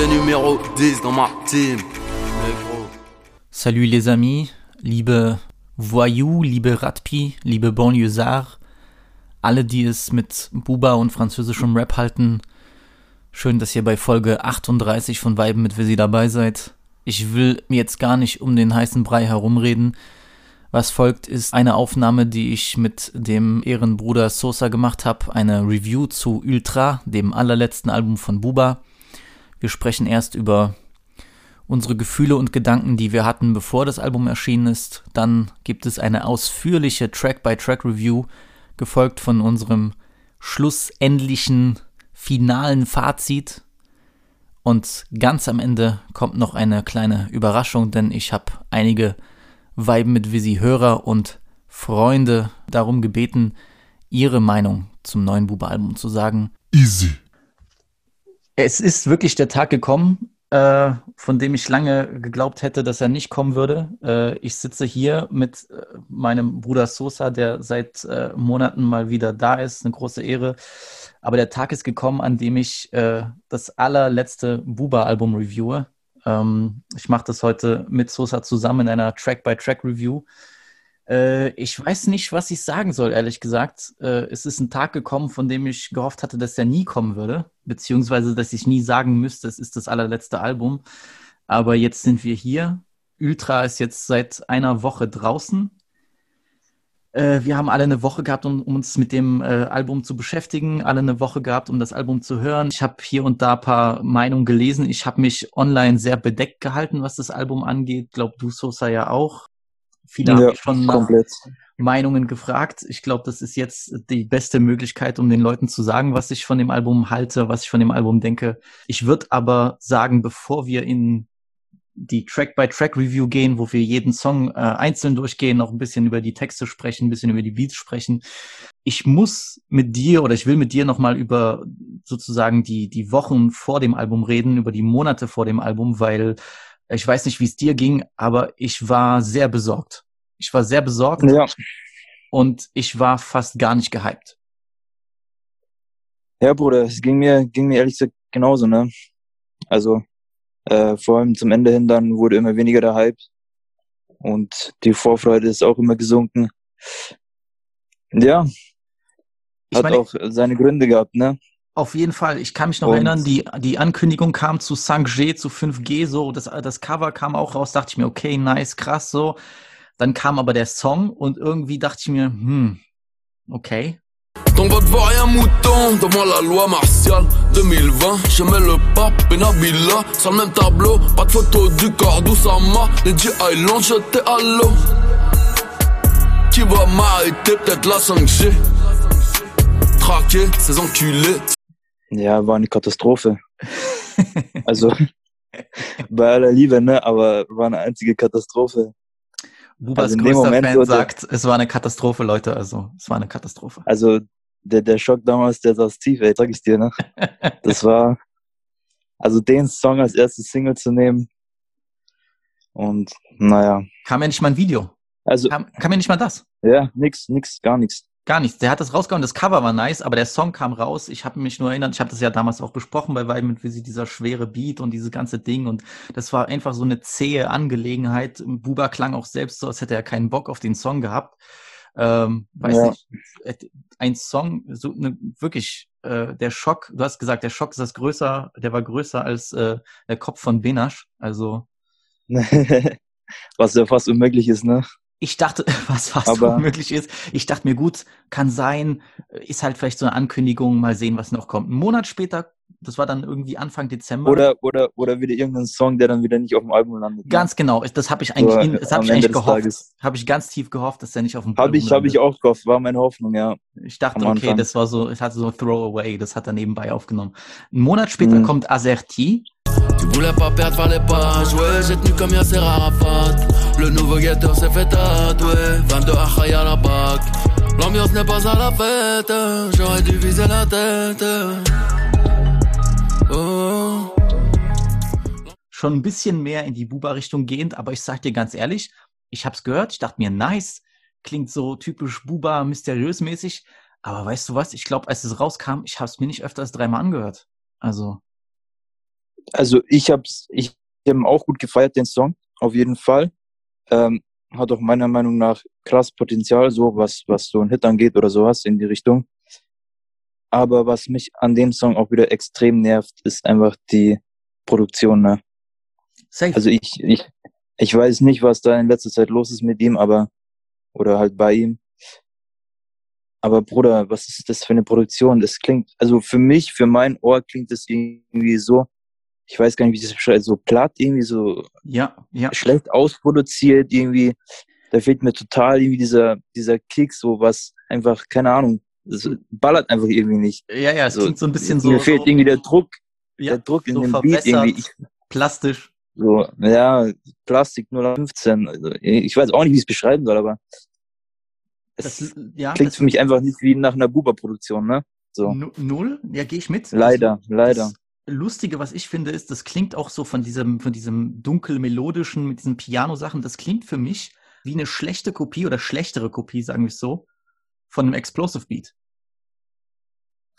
le numéro 10 dans ma team. Salut les amis, liebe Voyou, liebe Ratpi, liebe Banlieusards, alle, die es mit Buba und französischem Rap halten. Schön, dass ihr bei Folge 38 von Weiben mit Visi dabei seid. Ich will jetzt gar nicht um den heißen Brei herumreden. Was folgt, ist eine Aufnahme, die ich mit dem Ehrenbruder Sosa gemacht habe, eine Review zu Ultra, dem allerletzten Album von Buba. Wir sprechen erst über unsere Gefühle und Gedanken, die wir hatten, bevor das Album erschienen ist. Dann gibt es eine ausführliche Track-by-Track-Review, gefolgt von unserem schlussendlichen finalen Fazit. Und ganz am Ende kommt noch eine kleine Überraschung, denn ich habe einige Weiben mit Visi Hörer und Freunde darum gebeten, ihre Meinung zum neuen Buba-Album zu sagen. Easy. Es ist wirklich der Tag gekommen, äh, von dem ich lange geglaubt hätte, dass er nicht kommen würde. Äh, ich sitze hier mit äh, meinem Bruder Sosa, der seit äh, Monaten mal wieder da ist. Eine große Ehre. Aber der Tag ist gekommen, an dem ich äh, das allerletzte Buba-Album reviewe. Ähm, ich mache das heute mit Sosa zusammen in einer Track-by-Track-Review. Äh, ich weiß nicht, was ich sagen soll, ehrlich gesagt. Äh, es ist ein Tag gekommen, von dem ich gehofft hatte, dass er nie kommen würde, beziehungsweise dass ich nie sagen müsste, es ist das allerletzte Album. Aber jetzt sind wir hier. Ultra ist jetzt seit einer Woche draußen. Äh, wir haben alle eine Woche gehabt, um, uns mit dem äh, Album zu beschäftigen, alle eine Woche gehabt, um das Album zu hören. Ich habe hier und da ein paar Meinungen gelesen. Ich habe mich online sehr bedeckt gehalten, was das Album angeht. Glaub du, Sosa, ja auch. Viele ja, haben schon komplett. nach Meinungen gefragt. Ich glaube, das ist jetzt die beste Möglichkeit, um den Leuten zu sagen, was ich von dem Album halte, was ich von dem Album denke. Ich würde aber sagen, bevor wir in die Track-by-Track-Review gehen, wo wir jeden Song äh, einzeln durchgehen, noch ein bisschen über die Texte sprechen, ein bisschen über die Beats sprechen. Ich muss mit dir oder ich will mit dir nochmal über sozusagen die, die Wochen vor dem Album reden, über die Monate vor dem Album, weil ich weiß nicht, wie es dir ging, aber ich war sehr besorgt. Ich war sehr besorgt ja. und ich war fast gar nicht gehypt. Ja, Bruder, es ging mir, ging mir ehrlich gesagt genauso, ne? Also, äh, vor allem zum Ende hin dann wurde immer weniger der Hype und die Vorfreude ist auch immer gesunken. Ja, hat meine, auch seine Gründe gehabt, ne? Auf jeden Fall. Ich kann mich noch und? erinnern, die, die Ankündigung kam zu 5G, zu 5G, so, das, das Cover kam auch raus, dachte ich mir, okay, nice, krass, so. Dann kam aber der Song und irgendwie dachte ich mir, hm, okay, Donc votre voir un mouton devant la loi martiale. 2020, je mets le pape et Nabila Sur le même tableau, pas de photo du corps d'Oussama. Lady Island, j'étais à l'eau. Qui va m'arrêter, peut-être la 5G Traquer ces enculés Ja, war eine Katastrophe. also, bei aller Liebe, ne, aber war eine einzige Katastrophe. Bubas also größter Fan sagt, es war eine Katastrophe, Leute, also es war eine Katastrophe. Also der, der Schock damals, der saß tief, ey, sag ich dir, ne? Das war, also den Song als erstes Single zu nehmen und naja. Kam ja nicht mal ein Video. Also, kam, kam ja nicht mal das. Ja, nix, nix, gar nichts. Gar nichts. Der hat das rausgehauen, das Cover war nice, aber der Song kam raus. Ich habe mich nur erinnert, ich habe das ja damals auch besprochen bei Weiben mit Visi, dieser schwere Beat und dieses ganze Ding. Und das war einfach so eine zähe Angelegenheit. Buba klang auch selbst so, als hätte er keinen Bock auf den Song gehabt. Ähm, weiß ja. nicht, ein Song, so ne, wirklich, äh, der Schock, du hast gesagt, der Schock ist das größer, der war größer als äh, der Kopf von Benasch. Also. Was ja fast unmöglich ist, ne? Ich dachte, was fast Aber unmöglich ist. Ich dachte mir, gut, kann sein, ist halt vielleicht so eine Ankündigung, mal sehen, was noch kommt. Ein Monat später das war dann irgendwie Anfang Dezember. Oder, oder, oder wieder irgendein Song, der dann wieder nicht auf dem Album landet. Ne? Ganz genau. Das habe ich eigentlich, so, das habe ich eigentlich gehofft. Habe ich ganz tief gehofft, dass der nicht auf dem hab Album ich, landet. Habe ich auch gehofft, war meine Hoffnung, ja. Ich dachte, okay, das war so, ich hatte so Throwaway, das hat er nebenbei aufgenommen. Ein Monat später mhm. kommt Azerti. Tu voulais pas perdre, fallait pas jouer. J'ai tenu comme Yasser Arafat. Le nouveau ghetto s'est fait tatouer. 22 Achaï à la bac. L'ambiance n'est pas à la fête. J'aurais dû viser la tête. Oh. Schon ein bisschen mehr in die Buba-Richtung gehend, aber ich sag dir ganz ehrlich, ich hab's gehört, ich dachte mir, nice, klingt so typisch Buba, mysteriös mäßig, aber weißt du was, ich glaube, als es rauskam, ich hab's mir nicht öfter als dreimal angehört. Also. Also ich hab's, ich habe auch gut gefeiert, den Song, auf jeden Fall. Ähm, hat auch meiner Meinung nach krass Potenzial, so was, was so ein Hit angeht oder sowas in die Richtung. Aber was mich an dem Song auch wieder extrem nervt, ist einfach die Produktion. Ne? Safe. Also ich, ich, ich weiß nicht, was da in letzter Zeit los ist mit ihm, aber oder halt bei ihm. Aber Bruder, was ist das für eine Produktion? Das klingt, also für mich, für mein Ohr klingt das irgendwie so, ich weiß gar nicht, wie ich das beschreibe, so platt, irgendwie so ja, ja. schlecht ausproduziert, irgendwie. Da fehlt mir total irgendwie dieser, dieser Kick, so was einfach, keine Ahnung, das ballert einfach irgendwie nicht. Ja, ja, es so, klingt so ein bisschen so. Mir fehlt so, irgendwie der Druck, ja, der Druck so in dem Beat irgendwie. Ich, plastisch. So, ja, Plastik 015. Also, ich weiß auch nicht, wie ich es beschreiben soll, aber es das, ja, klingt für mich einfach nicht wie nach einer Buba-Produktion, ne? So. Null? Ja, gehe ich mit. Leider, also, leider. Lustige, was ich finde, ist, das klingt auch so von diesem, von diesem dunkel melodischen, mit diesen Piano-Sachen, das klingt für mich wie eine schlechte Kopie oder schlechtere Kopie, sagen wir es so, von einem Explosive Beat.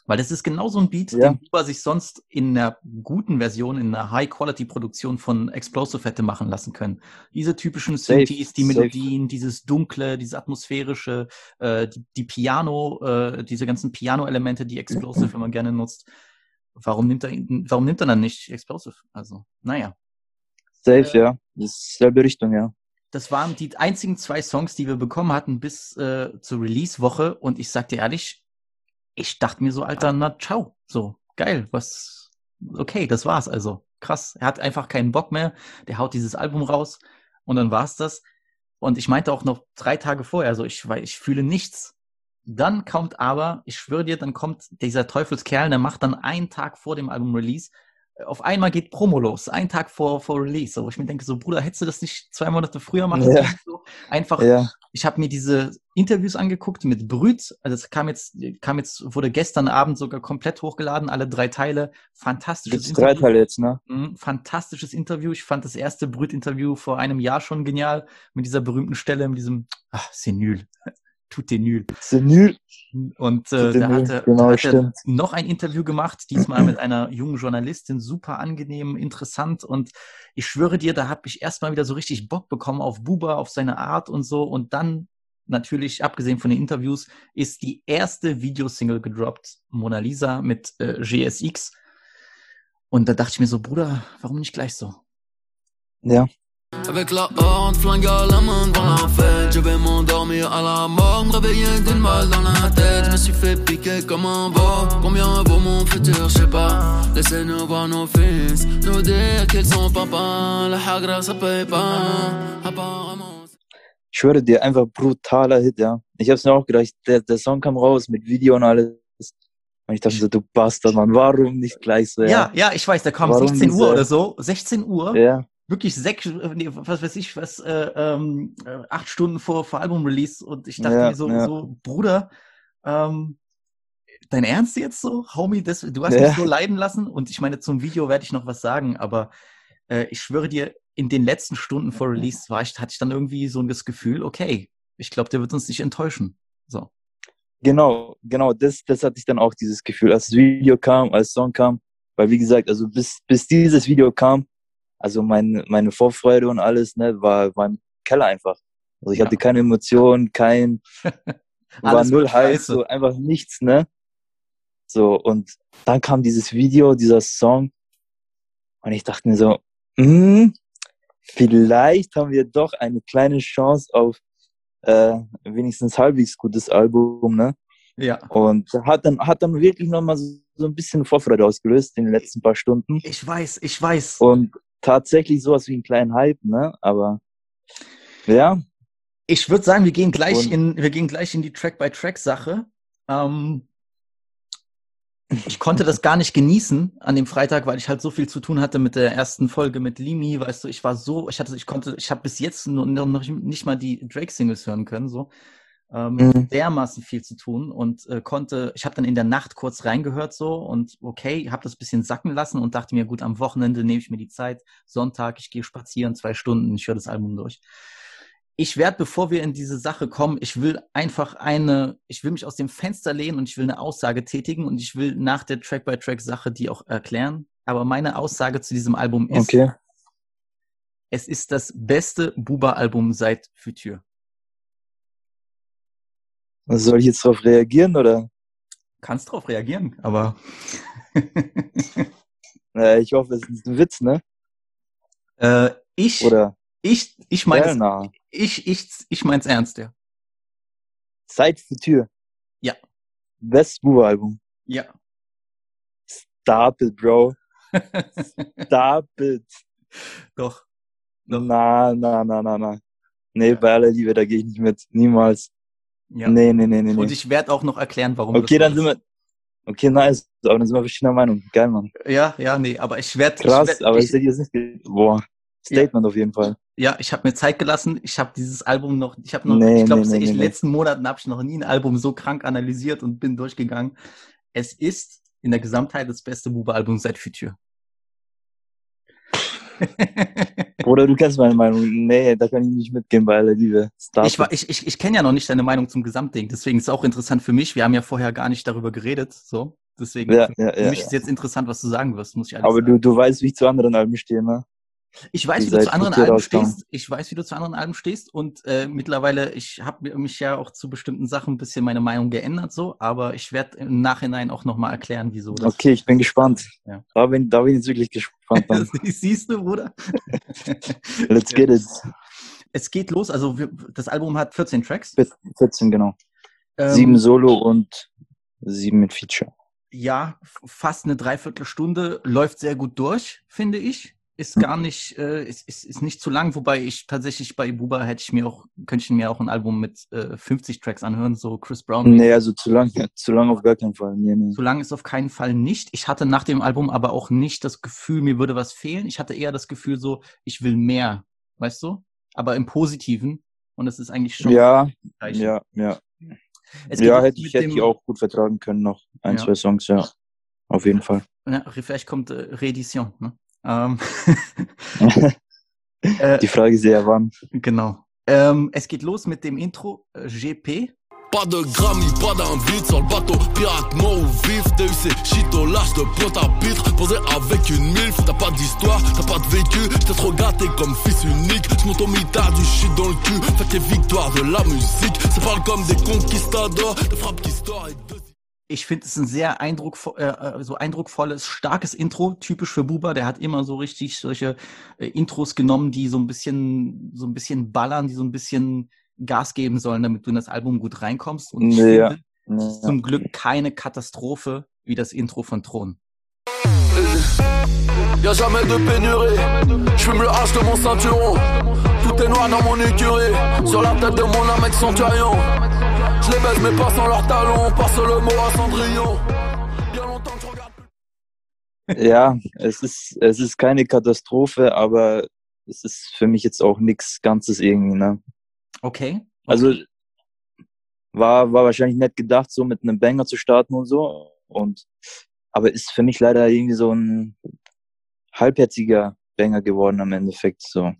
Weil das ist genau so ein Beat, ja. den Buba sich sonst in einer guten Version, in einer High-Quality-Produktion von Explosive hätte machen lassen können. Diese typischen Synthes, die Melodien, safe. dieses Dunkle, dieses Atmosphärische, äh, die, die Piano, äh, diese ganzen Piano-Elemente, die Explosive immer gerne nutzt. Warum nimmt er, warum nimmt er dann nicht Explosive? Also, naja. Safe, äh, ja. Das ist selbe Richtung, ja. Das waren die einzigen zwei Songs, die wir bekommen hatten bis äh, zur Release-Woche. Und ich sag dir ehrlich, ich dachte mir so, Alter, na ciao. So, geil, was, okay, das war's also. Krass. Er hat einfach keinen Bock mehr. Der haut dieses Album raus und dann war's das. Und ich meinte auch noch drei Tage vorher, so, ich, weil ich fühle nichts. Dann kommt aber, ich schwöre dir, dann kommt dieser Teufelskerl, der macht dann einen Tag vor dem Album-Release, auf einmal geht Promo los, einen Tag vor, vor Release. So, wo ich mir denke, so, Bruder, hättest du das nicht zwei Monate früher machen? Ja. So, einfach, ja. ich habe mir diese Interviews angeguckt mit Brüt. Also es kam jetzt, kam jetzt, wurde gestern Abend sogar komplett hochgeladen, alle drei Teile. Fantastisches Gibt's Interview. drei Teile jetzt, ne? Mhm, fantastisches Interview. Ich fand das erste Brüt-Interview vor einem Jahr schon genial. Mit dieser berühmten Stelle, mit diesem, ach, Senül. Tout est nul. C'est nul. Und äh, da hat er, genau, hat er noch ein Interview gemacht, diesmal mit einer jungen Journalistin, super angenehm, interessant. Und ich schwöre dir, da habe ich erstmal wieder so richtig Bock bekommen auf Buba, auf seine Art und so. Und dann natürlich, abgesehen von den Interviews, ist die erste Videosingle gedroppt, Mona Lisa mit äh, GSX. Und da dachte ich mir so, Bruder, warum nicht gleich so? Ja. Avec la honte, flingue à la main devant la fête Je vais m'endormir à la mort, me réveiller d'une balle dans la tête Je me suis fait piquer comme un veau Combien vaut mon futur, je sais pas Laissez-nous voir nos fils Nous dire qu'ils sont papa La hagra, ça paye pas Apparemment Ich schwöre dir, einfach brutaler Hit, ja. Ich hab's mir auch gedacht, der, der Song kam raus mit Video und alles. Und ich dachte so, du Bastard, Mann, warum nicht gleich so? Ja, ja, ja ich weiß, der kam warum 16 Uhr oder so. 16 Uhr. Ja wirklich sechs, nee, was weiß ich, was, äh, ähm, äh, acht Stunden vor, vor Album-Release und ich dachte ja, mir so, ja. so, Bruder, ähm, dein Ernst jetzt so? Homie, das, du hast ja. mich so leiden lassen und ich meine, zum Video werde ich noch was sagen, aber äh, ich schwöre dir, in den letzten Stunden vor Release war ich, hatte ich dann irgendwie so das Gefühl, okay, ich glaube, der wird uns nicht enttäuschen. So. Genau, genau, das, das hatte ich dann auch dieses Gefühl, als das Video kam, als Song kam, weil wie gesagt, also bis, bis dieses Video kam, also mein, meine Vorfreude und alles, ne, war, war im Keller einfach. Also ich ja. hatte keine Emotionen, kein, war null heiß, so einfach nichts, ne. So, und dann kam dieses Video, dieser Song, und ich dachte mir so, hm, vielleicht haben wir doch eine kleine Chance auf äh, wenigstens halbwegs gutes Album, ne? Ja. Und hat dann, hat dann wirklich nochmal so, so ein bisschen Vorfreude ausgelöst in den letzten paar Stunden. Ich weiß, ich weiß. Und tatsächlich sowas wie einen kleinen Hype, ne? Aber ja. Ich würde sagen, wir gehen gleich Und in, wir gehen gleich in die Track-by-Track-Sache. Ähm, ich konnte das gar nicht genießen an dem Freitag, weil ich halt so viel zu tun hatte mit der ersten Folge mit Limi, weißt du, ich war so, ich hatte, ich konnte, ich habe bis jetzt noch, noch nicht mal die Drake-Singles hören können, so ähm, mhm. dermaßen viel zu tun und äh, konnte, ich habe dann in der Nacht kurz reingehört so und okay, habe das bisschen sacken lassen und dachte mir, gut, am Wochenende nehme ich mir die Zeit, Sonntag, ich gehe spazieren, zwei Stunden, ich höre das Album durch. Ich werde, bevor wir in diese Sache kommen, ich will einfach eine, ich will mich aus dem Fenster lehnen und ich will eine Aussage tätigen und ich will nach der Track-by-Track-Sache die auch erklären. aber meine Aussage zu diesem Album ist, Okay. es ist das beste Buba-Album seit Future. Also soll ich jetzt darauf reagieren oder? Kannst drauf reagieren, aber Äh, ich hoffe, es ist ein Witz, ne? äh, ich, Oder? ich, ich meine, ich, ich, ich mein's ernst, ja. Zeit für Tür. Ja. Best Buba-Album. Ja. Stop it, Bro. Stop it. Doch. Doch. Na, na, na, na, na. Nee, Ja. bei aller Liebe, da gehe ich nicht mit. Niemals. Ja. Nee, nee, nee, nee, Und ich werde auch noch erklären, warum. Okay, dann sind wir. Okay, nice. Aber dann sind wir verschiedener Meinung. Geil, Mann. Ja, ja, nee, aber ich werde. Krass, ich werd, aber ich, ich hätte jetzt nicht. Boah. Statement auf jeden Fall. Ja, ich habe mir Zeit gelassen. Ich habe dieses Album noch, ich habe noch, Nee, ich glaube, nee, nee, in den letzten Monaten habe ich noch nie ein Album so krank analysiert und bin durchgegangen. Es ist in der Gesamtheit das beste Buba-Album seit Future. Oder du kennst meine Meinung. Nee, da kann ich nicht mitgehen bei aller Liebe. Ich, ich, ich, ich kenne ja noch nicht deine Meinung zum Gesamtding, deswegen ist es auch interessant für mich. Wir haben ja vorher gar nicht darüber geredet, so. Deswegen Ja, für, ja, für ja, mich ist jetzt interessant, was du sagen wirst, muss ich Aber sagen. du, du weißt, wie ich zu anderen Alben stehe, ne? Ich weiß, wie du zu anderen Alben stehst. Ich weiß, wie du zu anderen Alben stehst. Und äh, mittlerweile, ich habe mich ja auch zu bestimmten Sachen ein bisschen meine Meinung geändert, so. Aber ich werde im Nachhinein auch nochmal erklären, wieso das. Okay, ich bin gespannt. Ja. Da, bin, da bin ich jetzt wirklich gespannt. Siehst du, Bruder? Let's get it. Es geht los. Also, wir, das Album hat 14 Tracks. 14, genau. Ähm, Sieben Solo und sieben mit Feature. Ja, fast eine Dreiviertelstunde. Läuft sehr gut durch, finde ich. Ist gar nicht, äh, ist, ist, ist nicht zu lang, wobei ich tatsächlich bei Buba hätte ich mir auch, könnte ich mir auch ein Album mit äh, 50 Tracks anhören, so Chris Brown. Nee, also zu lang, zu lang auf gar keinen Fall. Nee, nee. So lang ist auf keinen Fall nicht. Ich hatte nach dem Album aber auch nicht das Gefühl, mir würde was fehlen. Ich hatte eher das Gefühl so, ich will mehr, weißt du? Aber im Positiven. Und das ist eigentlich schon Ja, ja, ja. Ja, hätte ich, hätte ich auch gut vertragen können noch. Ein, Ja. zwei Songs, ja. Auf jeden Fall. Ja, vielleicht kommt äh, Reedition. Ne? Ähm, äh, Die Frage ist eher wann? genau. Ähm, es geht los mit dem Intro äh, GP. Pas de Grammy, pas d'invite sur le bateau. Pirate mort ou vif, TUC, shit au large de pointe à pitre. Posé avec une milf, t'as pas d'histoire, t'as pas de vécu. T'es trop gâté comme fils unique. J'monte au mitard du shit dans le cul. Fait que les victoires de la musique, ça parle comme des conquistadors. Des frappes qui store et deux. Ich finde es ein sehr eindruckvo äh, äh, so eindrucksvolles, starkes Intro, typisch für Buba. Der hat immer so richtig solche äh, Intros genommen, die so ein bisschen, so ein bisschen ballern, die so ein bisschen Gas geben sollen, damit du in das Album gut reinkommst. Und ich ja. finde, Ja. ist zum Glück keine Katastrophe wie das Intro von Thron. Y'a jamais de pénurie. J'fume le H de mon ceinturon. Tout est noir dans mon écurie. Sur la tête de mon âme avec. Je les baise mais pas sans leurs talons. Passe le mot à Cendrillon. Bien longtemps que je regarde plus. Ja, es ist, es ist keine Katastrophe, aber es ist für mich jetzt auch nichts Ganzes irgendwie, ne? Okay. Also war, war wahrscheinlich nett gedacht, so mit einem Banger zu starten und so. Und aber ist für mich leider irgendwie so ein halbherziger Banger geworden am Endeffekt. So.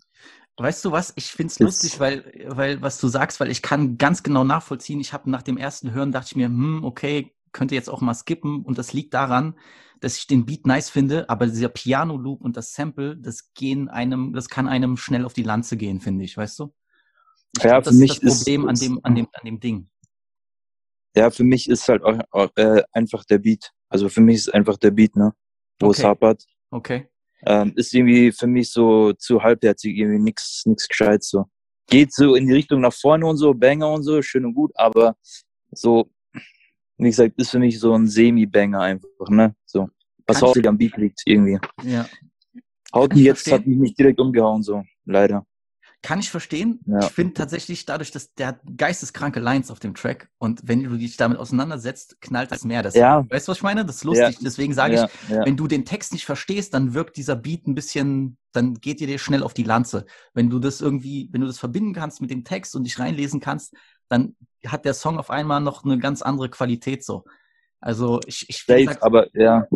Weißt du was? Ich find's Jetzt- lustig, weil, weil, was du sagst, weil ich kann ganz genau nachvollziehen. Ich habe nach dem ersten Hören dachte ich mir, hm, okay, könnte jetzt auch mal skippen. Und das liegt daran, dass ich den Beat nice finde, aber dieser Piano-Loop und das Sample, das gehen einem, das kann einem schnell auf die Lanze gehen, finde ich, weißt du? Ich Ja, glaub, für das mich ist das ist- Problem an ist- dem, an dem, an dem Ding. Ja, für mich ist halt auch, äh, einfach der Beat. Also für mich ist einfach der Beat, ne? Wo es Okay. hapert. Okay. Ähm, ist irgendwie für mich so zu halbherzig, irgendwie nix, nix gescheit so. Geht so in die Richtung nach vorne und so, Banger und so, schön und gut, aber so, wie gesagt, ist für mich so ein Semi-Banger einfach, ne? So. Was hauptsächlich am Beat liegt, irgendwie. Ja. Haut mich jetzt, verstehen. hat mich nicht direkt umgehauen, so. Leider. Kann ich verstehen. Ja. Ich finde tatsächlich dadurch, dass der geisteskranke Lines auf dem Track und wenn du dich damit auseinandersetzt, knallt das mehr. Das, Ja. Weißt du, was ich meine? Das ist lustig. Deswegen sage ja, ich, ja. wenn du den Text nicht verstehst, dann wirkt dieser Beat ein bisschen, dann geht dir der schnell auf die Lanze. Wenn du das irgendwie, wenn du das verbinden kannst mit dem Text und dich reinlesen kannst, dann hat der Song auf einmal noch eine ganz andere Qualität so. Also ich, ich Safe, aber ja.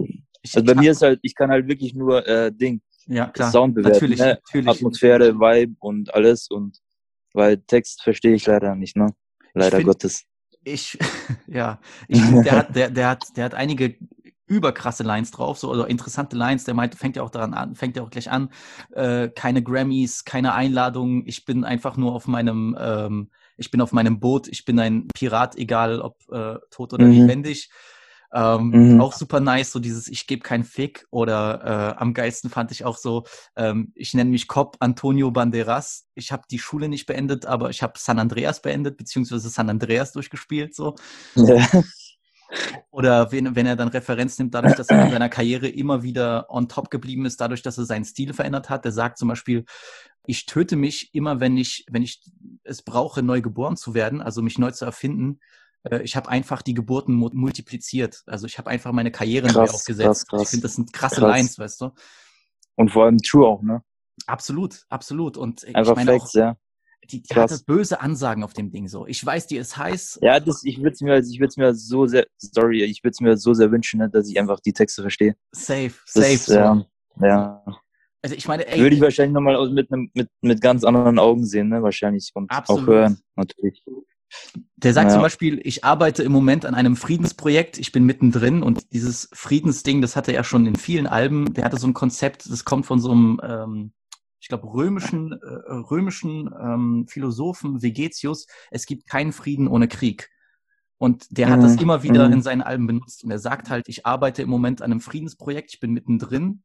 ich, Also bei mir ist halt, ich kann halt wirklich nur äh, Ding, ja klar, Sound bewerten, natürlich, ne? natürlich. Atmosphäre, Vibe und alles und weil Text verstehe ich leider nicht, ne? Leider find- Gottes. Ich, ja, ich der hat, der, der hat, der hat einige überkrasse Lines drauf, so oder interessante Lines. Der meint, fängt ja auch daran an, fängt ja auch gleich an, äh, keine Grammys, keine Einladungen. Ich bin einfach nur auf meinem, ähm, ich bin auf meinem Boot. Ich bin ein Pirat, egal ob äh, tot oder Mhm. lebendig. Ähm, Mhm. Auch super nice, so dieses Ich gebe keinen Fick oder äh, am geilsten fand ich auch so, ähm, ich nenne mich Cop Antonio Banderas. Ich habe die Schule nicht beendet, aber ich habe San Andreas beendet, beziehungsweise San Andreas durchgespielt. So. Ja. Oder wenn, wenn er dann Referenz nimmt, dadurch, dass er in seiner Karriere immer wieder on top geblieben ist, dadurch, dass er seinen Stil verändert hat. Er sagt zum Beispiel, ich töte mich immer, wenn ich, wenn ich es brauche, neu geboren zu werden, also mich neu zu erfinden. Äh, Ich habe einfach die Geburten mu- multipliziert. Also ich habe einfach meine Karriere neu Krass, aufgesetzt. krass, krass. Ich finde, das sind krasse Krass. Lines, weißt du? Und vor allem True auch, ne? Absolut, absolut. Und ich Einfach meine Facts, auch, ja. die, die hatte böse Ansagen auf dem Ding so. Ich weiß, die ist heiß. Ja, das, ich würde es mir, ich würde mir so sehr, sorry, ich würde es mir so sehr wünschen, ne, dass ich einfach die Texte verstehe. Safe, Das, safe. so. ja, ja. Also ich meine, ey, Würde ich wahrscheinlich nochmal mit, mit, mit ganz anderen Augen sehen, ne, wahrscheinlich. Und Absolut. auch hören, natürlich. Der sagt Ja. zum Beispiel, ich arbeite im Moment an einem Friedensprojekt, ich bin mittendrin und dieses Friedensding, das hatte er schon in vielen Alben. Der hatte so ein Konzept, das kommt von so einem, ähm, ich glaube, römischen, äh, römischen ähm, Philosophen Vegetius. Es gibt keinen Frieden ohne Krieg. Und der hat Mhm. das immer wieder Mhm. in seinen Alben benutzt. Und er sagt halt, ich arbeite im Moment an einem Friedensprojekt, ich bin mittendrin.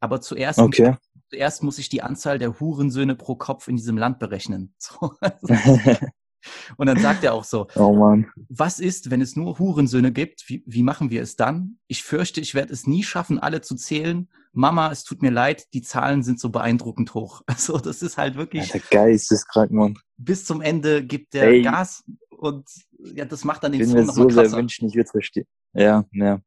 Aber zuerst, Okay. zuerst muss ich die Anzahl der Hurensöhne pro Kopf in diesem Land berechnen. So. Und dann sagt er auch so, oh was ist, wenn es nur Hurensöhne gibt? Wie, wie machen wir es dann? Ich fürchte, ich werde es nie schaffen, alle zu zählen. Mama, es tut mir leid, die Zahlen sind so beeindruckend hoch. Also das ist halt wirklich, der Geist ist krank, Mann. bis zum Ende gibt der Ey. Gas und ja, das macht dann den mir nochmal so sehr krasser. wünschen, ich würde es verstehen. Ja, ja.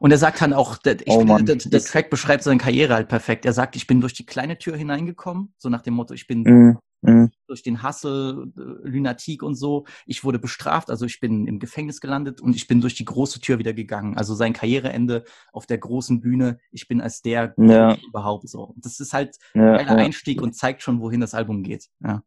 Und er sagt dann auch, der, ich Oh finde, der, der Track beschreibt seine Karriere halt perfekt. Er sagt, ich bin durch die kleine Tür hineingekommen, so nach dem Motto, ich bin Mhm. Mhm. durch den Hassel, äh, Lunatik und so. Ich wurde bestraft, also ich bin im Gefängnis gelandet und ich bin durch die große Tür wieder gegangen. Also sein Karriereende auf der großen Bühne. Ich bin als der Ja. überhaupt so. Das ist halt Ja, ein ja. Einstieg und zeigt schon, wohin das Album geht. Ja.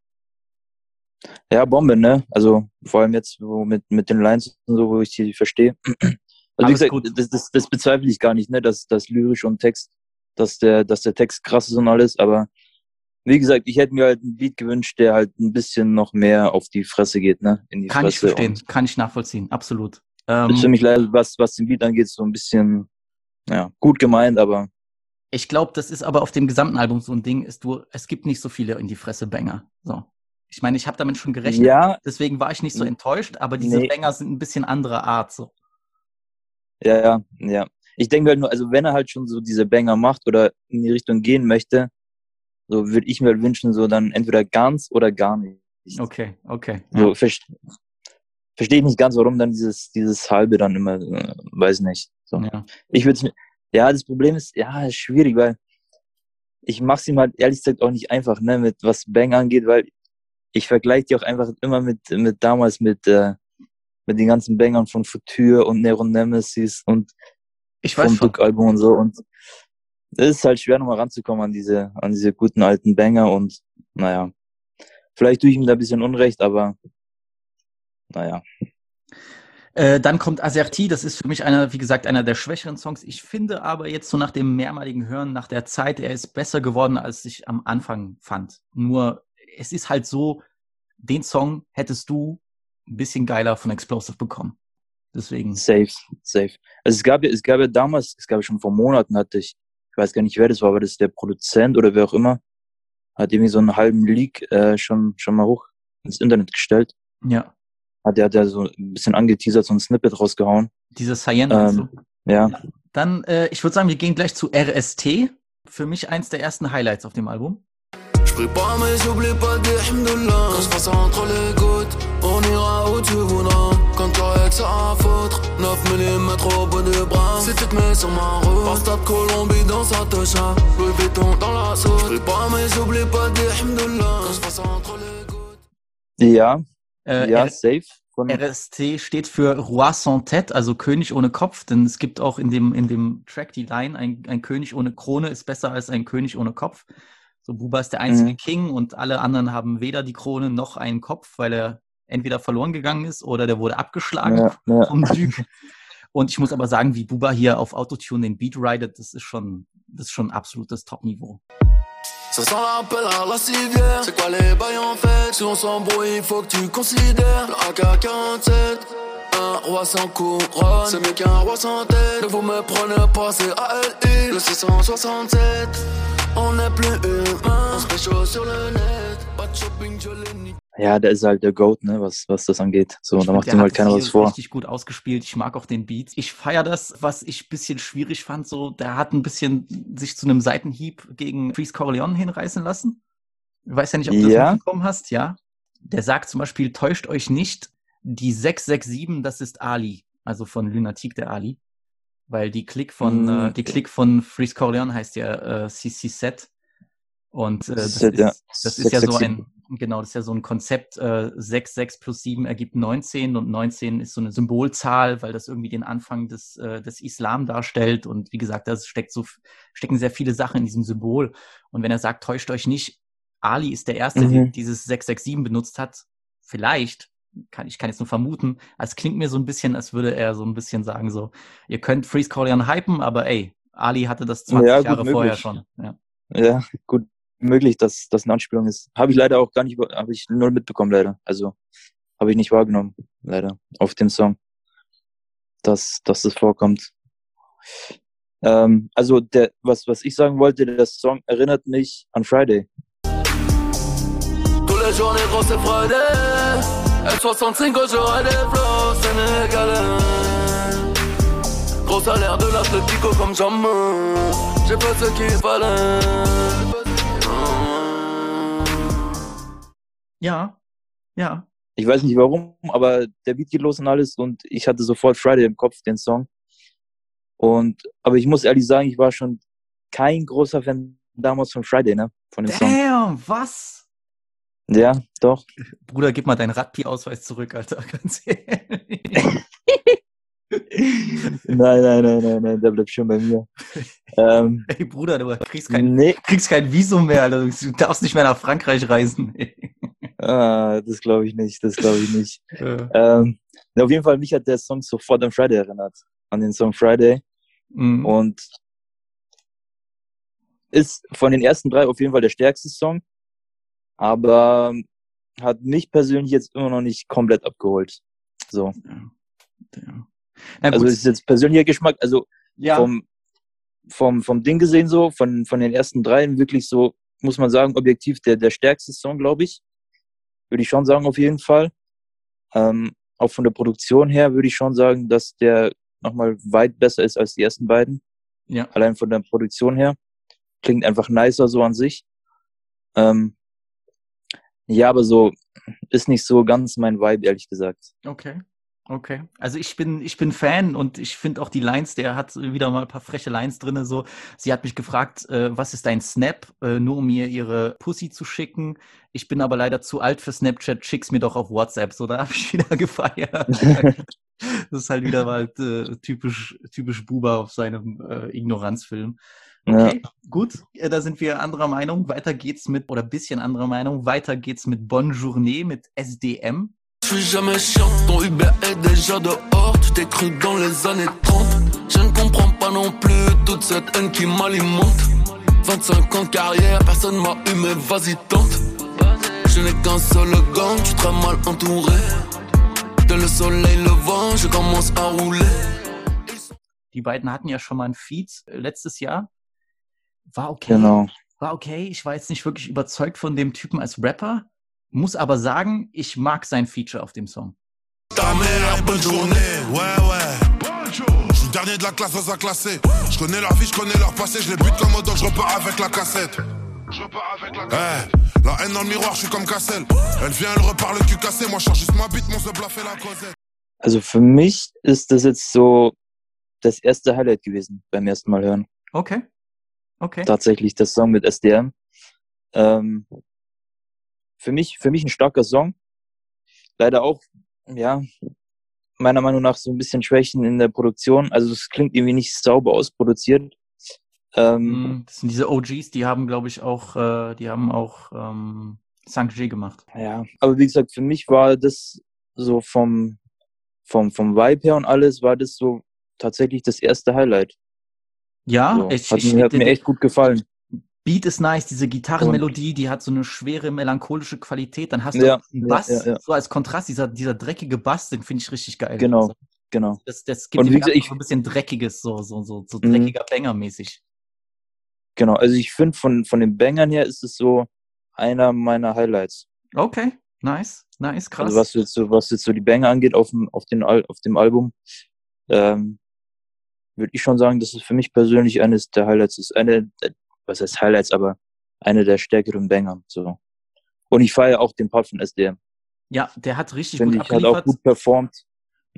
ja, Bombe, ne? Also vor allem jetzt wo mit, mit den Lines und so, wo ich die verstehe. Also wie gesagt, gut. das, das, das bezweifle ich gar nicht, ne? Dass das lyrisch und Text, dass der, dass der Text krass ist und alles, aber wie gesagt, ich hätte mir halt einen Beat gewünscht, der halt ein bisschen noch mehr auf die Fresse geht, ne? In die Kann ich Fresse. verstehen, Und kann ich nachvollziehen, absolut. Das ist für Ähm, mich leider, was, was den Beat angeht, so ein bisschen, ja, gut gemeint, aber ich glaube, das ist aber auf dem gesamten Album so ein Ding, ist du, es gibt nicht so viele in die Fresse Banger. So. Ich meine, ich habe damit schon gerechnet, ja, deswegen war ich nicht so enttäuscht, aber diese Nee. Banger sind ein bisschen anderer Art. So. Ja, ja, ja. Ich denke halt nur, also wenn er halt schon so diese Banger macht oder in die Richtung gehen möchte, so würde ich mir wünschen, so dann entweder ganz oder gar nicht. Okay, okay. So, Ja. verstehe versteh ich nicht ganz, warum dann dieses, dieses halbe dann immer, äh, weiß nicht. So. Ja. Ich würde mir, ja, das Problem ist, ja, ist schwierig, weil ich mach's ihm halt ehrlich gesagt auch nicht einfach, ne, mit was Bang angeht, weil ich vergleiche die auch einfach immer mit, mit damals mit, äh, mit den ganzen Bangern von Future und Nero Nemesis und Ich weiß vom. Duck-Album und so. Und es ist halt schwer, nochmal ranzukommen an diese, an diese guten alten Banger und naja. Vielleicht tue ich ihm da ein bisschen Unrecht, aber naja. Äh, dann kommt Aserti, das ist für mich einer, wie gesagt, einer der schwächeren Songs. Ich finde aber jetzt so nach dem mehrmaligen Hören, nach der Zeit, er ist besser geworden, als ich am Anfang fand. Nur, es ist halt so, den Song hättest du ein bisschen geiler von Explosive bekommen. Deswegen. Safe, safe. Also es gab ja, es gab ja damals, es gab ja schon vor Monaten hatte ich, ich weiß gar nicht wer das war, aber das ist der Produzent oder wer auch immer, hat irgendwie so einen halben Leak äh, schon, schon mal hoch ins Internet gestellt. Ja. Hat der hat ja so ein bisschen angeteasert, so ein Snippet rausgehauen. Diese Cyan. Ähm, du? Ja. Dann, äh, ich würde sagen, wir gehen gleich zu RST. Für mich eins der ersten Highlights auf dem Album. Je Quand t'aurais que ça à foutre. 9 mm au bout du bras. Si tu te mets sur ma route. Passe de Colombie dans sa tocha Louis Vuitton dans la sauce Je pas mais j'oublie pas de dire Alhamdoulilah. Quand je passe entre les gouttes. Ja, Äh, ja, R- safe. Von, RST steht für Roi sans tête, also König ohne Kopf, denn es gibt auch in dem, in dem Track die Line, ein, ein König ohne Krone ist besser als ein König ohne Kopf. So Buba ist der einzige Mhm. King und alle anderen haben weder die Krone noch einen Kopf, weil er entweder verloren gegangen ist oder der wurde abgeschlagen ja, ja. vom Duke. Und ich muss aber sagen, wie Buba hier auf Autotune den Beat ridet, das ist schon, das ist schon absolutes Top-Niveau. Ça sent l'appel à la civière. C'est quoi les bails en fait? Si on s'embrouille, il faut que tu considères le AK-47. Un roi sans couronne, c'est mieux qu'un roi sans tête. Ne vous me prenez pas, c'est ALI, le 667. On est plus humain, on se fait chaud sur le net. Ja, der ist halt der Goat, ne, was, was das angeht. So, Ich da macht ihm halt keiner was vor. richtig gut ausgespielt. Ich mag auch den Beat. Ich feiere das, was ich ein bisschen schwierig fand. So, der hat ein bisschen sich zu einem Seitenhieb gegen Freeze Corleone hinreißen lassen. Ich weiß ja nicht, ob du Ja. das mitbekommen hast, ja. Der sagt zum Beispiel, täuscht euch nicht, die 667, das ist Ali. Also von Lunatic, der Ali. Weil die Klick von, Mm. äh, die Klick von Freeze Corleone heißt ja äh, CC Set. Und äh, das, ist, das ist ja so 667. ein, genau, das ist ja so ein Konzept, äh, 6, 6 plus 7 ergibt 19 und 19 ist so eine Symbolzahl, weil das irgendwie den Anfang des, äh, des Islam darstellt. Und wie gesagt, da steckt so, stecken sehr viele Sachen in diesem Symbol. Und wenn er sagt, täuscht euch nicht, Ali ist der Erste, der Mhm. dieses 667 benutzt hat. Vielleicht, kann, ich kann jetzt nur vermuten, es klingt mir so ein bisschen, als würde er so ein bisschen sagen, so, ihr könnt Freeze Corleone hypen, aber ey, Ali hatte das 20 Ja, Jahre vorher möglich. schon. Ja. Ja, gut möglich, dass das eine Anspielung ist. Habe ich leider auch gar nicht, habe ich null mitbekommen, leider. Also habe ich nicht wahrgenommen, leider, auf dem Song, dass, dass das vorkommt. Ähm, also der, was, was ich sagen wollte, der Song erinnert mich an Friday. C'est Friday. L65, quand j'aurai des flots sénégalais. Gros salaire de l'Atletico comme. J'ai fait ce qu'il fallait. Ja, ja. Ich weiß nicht warum, aber der Beat geht los und alles und ich hatte sofort Friday im Kopf, den Song. Und, aber ich muss ehrlich sagen, ich war schon kein großer Fan damals von Friday, ne? Von dem Song. Damn, was? Ja, doch. Bruder, gib mal deinen Radpi-Ausweis zurück, Alter, ganz ehrlich. Nein, nein, nein, nein, nein, der bleibt schon bei mir. ähm, Ey, Bruder, du kriegst kein, nee, kriegst kein Visum mehr, Alter. Du darfst nicht mehr nach Frankreich reisen. Ah, das glaube ich nicht, das glaube ich nicht. Äh, Ähm, auf jeden Fall, mich hat der Song sofort an Friday erinnert. An den Song Friday. mm, Und ist von den ersten drei auf jeden Fall der stärkste Song. Aber hat mich persönlich jetzt immer noch nicht komplett abgeholt. So. ja. Na Also ist jetzt persönlicher Geschmack, also ja, vom, vom, vom Ding gesehen so, von, von den ersten dreien wirklich so, muss man sagen, objektiv der, der stärkste Song, glaube ich. Würde ich schon sagen, auf jeden Fall. Ähm, auch von der Produktion her würde ich schon sagen, dass der nochmal weit besser ist als die ersten beiden. ja. Allein von der Produktion her. Klingt einfach nicer so an sich. Ähm, ja, aber so ist nicht so ganz mein Vibe, ehrlich gesagt. Okay. Okay. Also ich bin, ich bin Fan und ich finde auch die Lines, der hat wieder mal ein paar freche Lines drinne. So, sie hat mich gefragt, äh, was ist dein Snap, äh, nur um mir ihre Pussy zu schicken. Ich bin aber leider zu alt für Snapchat, schick's mir doch auf WhatsApp. So, da habe ich wieder gefeiert. das ist halt wieder mal äh, typisch, typisch Buba auf seinem äh, Ignoranzfilm. Okay, gut. Äh, Da sind wir anderer Meinung. Weiter geht's mit, oder bisschen anderer Meinung. Weiter geht's mit Bonne Journée, mit SDM. Je suis jamais chiant, ton Uber est déjà dehors. Tu t'es cru dans les années 30. Je ne comprends pas non plus toute cette haine qui m'alimente. 25 ans de carrière, personne m'a eu, mais vas-y tente. Je n'ai qu'un seul gang, tu très mal entouré. Dès le soleil levant, je commence à rouler. Die beiden hatten ja schon mal ein Feed äh, letztes Jahr. War okay. Genau. War okay. Ich war jetzt nicht wirklich überzeugt von dem Typen als Rapper. Muss aber sagen, ich mag sein Feature auf dem Song. Ta mère, bonne journée. Ouais, ouais. Je suis le dernier de la classe dans un classé. Je connais leur vie, je connais leur passé. Je les bute comme autant, je repars avec la cassette. Je repars avec la cassette. la haine dans le miroir, je suis comme Cassel. Elle vient, elle repart le cul cassé. Moi, je cherche juste ma bite, mon se fait la causette. Also für mich ist das jetzt so das erste Highlight gewesen beim ersten Mal hören. Okay. Okay. Tatsächlich das Song mit SDM. Ähm, für mich, für mich ein starker Song. Leider auch, ja, meiner Meinung nach so ein bisschen Schwächen in der Produktion. Also es klingt irgendwie nicht sauber ausproduziert. Ähm, Mm, Das sind diese OGs, die haben, glaube ich, auch, äh, die haben auch ähm, Sanjay gemacht. Ja, aber wie gesagt, für mich war das so vom, vom, vom Vibe her und alles, war das so tatsächlich das erste Highlight. Ja, So. ich, hat, ich, mir, hat mir echt gut gefallen. Beat ist nice, diese Gitarrenmelodie, die hat so eine schwere, melancholische Qualität. Dann hast du Ja, einen Bass, ja, ja. so als Kontrast, dieser, dieser dreckige Bass, den finde ich richtig geil. Genau. Also, Genau. das, das gibt ich- so ein bisschen dreckiges, so, so, so, so Mhm. dreckiger Banger-mäßig. Genau. Also ich finde, von, von den Bangern her ist es so einer meiner Highlights. Okay, nice, nice, krass. Also was jetzt so, was jetzt so die Banger angeht auf dem, auf den, Al- auf dem Album, ähm, würde ich schon sagen, dass es für mich persönlich eines der Highlights ist. Eine, der- was heißt Highlights, aber eine der stärkeren Banger. So. Und ich feiere auch den Part von SDM. ja, der hat richtig Finde gut ich, hat auch abgeliefert. gut performt.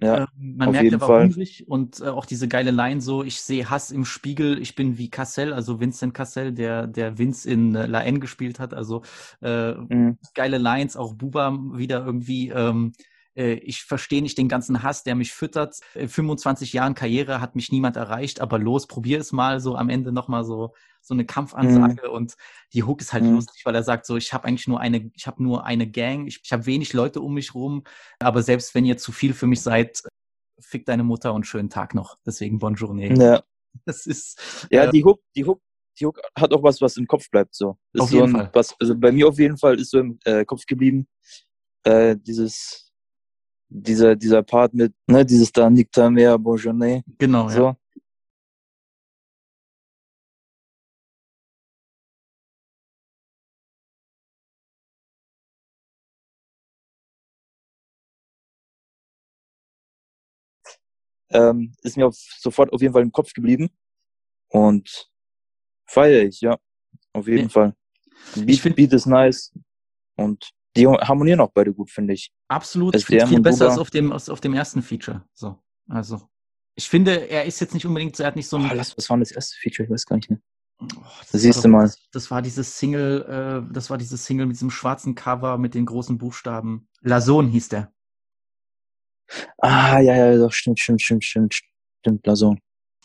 Ja, Ähm, man auf merkt, jeden er war Fall. hungrig und äh, auch diese geile Line so, ich sehe Hass im Spiegel, ich bin wie Cassell, also Vincent Cassell, der, der Vince in äh, La N gespielt hat, also äh, mhm. geile Lines, auch Buba wieder irgendwie, ähm, äh, ich verstehe nicht den ganzen Hass, der mich füttert. In 25 Jahren Karriere hat mich niemand erreicht, aber los, probier es mal, so am Ende nochmal so, so eine Kampfansage und die Hook ist halt Mhm. lustig, weil er sagt so, ich habe eigentlich nur eine, ich habe nur eine Gang, ich, ich habe wenig Leute um mich rum, aber selbst wenn ihr zu viel für mich seid, fick deine Mutter und schönen Tag noch. Deswegen Bonjourne. ja. Das ist, ja äh, die Hook, die Hook, die Hook hat auch was, was im Kopf bleibt. So. Ist Auf so jeden ein, Fall. Was, also bei mir auf jeden Fall ist so im äh, Kopf geblieben, äh, dieses, dieser, dieser Part mit, ne, dieses da Nicta mehr Bonjourne. genau, ja. Ähm, ist mir auf, sofort auf jeden Fall im Kopf geblieben. Und feiere ich, ja. Auf jeden Nee. Fall. Beat, Ich find- Beat ist nice. Und die harmonieren auch beide gut, finde ich. Absolut. Ich finde viel besser Buba. als auf dem, als auf dem ersten Feature. So. Also. Ich finde, er ist jetzt nicht unbedingt, so- er hat nicht so ein. Oh, lass, was war das erste Feature? Ich weiß gar nicht mehr. Oh, das Siehst war du mal. Das, das war dieses Single, äh, das war dieses Single mit diesem schwarzen Cover mit den großen Buchstaben. Lazon hieß der. Ah, ja, ja, doch, stimmt, stimmt, stimmt, stimmt, stimmt, Blason.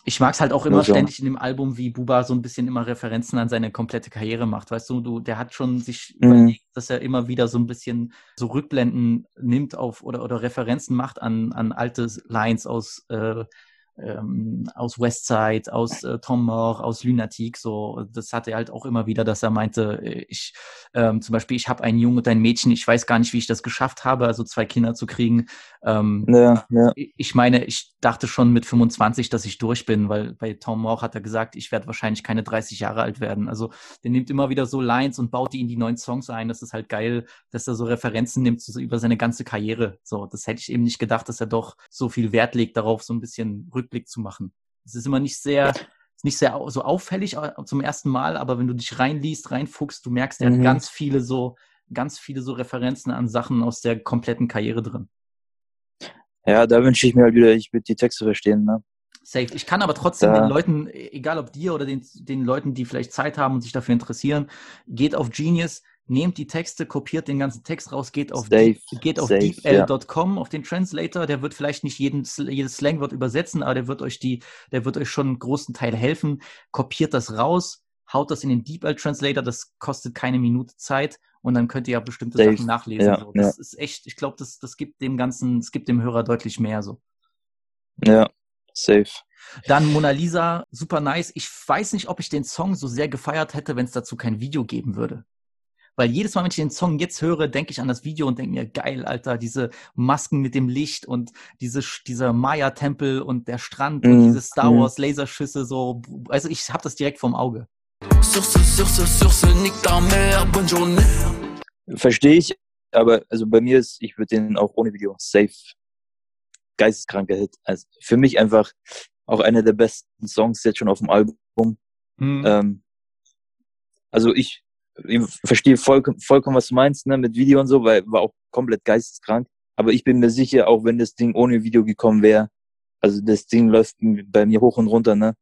Ich mag es halt auch immer Lazon. ständig in dem Album, wie Buba so ein bisschen immer Referenzen an seine komplette Karriere macht. Weißt du, du, der hat schon sich Mhm. überlegt, dass er immer wieder so ein bisschen so Rückblenden nimmt auf oder, oder Referenzen macht an, an alte Lines aus, äh, ähm, aus Westside, aus äh, Tom Moore, aus Lunatic. So, das hat er halt auch immer wieder, dass er meinte, äh, ich ähm, zum Beispiel, ich habe einen Jungen und ein Mädchen, ich weiß gar nicht, wie ich das geschafft habe, also zwei Kinder zu kriegen. Ähm, Ja, ja, ich meine, ich dachte schon mit 25, dass ich durch bin, weil bei Tom Moore hat er gesagt, ich werde wahrscheinlich keine 30 Jahre alt werden. Also der nimmt immer wieder so Lines und baut die in die neuen Songs ein. Das ist halt geil, dass er so Referenzen nimmt so über seine ganze Karriere. So, das hätte ich eben nicht gedacht, dass er doch so viel Wert legt darauf, so ein bisschen Rückblick zu machen. Es ist immer nicht sehr, nicht sehr so auffällig zum ersten Mal, aber wenn du dich reinliest, reinfuchst, du merkst, er Mhm. hat ganz viele so, ganz viele so Referenzen an Sachen aus der kompletten Karriere drin. ja, da wünsche ich mir halt wieder, ich würde die Texte verstehen, ne? Safe. Ich kann aber trotzdem Da- den Leuten, egal ob dir oder den, den Leuten, die vielleicht Zeit haben und sich dafür interessieren, geht auf Genius, nehmt die Texte, kopiert den ganzen Text raus, geht auf, Safe, geht auf deepl.com, auf den Translator, der wird vielleicht nicht jeden, jedes Slangwort übersetzen, aber der wird euch die, der wird euch schon einen großen Teil helfen. Kopiert das raus, haut das in den DeepL Translator, das kostet keine Minute Zeit und dann könnt ihr ja bestimmte Safe, Sachen nachlesen. ja, so. Das ist echt, ich glaube, das, das gibt dem Ganzen, es gibt dem Hörer deutlich mehr so. Ja, safe. Dann Mona Lisa, super nice. Ich weiß nicht, ob ich den Song so sehr gefeiert hätte, wenn es dazu kein Video geben würde. Weil jedes Mal, wenn ich den Song jetzt höre, denke ich an das Video und denke mir, geil, Alter, diese Masken mit dem Licht und diese, dieser Maya-Tempel und der Strand und Mhm, diese Star mhm. Wars Laserschüsse so. Also ich habe das direkt vorm Auge. Verstehe ich, aber also bei mir ist, ich würde den auch ohne Video safe geisteskranker Hit. Also für mich einfach auch einer der besten Songs jetzt schon auf dem Album. Hm. Ähm, also ich, ich verstehe vollkommen, vollkommen, was du meinst, ne, mit Video und so, weil war auch komplett geisteskrank. Aber ich bin mir sicher, auch wenn das Ding ohne Video gekommen wäre, also das Ding läuft bei mir hoch und runter, ne?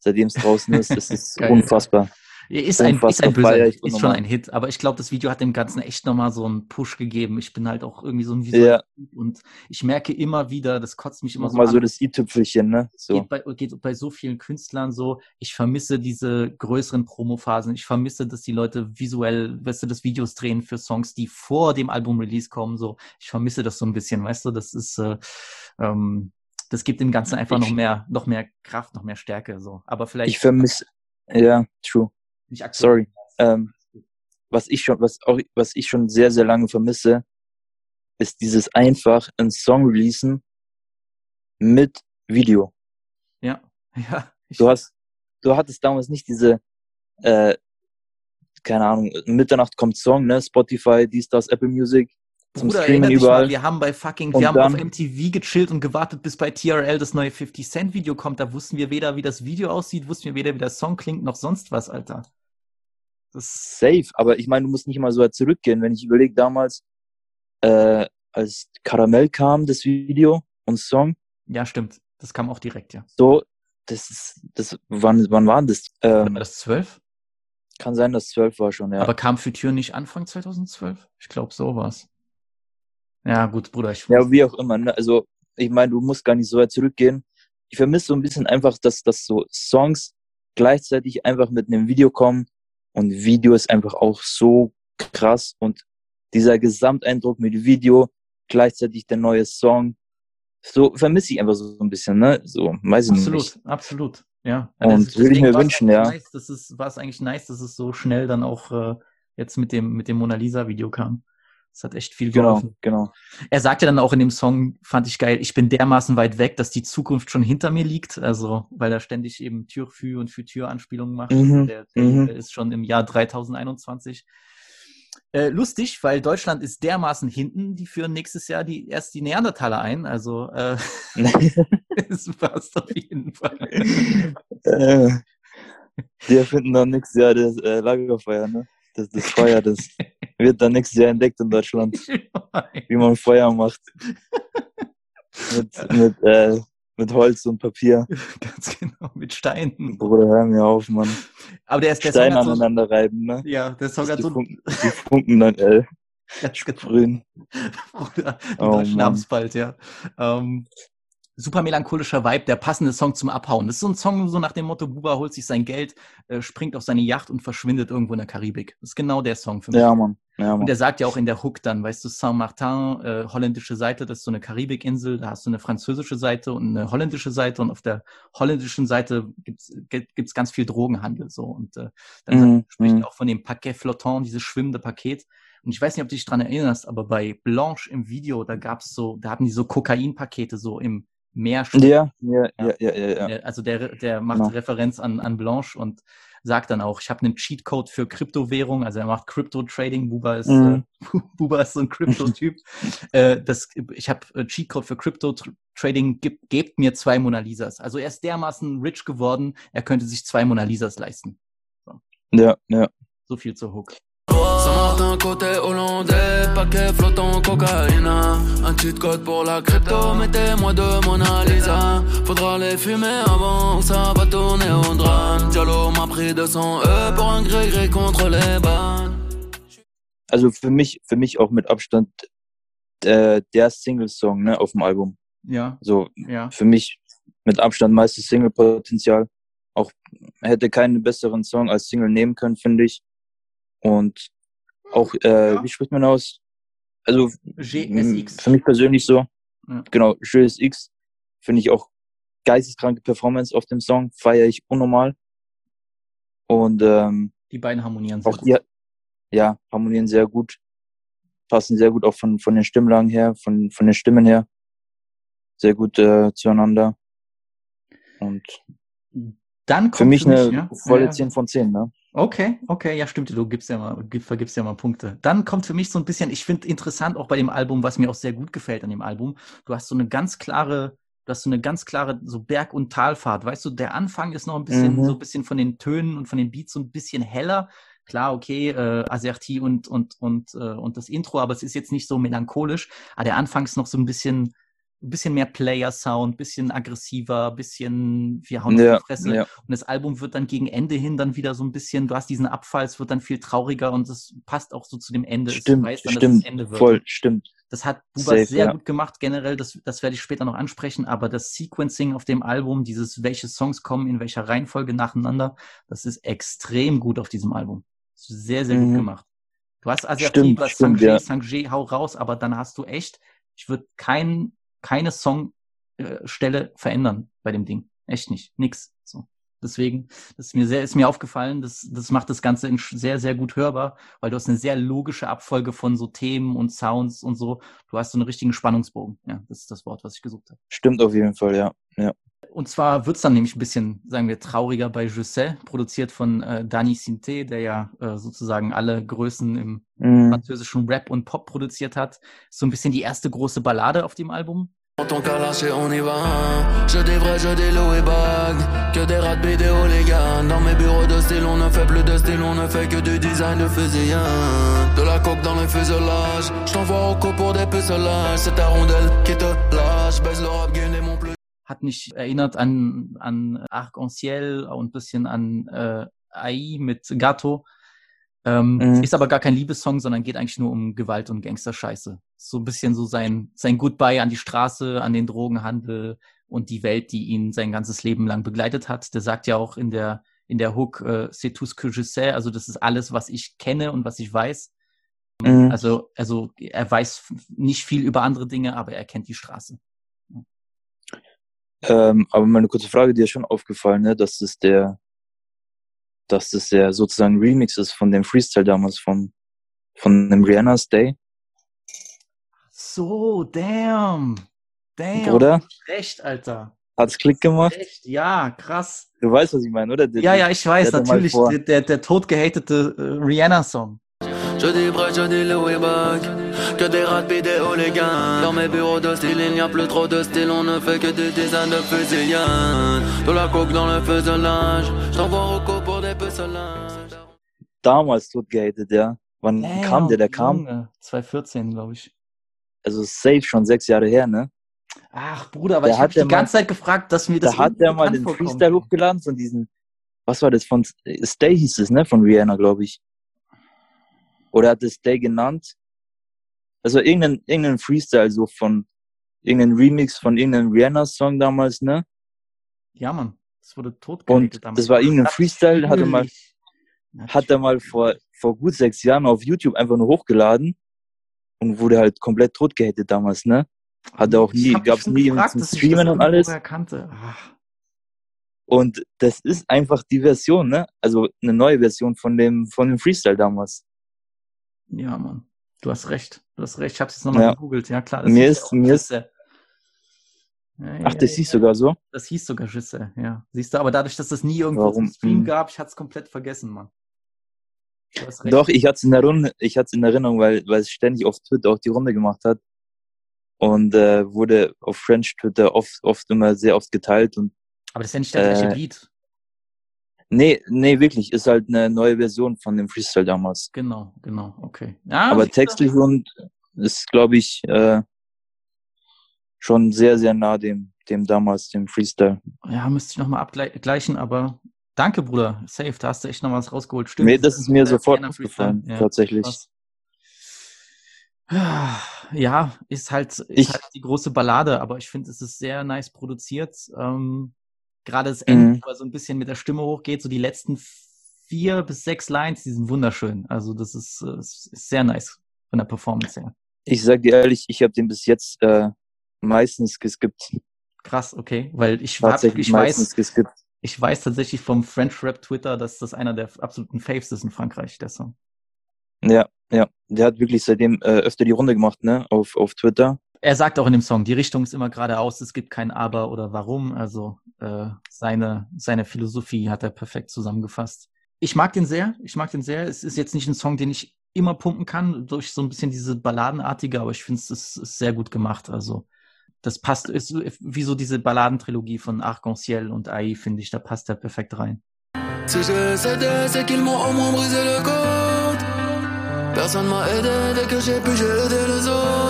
Seitdem es draußen ist, das ist Geil. unfassbar. Ist ein, ist ein böser ist schon ein Hit, aber ich glaube, das Video hat dem Ganzen echt nochmal so einen Push gegeben. Ich bin halt auch irgendwie so ein visueller Ja, und ich merke immer wieder, das kotzt mich immer so nochmal an. so das i-Tüpfelchen, ne? So. geht bei, geht bei so vielen Künstlern so. Ich vermisse diese größeren Promophasen. Ich vermisse, dass die Leute visuell, weißt du, das Videos drehen für Songs, die vor dem Album-Release kommen. So, ich vermisse das so ein bisschen, weißt du. Das ist, äh, ähm, das gibt dem Ganzen einfach noch mehr, noch mehr Kraft, noch mehr Stärke. So. Aber vielleicht. Ich vermisse, ja, true. Nicht aktuell. Sorry. Ähm, was ich schon, was auch, was ich schon sehr, sehr lange vermisse, ist dieses einfach einen Song releasen mit Video. Ja, ja. Du hast, du hattest damals nicht diese, äh, keine Ahnung, Mitternacht kommt Song, ne? Spotify, dies, das, Apple Music, zum Bruder, Streamen überall. Mal, wir haben bei fucking, Und wir haben auf MTV gechillt und gewartet, bis bei TRL das neue 50 Cent Video kommt. Da wussten wir weder, wie das Video aussieht, wussten wir weder, wie der Song klingt, noch sonst was, Alter. Safe, aber ich meine, du musst nicht mal so weit zurückgehen. Wenn ich überlege, damals, äh, als Karamell kam, das Video und Song, ja, stimmt. Das kam auch direkt, ja. so, das ist, das, wann, wann war das? War Ähm, das 12? kann sein, dass zwölf war schon, ja. Aber kam für Tür nicht Anfang 2012? Ich glaube, so war's. Ja, gut, Bruder, ich Ja, wie auch immer. Ne? Also, ich meine, du musst gar nicht so weit zurückgehen. Ich vermisse so ein bisschen einfach, dass, dass so Songs gleichzeitig einfach mit einem Video kommen und Video ist einfach auch so krass und dieser Gesamteindruck mit Video, gleichzeitig der neue Song, so vermisse ich einfach so ein bisschen, ne? So, weiß ich nicht. Absolut, absolut. Ja. Und das- würde ich mir wünschen, ja. Nice, das ist, war es eigentlich nice, dass es so schnell dann auch äh, jetzt mit dem, mit dem Mona Lisa Video kam. Das hat echt viel Genau, geholfen. genau. Er sagte dann auch in dem Song, fand ich geil, ich bin dermaßen weit weg, dass die Zukunft schon hinter mir liegt. Also, weil er ständig eben Tür für und für Tür Anspielungen macht. Mhm, Der, der mhm. ist schon im Jahr 3021. Äh, lustig, weil Deutschland ist dermaßen hinten, die führen nächstes Jahr die, erst die Neandertaler ein. Also, äh, es passt auf jeden Fall. äh, die erfinden dann nächstes Jahr das äh, Lagerfeuer, ne? Das, das Feuer, das wird dann nächstes Jahr entdeckt in Deutschland. wie man Feuer macht. mit, mit, äh, mit Holz und Papier. Ganz genau, mit Steinen. Bruder, hör mir auf, Mann. Aber der ist der Song Steine hat so, aneinander reiben, ne? Ja, der Song hat die, so Funken, die Funken dann, äh, ganz genau. sprühen. Bruder, die Oh, Mann. bald, ja. Ähm, super melancholischer Vibe, der passende Song zum Abhauen. Das ist so ein Song so nach dem Motto, Buba holt sich sein Geld, äh, springt auf seine Yacht und verschwindet irgendwo in der Karibik. Das ist genau der Song für mich. Ja, Mann. Ja, Und Mann. der sagt ja auch in der Hook dann, weißt du, Saint-Martin, äh, holländische Seite, das ist so eine Karibikinsel, da hast du eine französische Seite und eine holländische Seite und auf der holländischen Seite gibt's gibt- gibt's ganz viel Drogenhandel so und äh, dann Mhm, spricht mhm. er auch von dem Paquet Flottant, dieses schwimmende Paket. Und ich weiß nicht, ob du dich dran erinnerst, aber bei Blanche im Video, da gab's so, da hatten die so Kokainpakete so im Meer schwimmen. Ja, ja, ja, ja, ja, ja. Der- Also der, der macht Genau. Referenz an, an Blanche und sagt dann auch, ich habe einen Cheatcode für Kryptowährung, also er macht Crypto-Trading, Buba ist, Mhm. äh, Buba ist so ein Krypto-Typ. äh, das, ich habe äh, Cheatcode für Crypto-Trading, gebt, gebt mir zwei Mona Lisas. Also er ist dermaßen rich geworden, er könnte sich zwei Mona Lisas leisten. Ja, ja. So viel zur Hook. Saint-Martin côté hollandais, paquet flottant cocaïna. Un cheat code pour la crypto, mettez-moi de Mona Lisa. Faudra les fumer avant, ça va tourner au drame. Diallo m'a pris 200 E pour un gré-gré contre les bannes. Also für mich, für mich auch mit Abstand äh, der Single-Song, ne, auf dem Album. Ja, So, ja. für mich mit Abstand meistes Single-Potenzial. Auch hätte keinen besseren Song als Single nehmen können, finde ich. Und auch, äh, Ja. wie spricht man aus? Also GSX. für mich persönlich so. Ja. Genau, GSX finde ich auch geisteskranke Performance auf dem Song, feiere ich unnormal. Und ähm, Die beiden harmonieren sehr auch gut. die, ja, harmonieren sehr gut, passen sehr gut auch von, von den Stimmlagen her, von, von den Stimmen her, sehr gut äh, zueinander. Und Dann kommt für mich eine ja, volle ja, 10 von 10, ne? Okay, okay, ja, stimmt. Du gibst ja mal, gib, vergibst ja mal Punkte. Dann kommt für mich so ein bisschen, ich finde interessant auch bei dem Album, was mir auch sehr gut gefällt an dem Album. Du hast so eine ganz klare, du hast so eine ganz klare so Berg- und Talfahrt. Weißt du, der Anfang ist noch ein bisschen, Mhm. so ein bisschen von den Tönen und von den Beats so ein bisschen heller. Klar, okay, äh, Aserti und, und, und, äh, und das Intro, aber es ist jetzt nicht so melancholisch. Aber der Anfang ist noch so ein bisschen, ein bisschen mehr Player-Sound, bisschen aggressiver, bisschen, wir hauen auf Ja, die Fresse. ja, Und das Album wird dann gegen Ende hin dann wieder so ein bisschen, du hast diesen Abfall, es wird dann viel trauriger und es passt auch so zu dem Ende. stimmt, es weiß dann, dass stimmt, Ende wird. voll, stimmt. Das hat Buba sehr ja. gut gemacht, generell, das, das werde ich später noch ansprechen, aber das Sequencing auf dem Album, dieses, welche Songs kommen in welcher Reihenfolge nacheinander, das ist extrem gut auf diesem Album. Sehr, sehr gut Mhm. gemacht. Du hast Stimmt, du hast stimmt, Sanjay, ja. Sanjay, hau raus, aber dann hast du echt, ich würde kein, keine Song äh, verändern bei dem Ding. Echt nicht. Nix. So. Deswegen, das ist mir sehr, ist mir aufgefallen, das, das macht das Ganze sehr, sehr gut hörbar, weil du hast eine sehr logische Abfolge von so Themen und Sounds und so. Du hast so einen richtigen Spannungsbogen. Ja, das ist das Wort, was ich gesucht habe. Stimmt auf jeden Fall, ja. ja. Und zwar wird's dann nämlich ein bisschen, sagen wir, trauriger bei Je sais, produziert von äh, Dani Sinte, der ja äh, sozusagen alle Größen im mm. französischen Rap und Pop produziert hat. So ein bisschen die erste große Ballade auf dem Album. Ton lâché, on y va. Je des vrais, je des low et bag. Que des rats de vidéo, les gars. Dans mes bureaux de style, on ne fait plus de style, on ne fait que du design de fusillant. De la coque dans le fuselage. Je t'envoie au co pour des pucelages. C'est ta rondelle qui te lâche. Baisse le rap game et mon plus. Hat mich erinnert an, an Arc-en-Ciel und ein bisschen an äh, AI mit Gato. Ähm, mhm. Ist aber gar kein Liebessong, sondern geht eigentlich nur um Gewalt und Gangsterscheiße. So ein bisschen so sein, sein Goodbye an die Straße, an den Drogenhandel und die Welt, die ihn sein ganzes Leben lang begleitet hat. Der sagt ja auch in der, in der Hook, äh, c'est tout ce que je sais, also das ist alles, was ich kenne und was ich weiß. Mhm. Also, also er weiß nicht viel über andere Dinge, aber er kennt die Straße. Ähm, aber meine kurze Frage, dir ist schon aufgefallen, ne, dass es der dass das ja sozusagen Remix ist von dem Freestyle damals von, von dem Rihanna's Day. So, damn. Damn. Oder? Recht, Alter. Hat's Klick gemacht? Echt? Ja, krass. Du weißt, was ich meine, oder? Der, ja, ja, ich weiß, natürlich. Der, der, der totgehatete uh, Rihanna-Song. Je dis prêt, je dis Louis Bug Que des rats vidéo les gars Dans mes bureaux de style il n'y a plus trop de style On ne fait que des dizaines de fusillades De la coke dans le fuselage J't'envoie au pour des pucelages Damals tot gehatet, ja. Wann Damn, kam der? Der kam? Junge, 2014, glaube ich. Also safe schon sechs Jahre her, ne? Ach, Bruder, aber der ich habe die mal, ganze Zeit gefragt, dass mir das Da hat der mal den Freestyle hochgeladen von diesen, was war das, von Stay hieß es, ne? Von Rihanna, glaube ich. Oder hat es Day genannt? Also irgendein, irgendein Freestyle so von, irgendein Remix von irgendeinem Rihanna-Song damals, ne? Ja, Mann. Das wurde tot Und damals. das war irgendein Freestyle, hat er mal, hat er mal vor, vor gut sechs Jahren auf YouTube einfach nur hochgeladen und wurde halt komplett tot gehatet damals, ne? Hat er auch nie, gab es nie gefragt, zum Streamen und alles. Und das ist einfach die Version, ne? Also eine neue Version von dem, von dem Freestyle damals. Ja, Mann. Du hast recht. Du hast recht. Ich habe es jetzt nochmal ja. gegoogelt. Ja, klar. mir ist, mir ist. Ja, Ach, das hieß sogar so? Das hieß sogar Schüsse, ja. Siehst du, aber dadurch, dass das nie irgendwo im Stream hm. gab, ich hatte es komplett vergessen, Mann. Doch, ich hatte es in der Runde, ich in Erinnerung, weil, weil es ständig auf Twitter auch die Runde gemacht hat. Und äh, wurde auf French Twitter oft, oft immer sehr oft geteilt. Und, aber das ist ja nicht der gleiche äh, Beat. Nee, nee, wirklich. Ist halt eine neue Version von dem Freestyle damals. Genau, genau, okay. Ja, Aber textlich und ist, glaube ich, äh, schon sehr, sehr nah dem, dem damals, dem Freestyle. Ja, müsste ich nochmal abgleichen, aber danke, Bruder. Safe, da hast du echt noch was rausgeholt. Stimmt. Nee, das ist mir sofort aufgefallen, ja, tatsächlich. Krass. Ja, ist halt, ist ich, halt die große Ballade, aber ich finde, es ist sehr nice produziert. Ähm, Gerade das Ende, mhm. wo er so ein bisschen mit der Stimme hochgeht, so die letzten vier bis sechs Lines, die sind wunderschön. Also das ist, äh, ist sehr nice von der Performance her. Ich sag dir ehrlich, ich habe den bis jetzt äh, meistens geskippt. Krass, okay, weil ich, hab, ich weiß, geskippt. ich weiß tatsächlich vom French Rap Twitter, dass das einer der absoluten Faves ist in Frankreich, der Song. Ja, ja, der hat wirklich seitdem äh, öfter die Runde gemacht, ne, auf, auf Twitter. Er sagt auch in dem Song, die Richtung ist immer geradeaus, es gibt kein Aber oder Warum. Also äh, seine, seine Philosophie hat er perfekt zusammengefasst. Ich mag den sehr, ich mag den sehr. Es ist jetzt nicht ein Song, den ich immer pumpen kann, durch so ein bisschen diese Balladenartige, aber ich finde es ist, ist sehr gut gemacht. Also das passt, ist wie so diese Balladentrilogie von Arc-en-Ciel und AI, finde ich, da passt er perfekt rein. Personne m'a aidé dès que j'ai pu, j'ai aidé les autres.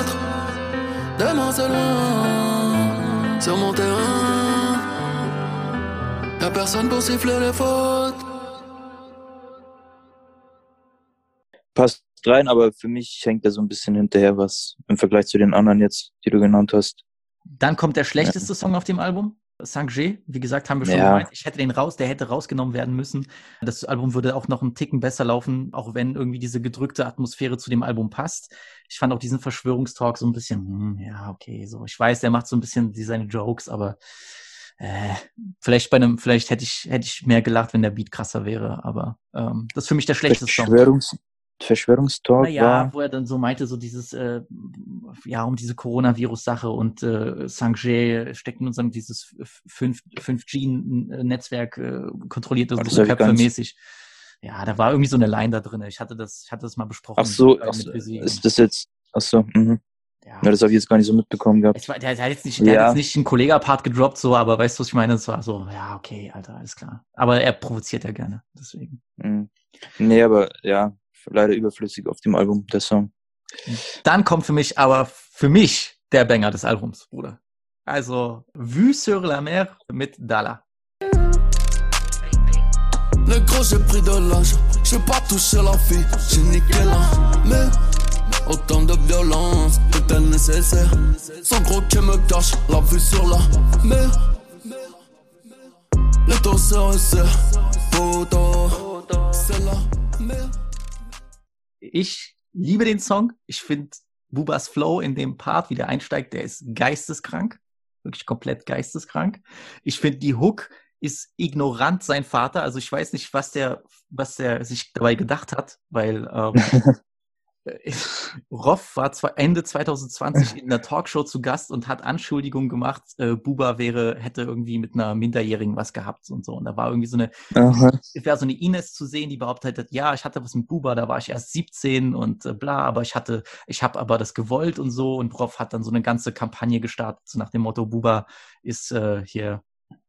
Demain c'est loin, sur mon terrain. Y'a personne pour siffler les fautes. Passt rein, aber für mich hängt er so ein bisschen hinterher, was im Vergleich zu den anderen jetzt, die du genannt hast. Dann kommt der schlechteste ja. Song auf dem Album. Sanjay, wie gesagt, haben wir schon Ja. gemeint. Ich hätte den raus, der hätte rausgenommen werden müssen. Das Album würde auch noch einen Ticken besser laufen, auch wenn irgendwie diese gedrückte Atmosphäre zu dem Album passt. Ich fand auch diesen Verschwörungstalk so ein bisschen, hm, ja, okay, so. Ich weiß, der macht so ein bisschen seine Jokes, aber äh, vielleicht bei einem, vielleicht hätte ich, hätte ich mehr gelacht, wenn der Beat krasser wäre, aber ähm, das ist für mich der schlechteste Song. Verschwörungs Verschwörungstalk Naja, war. wo er dann so meinte, so dieses, äh, ja, um diese Coronavirus-Sache und äh, Sanjay steckt in unserem dieses 5, 5G-Netzwerk äh, kontrolliert das Oh, das nicht- köpfermäßig. Ja, da war irgendwie so eine Line da drin. Ich hatte das, ich hatte das mal besprochen. Ach so, ach so ist das jetzt. Ach so, mhm. ja. Ja, das habe ich jetzt gar nicht so mitbekommen gehabt. War, der, der hat jetzt nicht, der Ja. hat jetzt nicht einen Kollega-Part gedroppt, so, aber weißt du, was ich meine? Es war so, ja, okay, Alter, alles klar. Aber er provoziert ja gerne, deswegen. Mhm. Nee, aber ja, leider überflüssig auf dem Album, der Song. Dann kommt für mich aber für mich der Banger des Albums, Bruder. Also, Vue sur la mer mit Dalla. Les gros, j'ai pris de l'âge. J'ai pas touché la fille, j'ai niqué la Mais autant de violence était nécessaire. Sans gros qui me cache la vue sur la mer. Les taux se resserrent. Photo, c'est la mer. Ich liebe den Song. Ich finde Bubas Flow in dem Part, wie der einsteigt, der ist geisteskrank. Wirklich komplett geisteskrank. Ich finde die Hook ist ignorant sein Vater. Also ich weiß nicht, was der, was der sich dabei gedacht hat, weil ähm, äh, Roff war zwar Ende 2020 in einer Talkshow zu Gast und hat Anschuldigungen gemacht, äh, Buba wäre, hätte irgendwie mit einer Minderjährigen was gehabt und so. Und da war irgendwie so eine Aha. es wäre so eine Ines zu sehen, die behauptet hat, ja, ich hatte was mit Buba, da war ich erst 17 und äh, bla, aber ich hatte, ich habe aber das gewollt und so und Prof hat dann so eine ganze Kampagne gestartet, so nach dem Motto, Buba ist äh, hier,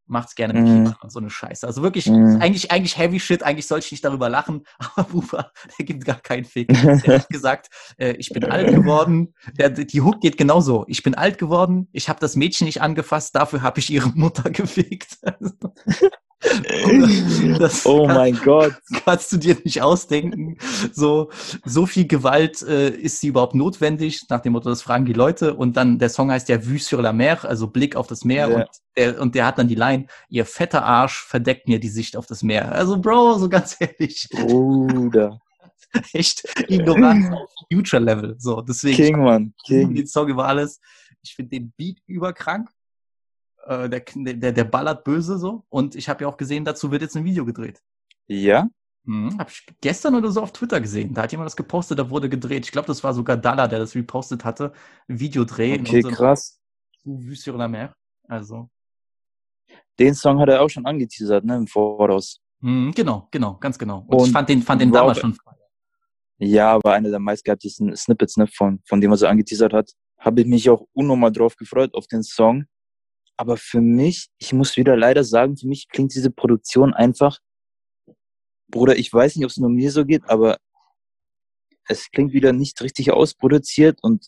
macht's gerne mit Mhm. Und so eine Scheiße. Also wirklich, Mhm. eigentlich, eigentlich heavy shit, eigentlich sollte ich nicht darüber lachen, aber Buba, der gibt gar keinen Fick. Der hat gesagt, äh, ich bin alt geworden, der, die Hook geht genauso, ich bin alt geworden, ich habe das Mädchen nicht angefasst, dafür habe ich ihre Mutter gefickt. Das- oh mein Gott. kannst du dir nicht ausdenken. So, so viel Gewalt äh, ist sie überhaupt notwendig? Nach dem Motto, das fragen die Leute. Und dann, der Song heißt ja Vue sur la mer, also Blick auf das Meer. Ja. Und, der, und der hat dann die Line, ihr fetter Arsch verdeckt mir die Sicht auf das Meer. Also, Bro, so ganz ehrlich, Bruder. echt ignorant auf Future-Level. So, deswegen, King, Mann. King. den Song über alles. Ich finde den Beat überkrank. Äh, der, der, der ballert böse so. Und ich habe ja auch gesehen, dazu wird jetzt ein Video gedreht. Ja? Mhm. Hab ich gestern oder so auf Twitter gesehen. Da hat jemand das gepostet, da wurde gedreht. Ich glaube, das war sogar Dalla, der das repostet hatte. Videodreh Okay, unserem krass. Vue sur la mer. Also. Den Song hat er auch schon angeteasert, ne, im Voraus. Mhm, genau, genau, ganz genau. Und, ich Und fand den, fand den damals schon. Ja, war einer der meistgehabtesten Snippets, ne, von, von dem er so angeteasert hat. Habe ich mich auch unnormal drauf gefreut, auf den Song. Aber für mich, ich muss wieder leider sagen, für mich klingt diese Produktion einfach, Bruder, ich weiß nicht, ob es nur mir so geht, aber es klingt wieder nicht richtig ausproduziert und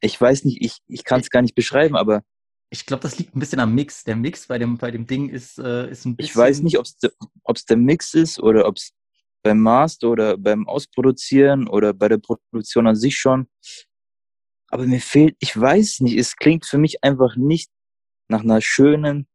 ich weiß nicht, ich, ich kann es gar nicht beschreiben, aber Ich glaube, das liegt ein bisschen am Mix. Der Mix bei dem, bei dem Ding ist, äh, ist ein bisschen. ich weiß nicht, ob es ob's der Mix ist oder ob es beim Master oder beim Ausproduzieren oder bei der Produktion an sich schon. Aber mir fehlt, ich weiß nicht, es klingt für mich einfach nicht nach einer schönen,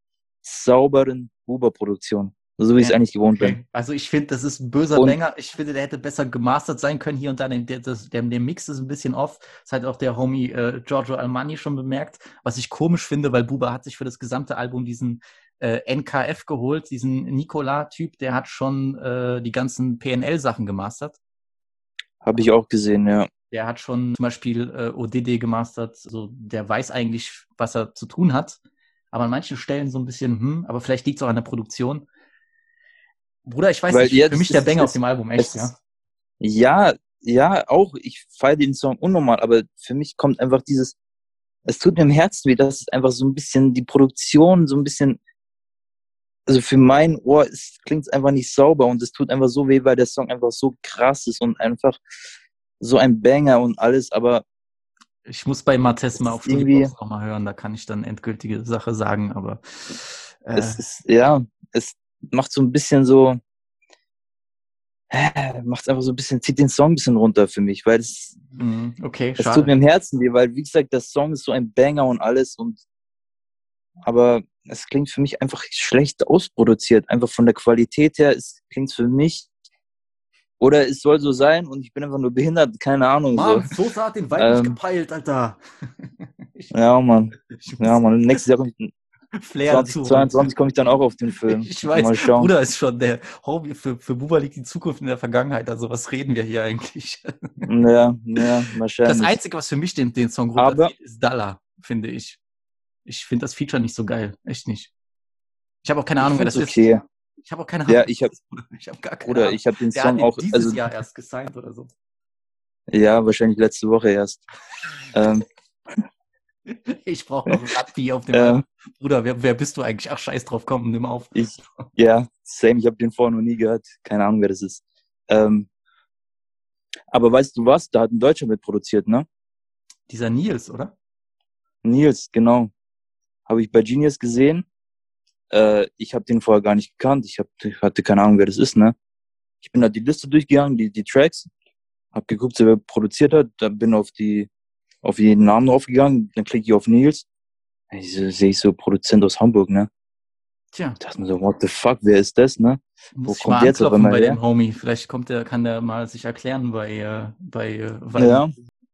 sauberen Huber-Produktion. So wie ich es eigentlich gewohnt bin. Okay. Also ich finde, das ist ein böser Und- Banger. Ich finde, der hätte besser gemastert sein können hier und da. Der, das, der, der Mix ist ein bisschen off. Das hat auch der Homie äh, Giorgio Almani schon bemerkt. Was ich komisch finde, weil Buba hat sich für das gesamte Album diesen äh, NKF geholt, diesen Nicola-Typ, der hat schon äh, die ganzen PNL-Sachen gemastert. Habe ich auch gesehen, ja. Der hat schon zum Beispiel äh, ODD gemastert. Also der weiß eigentlich, was er zu tun hat. Aber an manchen Stellen so ein bisschen, hm, aber vielleicht liegt es auch an der Produktion. Bruder, ich weiß Weil nicht, für mich der Banger auf dem Album, echt, ja. Ja, ja, auch. Ich feiere den Song unnormal, aber für mich kommt einfach dieses, es tut mir im Herzen weh, dass es einfach so ein bisschen die Produktion so ein bisschen, also für mein Ohr klingt es einfach nicht sauber und es tut einfach so weh, weil der Song einfach so krass ist und einfach so ein Banger und alles, aber Ich muss bei Martes mal auf irgendwie- Studios noch mal hören, da kann ich dann endgültige Sache sagen, aber äh, es ist, ja, es macht so ein bisschen so, macht einfach so ein bisschen, zieht den Song ein bisschen runter für mich, weil es, mh, okay, Es tut schade. mir im Herzen weh, weil, wie gesagt, der Song ist so ein Banger und alles und, aber es klingt für mich einfach schlecht ausproduziert. Einfach von der Qualität her klingt es für mich. Oder es soll so sein und ich bin einfach nur behindert, keine Ahnung. Mann, so. Sosa hat den Vibe Ähm, nicht gepeilt, Alter. Ich- Ja, Mann. Ja, Mann. Nächstes Jahr, komm ich- Flair dazu. 2022 komme ich dann auch auf den Film. Ich weiß, Mal schauen. Bruder ist schon der Hobby für, für Buba liegt die Zukunft in der Vergangenheit. Also was reden wir hier eigentlich? Ja, ja, wahrscheinlich. Das Einzige, was für mich den, den Song runterzieht, ist Dalla, finde ich. Ich finde das Feature nicht so geil. Echt nicht. Ich habe auch keine Ahnung, wer das find's ist. Ich habe auch keine Ahnung. Ja, ich das hab- habe gar keine Oder ich habe den Song auch, dieses also Jahr erst gesigned oder so. ja, wahrscheinlich letzte Woche erst. ähm, Ich brauche noch ein Rugby auf dem äh. Bruder, wer, wer bist du eigentlich? Ach, scheiß drauf, komm, nimm auf. ich, ja, same, ich habe den vorher noch nie gehört. Keine Ahnung, wer das ist. Ähm, aber weißt du was? Da hat ein Deutscher mitproduziert, ne? Dieser Nils, oder? Nils, genau. Habe ich bei Genius gesehen. Äh, ich habe den vorher gar nicht gekannt. Ich hab, ich hatte keine Ahnung, wer das ist, ne? Ich bin da die Liste durchgegangen, die, die Tracks, hab geguckt, wer produziert hat, dann bin auf die, auf jeden Namen draufgegangen, dann klicke ich auf Nils. Ich so, sehe ich so Produzent aus Hamburg, ne? Tja, Ich dachte mir so, what the fuck, wer ist das, ne? muss Wo ich kommt mal jetzt auf einmal bei her? dem Homie. Vielleicht kommt der, kann der mal sich erklären bei, äh, bei, äh, Ja,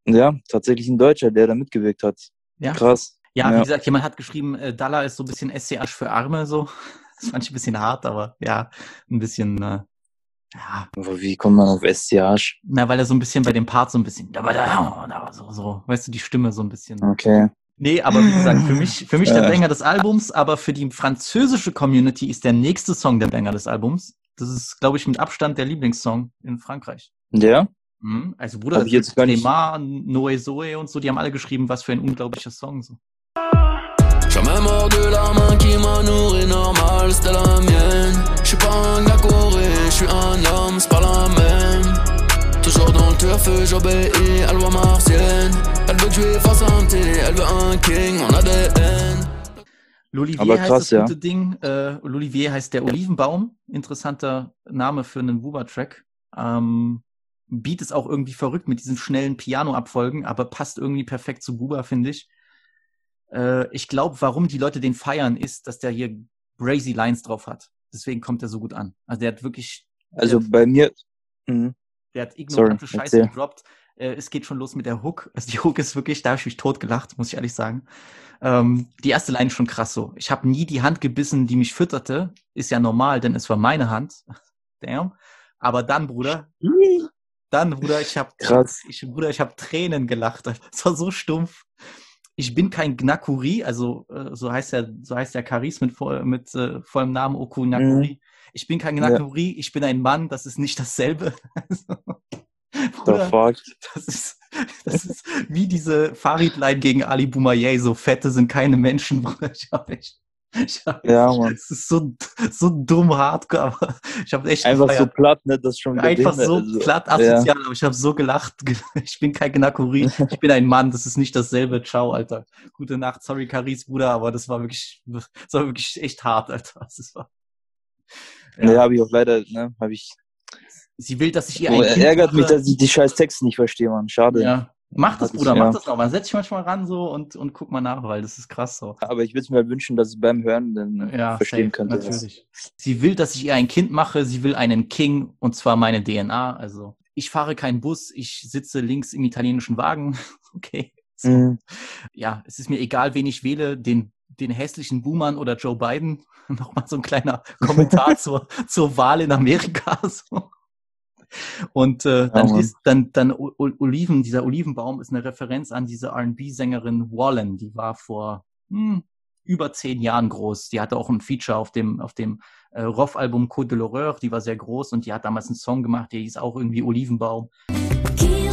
ja, tatsächlich ein Deutscher, der da mitgewirkt hat. ja. Krass. Ja, wie Ja. gesagt, jemand hat geschrieben, äh, Dalla ist so ein bisschen SCH für Arme, so. Das fand ich ein bisschen hart, aber ja, ein bisschen, äh, ja, Aber wie kommt man auf SCH? na, weil er so ein bisschen bei dem Part so ein bisschen, da, da, da, so, so, weißt du, die Stimme so ein bisschen. Okay. Nee, aber wie gesagt, für mich, für mich der. Banger des Albums, aber für die französische Community ist der nächste Song der Banger des Albums. Das ist, glaube ich, mit Abstand der Lieblingssong in Frankreich. Ja? Mhm. Also Bruder, Clément, Noé Zoé und so, die haben alle geschrieben, was für ein unglaublicher Song. So. Mort de la main qui m'a nourri normal, c'était la mienne. J'suis pas un gars couré, j'suis un homme, c'est pas la même. Toujours dans le turf, j'obéis à loi martienne. Elle veut que je lui fasse un thé, elle veut un king, mon ADN. L'Olivier Aber heißt krass, das ja. gute Ding. Äh, L'Olivier heißt der Olivenbaum. Interessanter Name für einen Buba-Track. Ähm, Beat ist auch irgendwie verrückt mit diesen schnellen Piano-Abfolgen, aber passt irgendwie perfekt zu Buba, finde ich. Äh, ich glaube, warum die Leute den feiern, ist, dass der hier crazy Lines drauf hat. Deswegen kommt er so gut an. Also der hat wirklich, Also der, bei mir, mhm. der hat ignorante Sorry, Scheiße gedroppt. Äh, es geht schon los mit der Hook. Also die Hook ist wirklich, da habe ich mich totgelacht, muss ich ehrlich sagen. Ähm, die erste Line ist schon krass so. Ich habe nie die Hand gebissen, die mich fütterte. Ist ja normal, denn es war meine Hand. Damn. Aber dann, Bruder, dann, Bruder, ich habe Bruder, ich habe Tränen gelacht. Das war so stumpf. Ich bin kein Gnakuri, also äh, so heißt der, so heißt der Karis mit, voll- mit äh, vollem Namen Oku Gnakuri. Ich bin kein Ja. Gnakuri, ich bin ein Mann, das ist nicht dasselbe. The Bruder, fuck. das ist, das ist wie diese Farid-Line gegen Ali Boumaier, so Fette sind keine Menschen, Bruder. Ich hab echt, ich hab, Ja, Mann. Es ist so, so dumm hart, aber ich habe echt Einfach so gefeiert. platt, ne? Das schon Einfach so also, platt Ja. asozial, aber ich habe so gelacht. Ich bin kein Gnakuri, ich bin ein Mann, das ist nicht dasselbe. Ciao, Alter. Gute Nacht, sorry, Caris Bruder, aber das war wirklich, das war wirklich echt hart, Alter. Das war, Ne, habe ich auch leider, ne? Habe ich. Sie will, dass ich ihr Oh, ein Kind ärgert mich, mache. dass ich die scheiß Texte nicht verstehe, Mann. Schade. Ja. Mach das, Bruder, ja. mach das noch mal. Setz dich manchmal ran so und, und guck mal nach, weil das ist krass so. Aber ich würde es mir wünschen, dass ich beim Hören dann Ja, verstehen safe, könnte. was- Natürlich. Sie will, dass ich ihr ein Kind mache. Sie will einen King und zwar meine DNA. Also ich fahre keinen Bus. Ich sitze links im italienischen Wagen. Okay. So. Mhm. Ja, es ist mir egal, wen ich wähle. Den, den hässlichen Buhmann oder Joe Biden. Nochmal so ein kleiner Kommentar zur, zur Wahl in Amerika. So. Und äh, dann, Mann. ist, dann, dann O- O- Oliven, dieser Olivenbaum ist eine Referenz an diese R&B-Sängerin Wallen. Die war vor hm, über zehn Jahren groß. Die hatte auch ein Feature auf dem, auf dem äh, Roff-Album Côte de l'Horreur. Die war sehr groß und die hat damals einen Song gemacht, der hieß auch irgendwie Olivenbaum. Qui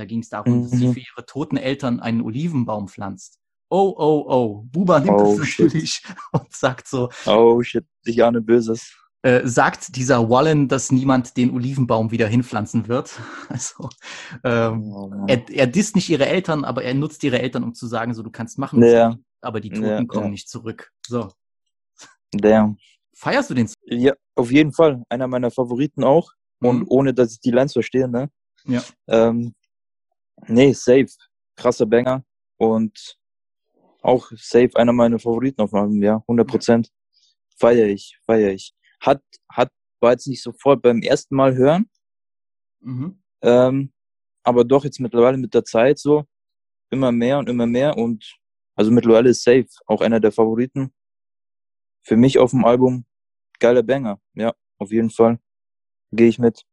da ging es darum, dass sie Mhm. für ihre toten Eltern einen Olivenbaum pflanzt. Oh, oh, oh. Buba nimmt Oh, das shit. natürlich und sagt so, Oh shit, ich ahne Böses. äh, sagt dieser Wallen, dass niemand den Olivenbaum wieder hinpflanzen wird. Also, ähm, Oh, er, er disst nicht ihre Eltern, aber er nutzt ihre Eltern, um zu sagen, so, du kannst machen, Ja. du aber die Toten Ja, kommen ja. nicht zurück. So. Damn. Feierst du den? Ja, auf jeden Fall. Einer meiner Favoriten auch. und Mhm. ohne, dass ich die Lines verstehe, ne? Ja. Ähm, nee, safe. Krasser Banger und auch safe einer meiner Favoriten auf dem Album, ja, 100 Prozent. Feier ich, feier ich. Hat, hat, war jetzt nicht sofort beim ersten Mal hören, Mhm. ähm, aber doch jetzt mittlerweile mit der Zeit so immer mehr und immer mehr und also mittlerweile ist safe auch einer der Favoriten. Für mich auf dem Album geiler Banger, ja, auf jeden Fall. Gehe ich mit.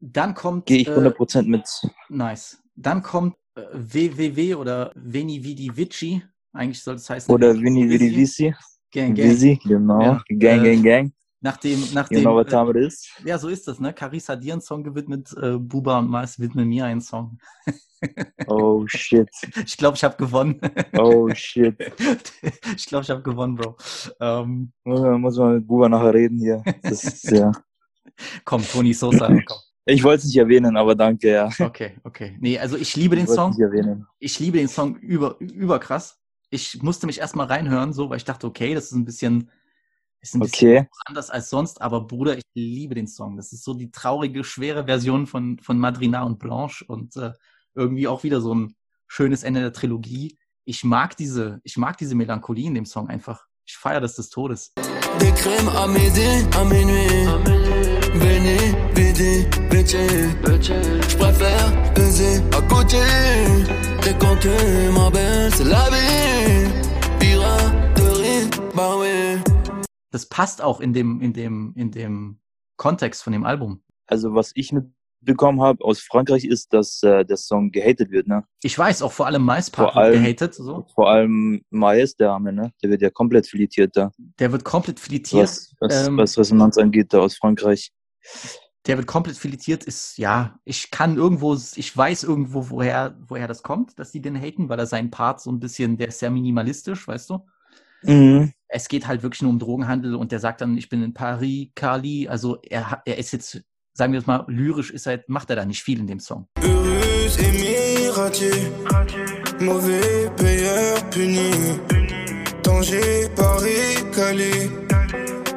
Dann kommt. Gehe ich äh, 100% mit. Nice. Dann kommt äh, WWW oder Veni Vidi Vici. Eigentlich soll es heißen. Oder Winnie Vidi Vici. Gang, gang. Visi, genau. Ja. Gang, Äh, gang, gang. Nachdem, nachdem know what äh, time it is? ja, so ist das, ne? Carissa dir einen Song gewidmet, äh, Buba und Mars widmen mir einen Song. Oh shit. Ich glaube, ich habe gewonnen. Oh shit. ich glaube, ich habe gewonnen, Bro. Ähm, Muss man, muss man mit Buba nachher reden hier. Das ist, ja. komm, Toni Sosa. Komm. Ich wollte es nicht erwähnen, aber danke, ja. Okay, okay. Nee, also ich liebe den Ich Song. nicht erwähnen. Ich liebe den Song über, überkrass. Ich musste mich erstmal reinhören, so, weil ich dachte, okay, das ist ein bisschen, ist ein bisschen Okay. anders als sonst, aber Bruder, ich liebe den Song. Das ist so die traurige, schwere Version von, von Madrina und Blanche und äh, irgendwie auch wieder so ein schönes Ende der Trilogie. Ich mag diese, ich mag diese Melancholie in dem Song einfach. Ich feiere das des Todes. Des crèmes à midi, à minuit. Veni, vidi, vici. Je préfère baiser à côté. T'es tu ma belle, c'est la vie. Piraterie, bah oui. Das passt auch in dem, in dem, in dem Kontext von dem Album. Also was ich mitbekommen habe aus Frankreich ist, dass äh, der Song gehatet wird, ne? Ich weiß, auch vor allem MySpace Vor allem- gehatet, so. Vor allem Maes, der Arme, ne? Der wird ja komplett filetiert da. Der wird komplett filetiert. Was, was, ähm, was Resonanz angeht, da aus Frankreich. Der wird komplett filetiert, ist, ja, ich kann irgendwo, ich weiß irgendwo, woher, woher das kommt, dass die den haten, weil er seinen Part so ein bisschen, der ist sehr minimalistisch, weißt du? Mhm. Es geht halt wirklich nur um Drogenhandel und der sagt dann, ich bin in Paris, Cali, also er, hat- er ist jetzt, sagen wir es mal, lyrisch ist er, macht er da nicht viel in dem Song. Mauvais payeur puni. Danger, Paris, Calais,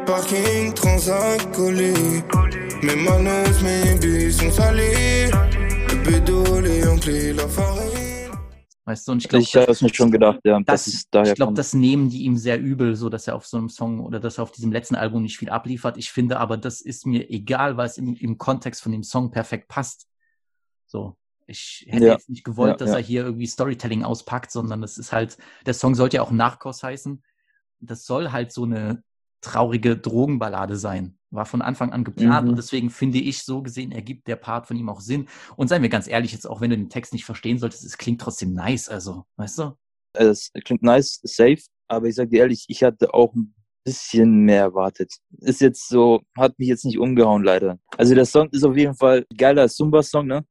parking, transac collé. Mes manos, mes billes sont salés. Le bédo, les Yankees, la farine. Weißt du, und ich glaube, Ich habe es mir schon gedacht, ja. das, Das, ich glaube, das nehmen die ihm sehr übel, so dass er auf so einem Song oder dass er auf diesem letzten Album nicht viel abliefert. Ich finde aber, das ist mir egal, weil es im, im Kontext von dem Song perfekt passt. So. Ich hätte Ja. jetzt nicht gewollt, Ja, dass ja. er hier irgendwie Storytelling auspackt, sondern das ist halt, der Song sollte ja auch Nachkurs heißen. Das soll halt so eine traurige Drogenballade sein. War von Anfang an geplant Mhm. und deswegen finde ich, so gesehen ergibt der Part von ihm auch Sinn. Und seien wir ganz ehrlich, jetzt auch wenn du den Text nicht verstehen solltest, es klingt trotzdem nice, also, weißt du? Es klingt nice, safe, aber ich sag dir ehrlich, ich hatte auch ein bisschen mehr erwartet. Ist jetzt so, hat mich jetzt nicht umgehauen, leider. Also der Song ist auf jeden Fall geiler als Zumba-Song, ne?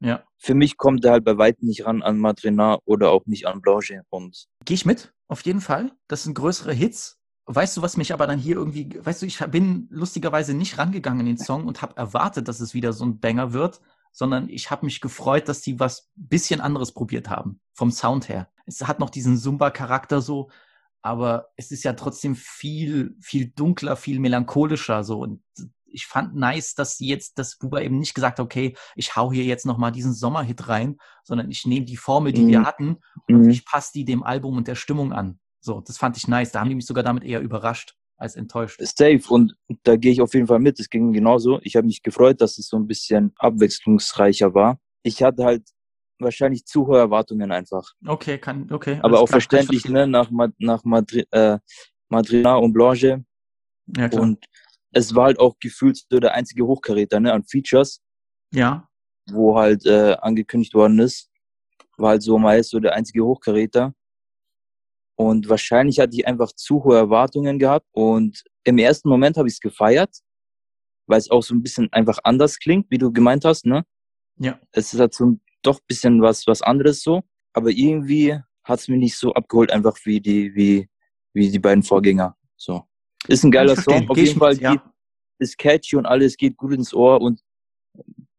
Ja. Für mich kommt er halt bei weitem nicht ran an Madrina oder auch nicht an Blanche und Gehe ich mit, auf jeden Fall. Das sind größere Hits. Weißt du, was mich aber dann hier irgendwie, weißt du, ich bin lustigerweise nicht rangegangen in den Song und habe erwartet, dass es wieder so ein Banger wird, sondern ich habe mich gefreut, dass die was bisschen anderes probiert haben, vom Sound her. Es hat noch diesen Zumba-Charakter so, aber es ist ja trotzdem viel, viel dunkler, viel melancholischer so und ich fand nice, dass sie jetzt, dass Buba eben nicht gesagt hat, okay, ich hau hier jetzt nochmal diesen Sommerhit rein, sondern ich nehme die Formel, die wir Mhm. hatten und Mhm. ich passe die dem Album und der Stimmung an. So, das fand ich nice. Da haben die mich sogar damit eher überrascht als enttäuscht. safe und da gehe ich auf jeden Fall mit. Es ging genauso. Ich habe mich gefreut, dass es so ein bisschen abwechslungsreicher war. Ich hatte halt wahrscheinlich zu hohe Erwartungen einfach. Okay, kann, okay. Aber auch klar, verständlich, ne, nach, nach Madri äh, Madrina und Blanche. Ja, klar. Und es war halt auch gefühlt so der einzige Hochkaräter ne, an Features, ja, wo halt äh, angekündigt worden ist. War halt so meist so der einzige Hochkaräter. Und wahrscheinlich hatte ich einfach zu hohe Erwartungen gehabt. Und im ersten Moment habe ich es gefeiert, weil es auch so ein bisschen einfach anders klingt, wie du gemeint hast. Ne? ja. Es ist halt so ein- doch ein bisschen was, was anderes so. Aber irgendwie hat es mich nicht so abgeholt, einfach wie die, wie, wie die beiden Vorgänger. So. Ist ein geiler. Song. Auf jeden Fall mit, ja. geht, ist catchy und alles geht gut ins Ohr und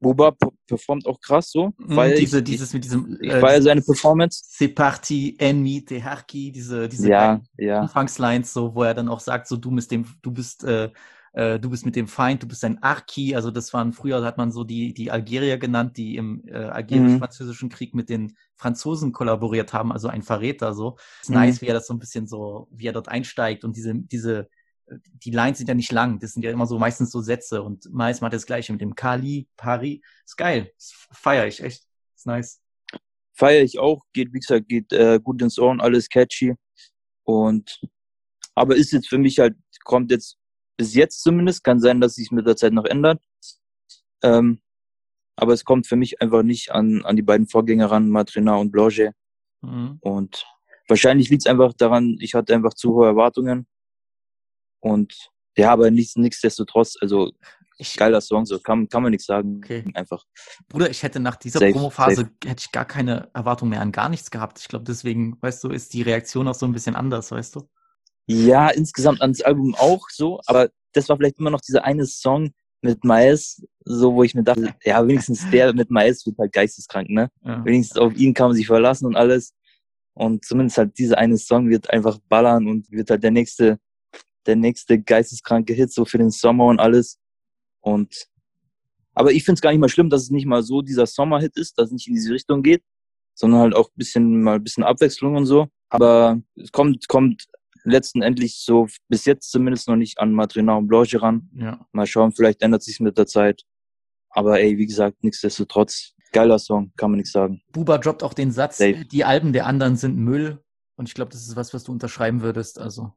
Buba performt auch krass so. Mhm, Weil diese, ich, dieses mit diesem ich feiere seine Performance. C'est parti, ennemi, Teharki, diese, diese Ja, ja. Anfangslines, so, wo er dann auch sagt, so du bist dem, du bist äh, äh, du bist mit dem Feind, du bist ein Arki, also das waren früher hat man so die die Algerier genannt, die im äh, algerisch-französischen Krieg mit den Franzosen kollaboriert haben, also ein Verräter so. Ist Mhm. nice, wie er das so ein bisschen so, wie er dort einsteigt und diese diese die Lines sind ja nicht lang, das sind ja immer so meistens so Sätze und Miles macht das gleiche mit dem Kali, Pari, ist geil, das feier ich echt, ist nice. Feiere ich auch, geht, wie gesagt, geht äh, gut ins Ohr und alles catchy. Und aber ist jetzt für mich halt, kommt jetzt bis jetzt zumindest, kann sein, dass sich mit der Zeit noch ändert. Ähm, aber es kommt für mich einfach nicht an, an die beiden Vorgänger ran, Matrina und Blanche. Mhm. Und wahrscheinlich liegt es einfach daran, ich hatte einfach zu hohe Erwartungen. Und ja, aber nichts, nichtsdestotrotz, also Ich, geiler Song, so kann, kann man nichts sagen. Okay. Einfach. Bruder, ich hätte nach dieser Safe, Promophase hätte ich gar keine Erwartung mehr an gar nichts gehabt. Ich glaube, deswegen, weißt du, ist die Reaktion auch so ein bisschen anders, weißt du? Ja, insgesamt ans Album auch so, aber das war vielleicht immer noch dieser eine Song mit Miles, so wo ich mir dachte, ja, wenigstens der mit Miles wird halt geisteskrank, ne? Ja. Wenigstens auf ihn kann man sich verlassen und alles. Und zumindest halt dieser eine Song wird einfach ballern und wird halt der nächste, der nächste geisteskranke Hit so für den Sommer und alles. Und aber ich finde es gar nicht mal schlimm, dass es nicht mal so dieser Sommerhit ist, dass es nicht in diese Richtung geht, sondern halt auch bisschen mal ein bisschen Abwechslung und so. Aber es kommt, kommt letzten Endlich so bis jetzt zumindest noch nicht an Madrina und Blanche ran. ja. Mal schauen, vielleicht ändert sich mit der Zeit. Aber ey, wie gesagt, nichtsdestotrotz, geiler Song, kann man nichts sagen. Buba droppt auch den Satz, Safe. die Alben der anderen sind Müll. Und ich glaube, das ist was, was du unterschreiben würdest. Also,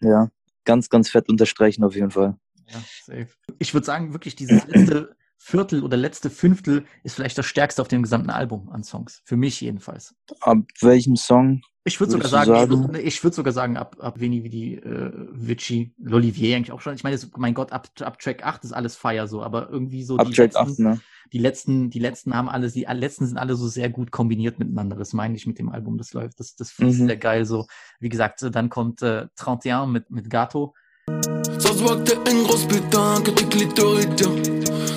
Ja, ganz, ganz fett unterstreichen auf jeden Fall. ja, safe. Ich würde sagen, wirklich dieses letzte Viertel oder letzte Fünftel ist vielleicht das stärkste auf dem gesamten Album an Songs. Für mich jedenfalls. Ab welchem Song? Ich würde sogar sagen, sagen? ich, würde sogar sagen, ab, ab Veni wie die äh, Vici, L'Olivier eigentlich auch schon. Ich meine, das- mein Gott, ab, ab Track 8 ist alles Feier so, aber irgendwie so Ab die Track letzten, 8, ne? die letzten, die letzten haben alle, die letzten sind alle so sehr gut kombiniert miteinander. Das meine ich mit dem Album, das läuft. Das, das ist Mhm. sehr geil. So, wie gesagt, dann kommt äh, 31 mit, mit Gato. Ça se voit que t'es une grosse putain, que t'es clitoridien.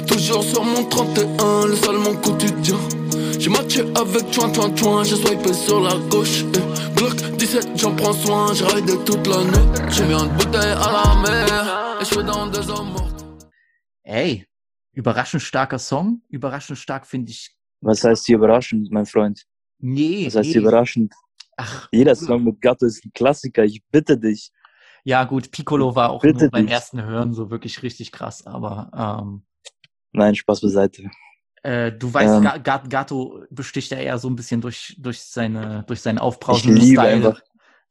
Toujours sur mon 31, le sale mon quotidien. J'ai matché avec Chouin Chouin Chouin, j'ai swipé sur la gauche. eh. Glock 17, j'en prends soin, j'ai raidé toute la nuit. J'ai mis une bouteille à la mer, et je suis dans des mortes. Ey, überraschend starker Song. Überraschend stark finde ich. Was heißt hier überraschend, mein Freund? Nee, Was heißt nee. hier überraschend? Ach, Jeder. Song mit Gatto ist ein Klassiker, ich bitte dich. Ja, gut, Piccolo war auch Bitte nur beim dich. ersten Hören so wirklich richtig krass, aber ähm, Nein, Spaß beiseite. Äh, du weißt, Ähm. Ga- Ga- Gato besticht ja eher so ein bisschen durch, durch seine, durch seinen Ich aufbrausenden liebe Style. einfach,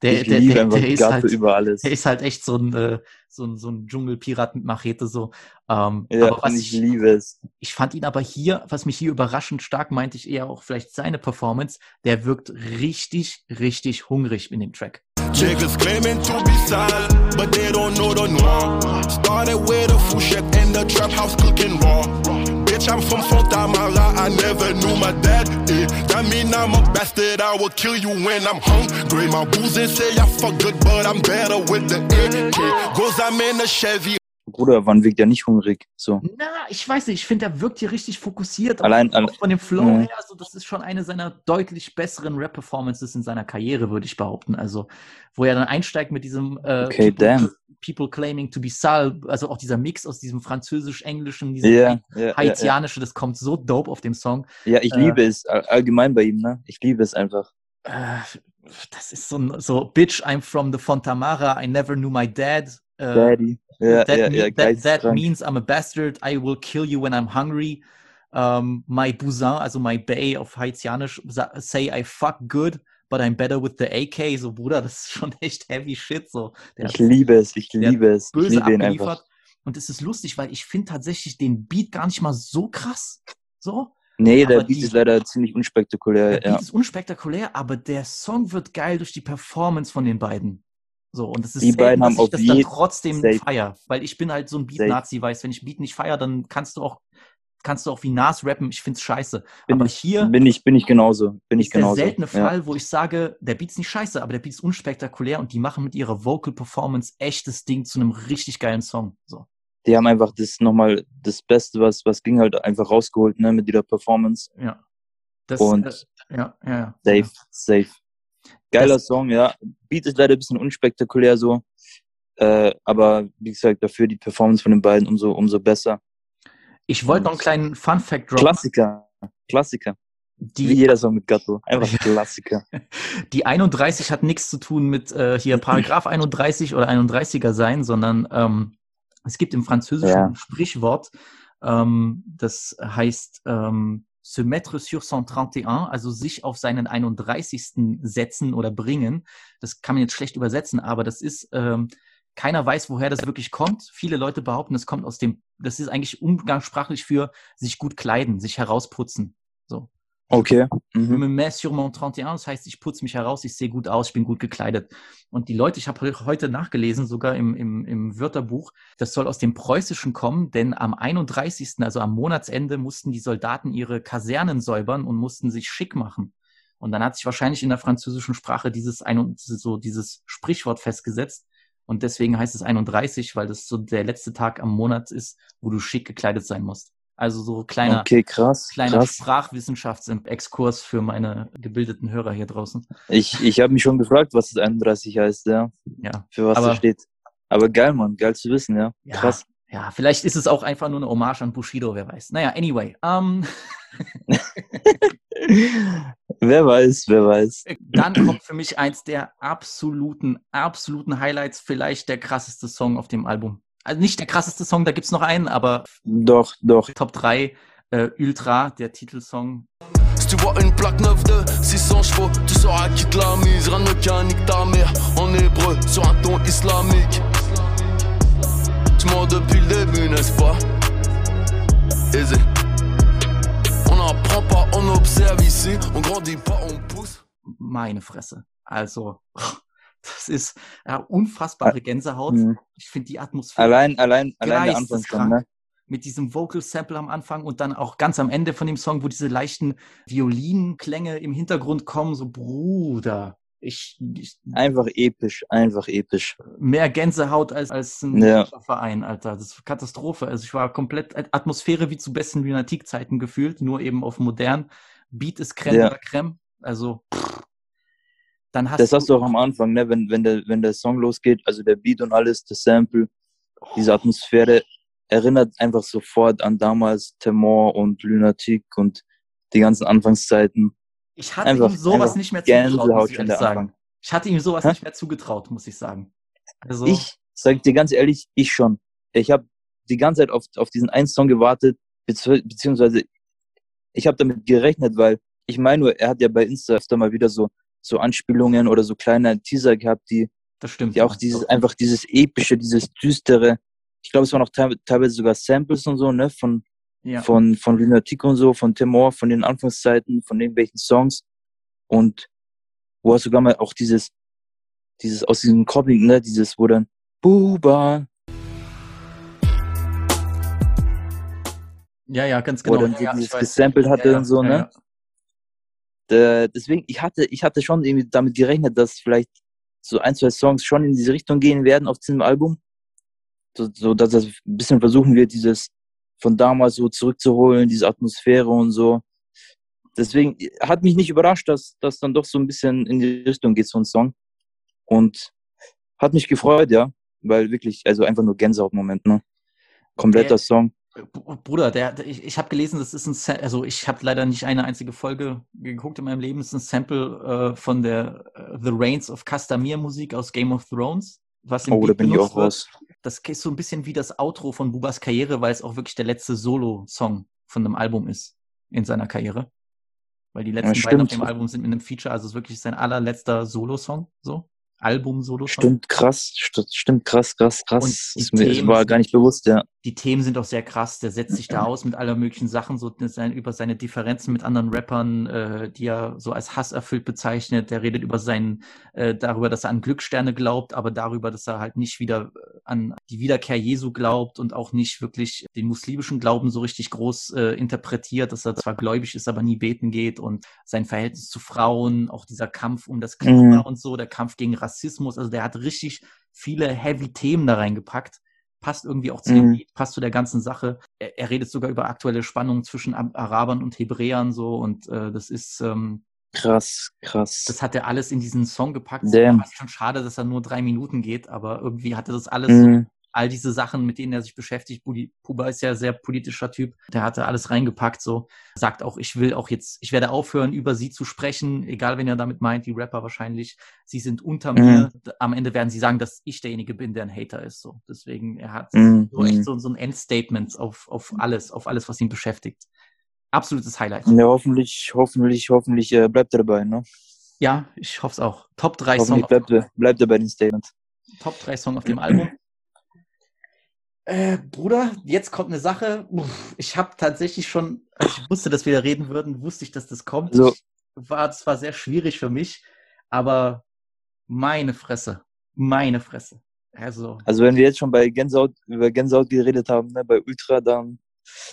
der, ich der, der, der ist halt, über alles. der ist halt echt so ein, äh, so ein, so ein Dschungelpirat mit Machete, so. Ähm, Ja, aber was ich ich, liebe es. ich fand ihn aber hier, was mich hier überraschend stark meinte ich eher auch vielleicht seine Performance, der wirkt richtig, richtig hungrig in dem Track. Niggas claiming to be solid, but they don't know the noir. Started with a fouchette in the trap house cooking raw. Bitch, I'm from Fontamara, I never knew my dad. Eh. That mean I'm a bastard, I will kill you when I'm hungry. My boozing say I fuck good, but I'm better with the AK. Goes I'm in a Chevy. Bruder, wann wirkt er nicht hungrig? So. Na, ich weiß nicht, ich finde, er wirkt hier richtig fokussiert. Allein- auch alle- von dem Flow Mhm. her, also das ist schon eine seiner deutlich besseren Rap-Performances in seiner Karriere, würde ich behaupten. Also, wo er dann einsteigt mit diesem äh, Okay, people, damn. people claiming to be Sal, also auch dieser Mix aus diesem französisch-englischen, diesem Ja, ja, ja, ja. haitianische, das kommt so dope auf dem Song. ja, ich Äh. liebe es all- allgemein bei ihm, ne? Ich liebe es einfach. Äh, das ist so, so, Bitch, I'm from the Fontamara, I never knew my dad. Äh, Daddy. Ja, that, ja, ja, that, that means I'm a bastard. I will kill you when I'm hungry. Um, my Bousin, also my Bay auf Haitianisch, sa- say I fuck good, but I'm better with the AK. So, Bruder, das ist schon echt heavy shit. So, der Ich liebe es, ich der liebe es. Ich böse liebe ihn einfach. Und es ist lustig, weil ich finde tatsächlich den Beat gar nicht mal so krass. So, Nee, der Aber Beat die- ist leider ziemlich unspektakulär, der Beat ja. ist unspektakulär, aber der Song wird geil durch die Performance von den beiden. So, und es ist Die beiden dass ich das dann trotzdem Safe. feier, weil ich bin halt so ein. Beat-Nazi, weißt, wenn ich Beat nicht feier, dann kannst du auch, kannst du auch wie Nas rappen, ich find's scheiße. Bin aber ich, hier bin ich, bin ich genauso. Bin ich ist der genauso. seltene ja. Fall, wo ich sage, der Beat ist nicht scheiße, aber der Beat ist unspektakulär und die machen mit ihrer Vocal Performance echtes Ding zu einem richtig geilen Song. So. Die haben einfach das nochmal das Beste, was, was ging halt einfach rausgeholt, ne, mit ihrer Performance. Ja. Das, Und äh, ja, ja, ja. safe, safe. Geiler Das- Song, ja. Beat ist leider ein bisschen unspektakulär so. Äh, aber wie gesagt, dafür die Performance von den beiden umso, umso besser. Ich wollte noch einen kleinen Fun-Fact droppen. Klassiker. Klassiker. Wie Die, jeder Song mit Gatto. Einfach Klassiker. die 31 hat nichts zu tun mit äh, hier Paragraph 31 oder 31er sein, sondern ähm, es gibt im Französischen Ja. ein Sprichwort, ähm, das heißt ähm, se mettre sur son 31, also sich auf seinen 31. setzen oder bringen. Das kann man jetzt schlecht übersetzen, aber das ist, ähm, keiner weiß, woher das wirklich kommt. Viele Leute behaupten, es kommt aus dem, das ist eigentlich umgangssprachlich für sich gut kleiden, sich herausputzen. Okay. Mhm. me mets sur mon 31, das heißt, ich putze mich heraus, ich sehe gut aus, ich bin gut gekleidet. Und die Leute, ich habe heute nachgelesen, sogar im, im, im Wörterbuch, das soll aus dem Preußischen kommen, denn am 31., also am Monatsende, mussten die Soldaten ihre Kasernen säubern und mussten sich schick machen. Und dann hat sich wahrscheinlich in der französischen Sprache dieses, ein, so dieses Sprichwort festgesetzt. Und deswegen heißt es 31, weil das so der letzte Tag am Monat ist, wo du schick gekleidet sein musst. Also so kleiner, Okay, krass. kleiner krass. Sprachwissenschaftsexkurs für meine gebildeten Hörer hier draußen. Ich, ich habe mich schon gefragt, was das 31 heißt, ja. Ja, Für was das steht. Aber geil, Mann. Geil zu wissen, ja. Ja. Krass. ja, vielleicht ist es auch einfach nur eine Hommage an Bushido, wer weiß. Naja, anyway. Ähm, wer weiß, wer weiß. dann kommt für mich eins der absoluten, absoluten Highlights, vielleicht der krasseste Song auf dem Album. Also nicht der krasseste Song, da gibt's noch einen, aber Doch, doch. Top 3, äh, Ultra, der Titelsong. Tu vois une plaque neuve de 600 chevaux, tu sauras qui te l'a mise. Rien ne qu'un nique ta mère en hébreu sur un ton islamique. Tu mens depuis le début, n'est-ce pas? Aisé. On n'apprend pas, on observe ici. On grandit pas, on pousse. Meine Fresse. Also, das ist ja, unfassbare Gänsehaut. Mhm. Ich finde die Atmosphäre. Allein, allein, allein der Anfang schon, ne? mit diesem Vocal Sample am Anfang und dann auch ganz am Ende von dem Song, wo diese leichten Violinklänge im Hintergrund kommen, so Bruder. Ich, ich Einfach episch, einfach episch. mehr Gänsehaut als, als ein Ja. Verein, Alter. Das ist Katastrophe. Also ich war komplett Atmosphäre wie zu besten Lunatic-Zeiten gefühlt, nur eben auf modern. Beat ist Creme Ja. Creme. Also pff. Dann hast Das hast du auch am Anfang, ne? Wenn, wenn, der, wenn der Song losgeht, also der Beat und alles, das Sample, diese Atmosphäre erinnert einfach sofort an damals Temor und Lunatic und die ganzen Anfangszeiten. ich hatte einfach- ihm sowas nicht mehr zugetraut, muss ich ehrlich sagen. Anfang. Ich hatte ihm sowas Hä? nicht mehr zugetraut, muss ich sagen. Also, Ich sag dir ganz ehrlich, ich schon. Ich habe die ganze Zeit auf, auf diesen einen Song gewartet, bezieh- beziehungsweise ich habe damit gerechnet, weil ich meine nur, er hat ja bei Insta öfter mal wieder so, so Anspielungen oder so kleine Teaser gehabt, die, das stimmt. die auch ja. dieses, einfach dieses epische, dieses düstere, ich glaube, es waren auch teil- teilweise sogar Samples und so, ne, von, ja. von, von Lunatic und so, von Temor, von den Anfangszeiten, von irgendwelchen Songs. Und wo er sogar mal auch dieses, dieses aus diesem Comic, ne, dieses, wo dann Buba, Ja, ja, ganz wo genau. dann ja, ja, dieses weiß. gesampelt hatte Ja, ja, und so, ja, ne? Äh, deswegen, ich hatte, ich hatte schon irgendwie damit gerechnet, dass vielleicht so ein, zwei Songs schon in diese Richtung gehen werden auf diesem Album. So, so dass das ein bisschen versuchen wird, dieses von damals so zurückzuholen, diese Atmosphäre und so. Deswegen hat mich nicht überrascht, dass das dann doch so ein bisschen in die Richtung geht, so ein Song. Und hat mich gefreut, ja. Weil wirklich, also einfach nur Gänsehautmoment, ne? Kompletter Der- Song. Br- Bruder, der, der, ich, ich habe gelesen, das ist ein, Sa also ich habe leider nicht eine einzige Folge geguckt in meinem Leben. Es ist ein Sample äh, von der äh, The Reigns of Castamere Musik aus Game of Thrones. Was im Oh, da bin ich auch wird. raus. Das ist so ein bisschen wie das Outro von Bubas Karriere, weil es auch wirklich der letzte Solo-Song von einem Album ist in seiner Karriere. Weil die letzten beiden auf dem Album sind mit einem Feature, also es ist wirklich sein allerletzter Solo-Song, so. Album-Solo-Song. Stimmt krass, st stimmt krass, krass, krass. Ist mir, Themen war gar nicht bewusst, ja. die Themen sind auch sehr krass. Der setzt sich da aus mit aller möglichen Sachen, so sein, über seine Differenzen mit anderen Rappern, äh, die er so als hasserfüllt bezeichnet. Der redet über seinen, äh, darüber, dass er an Glückssterne glaubt, aber darüber, dass er halt nicht wieder äh, an die Wiederkehr Jesu glaubt und auch nicht wirklich den muslimischen Glauben so richtig groß äh, interpretiert, dass er zwar gläubig ist, aber nie beten geht und sein Verhältnis zu Frauen, auch dieser Kampf um das Klima Mhm. und so, der Kampf gegen Rassismus. Also der hat richtig viele heavy Themen da reingepackt passt irgendwie auch zu dem Mhm. Lied, passt zu der ganzen Sache. Er, er redet sogar über aktuelle Spannungen zwischen Ab- Arabern und Hebräern so und äh, das ist ähm, Krass, krass. Das hat er alles in diesen Song gepackt. Damn. Es ist schon schade, dass er nur drei Minuten geht, aber irgendwie hatte das alles so Mhm. All diese Sachen, mit denen er sich beschäftigt. Puba ist ja ein sehr politischer Typ. Der hatte alles reingepackt, so. Sagt auch, ich will auch jetzt, ich werde aufhören, über sie zu sprechen, egal wen er damit meint, die Rapper wahrscheinlich. Sie sind unter Mhm. mir. Am Ende werden sie sagen, dass ich derjenige bin, der ein Hater ist, so. Deswegen, er hat Mhm. so echt Mhm. so, so ein Endstatement auf, auf alles, auf alles, was ihn beschäftigt. Absolutes Highlight. Ja, hoffentlich, hoffentlich, hoffentlich äh, bleibt er dabei, ne? Ja, ich hoffe es auch. Top 3 Song, Hoffentlich bleibt er, bleibt er bei den Statements. Top 3 Song auf dem Album. Äh, Bruder, jetzt kommt eine Sache. Uff, Ich habe tatsächlich schon, als ich wusste, dass wir da reden würden, wusste ich, dass das kommt. So. War, das war sehr schwierig für mich, aber meine Fresse, meine Fresse. Also, Also wenn wir jetzt schon bei Gänsehaut, über Gänsehaut geredet haben, ne, bei Ultra, dann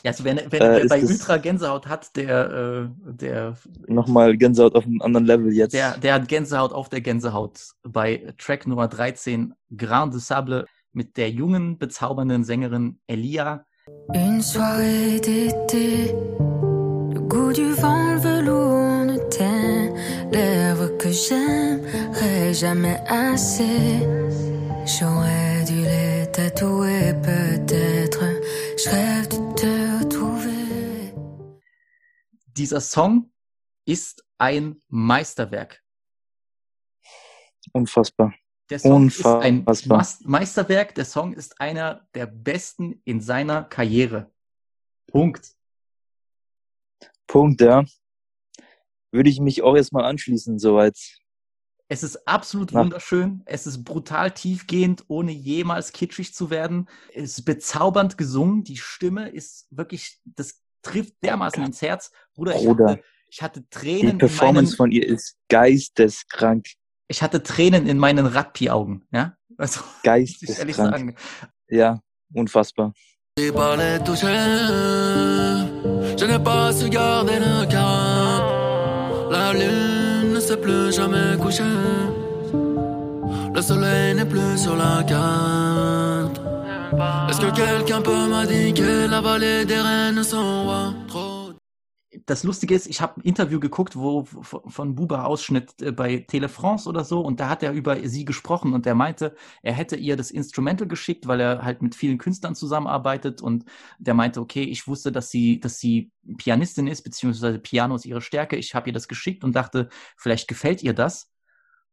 ja, also wenn, wenn, Äh, bei Ultra Gänsehaut hat, der, äh, der, nochmal Gänsehaut auf einem anderen Level jetzt. der, der hat Gänsehaut auf der Gänsehaut. Bei Track Nummer 13, Grain de Sable, mit der jungen, bezaubernden Sängerin Elia. Une soirée d'été, le goût du vent, le velours ne teint, lèvres que j'aimerais jamais assez. J'aurais dû les tatouer, peut-être. Je rêve de te retrouver. Dieser Song ist ein Meisterwerk. Unfassbar. Der Song ist ein Unfassbar. Meisterwerk. Der Song ist einer der besten in seiner Karriere. Punkt. Punkt, ja. Würde ich mich auch erstmal anschließen, soweit. Es ist absolut wunderschön. Es ist brutal tiefgehend, ohne jemals kitschig zu werden. Es ist bezaubernd gesungen. Die Stimme ist wirklich, das trifft dermaßen ins Herz. Bruder, ich Bruder. hatte, ich hatte Die Tränen in Performance meinen, von ihr ist geisteskrank. Ich hatte Tränen in meinen Radpi-Augen, ja? Also, muss ich ehrlich Geisteskrank. sagen. Ja, unfassbar. J'ai pas les toucher, je n'ai pas su garder le cap. La lune ne s'est plus jamais couchée, le soleil n'est plus sur la carte. Est-ce que quelqu'un peut m'indiquer la vallée des reines sont rois? Das Lustige ist, ich habe ein Interview geguckt, wo von Buba Ausschnitt äh, bei Tele France oder so, und da hat er über sie gesprochen und er meinte, er hätte ihr das Instrumental geschickt, weil er halt mit vielen Künstlern zusammenarbeitet und der meinte, okay, ich wusste, dass sie, dass sie Pianistin ist, beziehungsweise Piano ist ihre Stärke. Ich habe ihr das geschickt und dachte, vielleicht gefällt ihr das.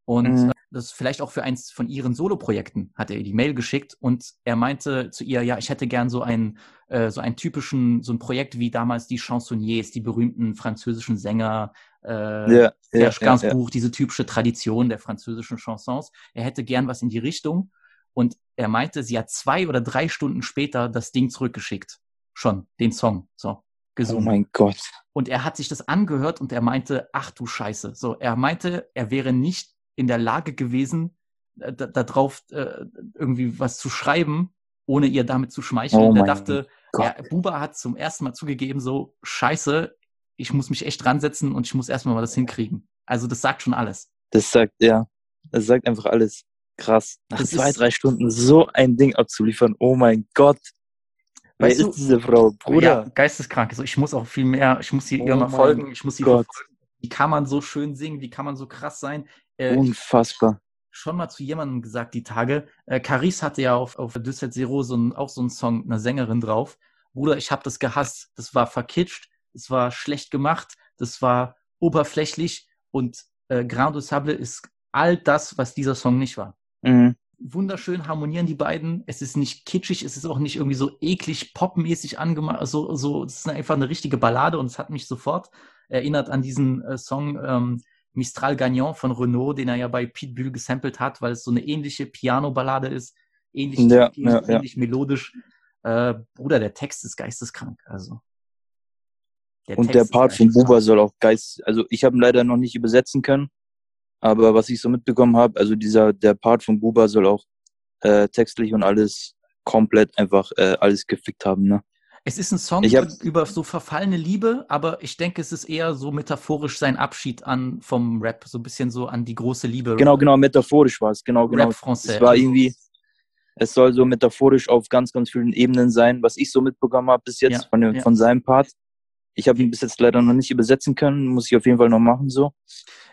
Und Mhm. Das vielleicht auch für eins von ihren Soloprojekten hat er ihr die Mail geschickt und er meinte zu ihr, ja, ich hätte gern so einen, äh, so einen typischen, so ein Projekt wie damals die Chansonniers, die berühmten französischen Sänger, äh, Ja, ja, Serge ja, Gainsbourg, diese typische Tradition der französischen Chansons. Er hätte gern was in die Richtung und er meinte, sie hat zwei oder drei Stunden später das Ding zurückgeschickt. Schon, den Song, so, Oh gesungen. mein Gott. Und er hat sich das angehört und er meinte, ach du Scheiße. So, er meinte, er wäre nicht in der Lage gewesen, äh, da, da drauf äh, irgendwie was zu schreiben, ohne ihr damit zu schmeicheln. Oh er dachte, Gott. er, Buba hat zum ersten Mal zugegeben, so, Scheiße, ich muss mich echt dran setzen und ich muss erstmal mal das hinkriegen. Also das sagt schon alles. Das sagt, ja, das sagt einfach alles. Krass. Nach Das zwei, drei Stunden so ein Ding abzuliefern. Oh mein Gott. Wer Weißt du- ist diese Frau? Ja, Bruder. geisteskrank. Also ich muss auch viel mehr, ich muss sie Oh mein folgen, ich muss sie verfolgen. Wie kann man so schön singen? Wie kann man so krass sein? Äh, Unfassbar. schon mal zu jemandem gesagt die Tage. Äh, Caris hatte ja auf, auf Düsseldorf Zero so ein, auch so einen Song, einer Sängerin drauf. Bruder, ich habe das gehasst. Das war verkitscht, das war schlecht gemacht, das war oberflächlich und äh, Grand du Sable ist all das, was dieser Song nicht war. Mhm. Wunderschön harmonieren die beiden. Es ist nicht kitschig, es ist auch nicht irgendwie so eklig popmäßig angemacht. So, so, es ist einfach eine richtige Ballade und es hat mich sofort erinnert an diesen äh, Song ähm, Mistral Gagnant von Renault, den er ja bei Pitbull gesampelt hat, weil es so eine ähnliche Piano-Ballade ist, ähnlich, Ja, ähnlich, ja, ja. ähnlich melodisch. Äh, Bruder, der Text ist geisteskrank. Also. Und Text der Part von. Buba soll auch geist, also ich habe ihn leider noch nicht übersetzen können, aber was ich so mitbekommen habe, also dieser, der Part von Buba soll auch äh, textlich und alles komplett einfach äh, alles gefickt haben, ne? Es ist ein Song hab- über, so verfallene Liebe, aber ich denke, es ist eher so metaphorisch sein Abschied an vom Rap, so ein bisschen so an die große Liebe. Genau, genau, metaphorisch war es, genau, genau. Rap Français. Es war irgendwie, es soll so metaphorisch auf ganz, ganz vielen Ebenen sein, was ich so mitbekommen habe bis jetzt Ja, von, dem, ja. von seinem Part. Ich habe ihn bis jetzt leider noch nicht übersetzen können, muss ich auf jeden Fall noch machen so.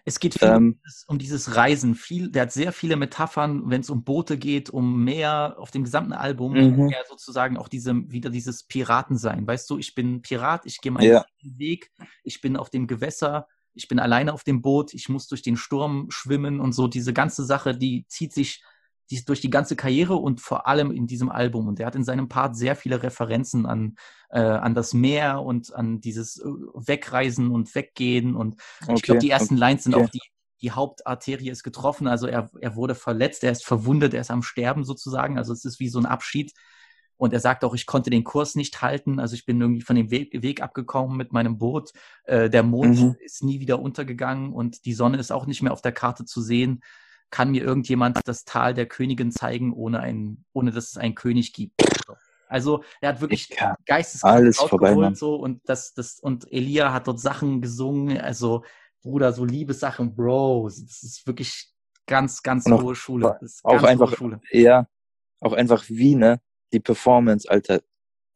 Es geht viel um, Ähm, dieses, um dieses Reisen. Viel, der hat sehr viele Metaphern, wenn es um Boote geht, um Meer auf dem gesamten Album. Mhm. Ja, sozusagen auch diese, wieder dieses Piratensein. Weißt du, ich bin Pirat, ich gehe meinen Ja. Weg, ich bin auf dem Gewässer, ich bin alleine auf dem Boot, ich muss durch den Sturm schwimmen und so. Diese ganze Sache, die zieht sich die durch die ganze Karriere und vor allem in diesem Album. Und er hat in seinem Part sehr viele Referenzen an, äh, an das Meer und an dieses äh, Wegreisen und Weggehen. Und ich Okay, glaube, die ersten Lines sind okay. auch die, die Hauptarterie ist getroffen. Also er, er wurde verletzt, er ist verwundet, er ist am Sterben sozusagen. Also es ist wie so ein Abschied. Und er sagt auch, ich konnte den Kurs nicht halten. Also ich bin irgendwie von dem Weg, Weg abgekommen mit meinem Boot. Äh, der Mond Mhm. ist nie wieder untergegangen und die Sonne ist auch nicht mehr auf der Karte zu sehen. Kann mir irgendjemand das Tal der Königin zeigen, ohne, ein, ohne dass es einen König gibt? Also er hat wirklich alles vorbei, so und das, das, und Elia hat dort Sachen gesungen, also Bruder, so Liebessachen, Bro, das ist wirklich ganz, ganz Und auch- hohe Schule. Das ist auch einfach- hohe Schule. Ja, auch einfach wie, ne? Die Performance, Alter.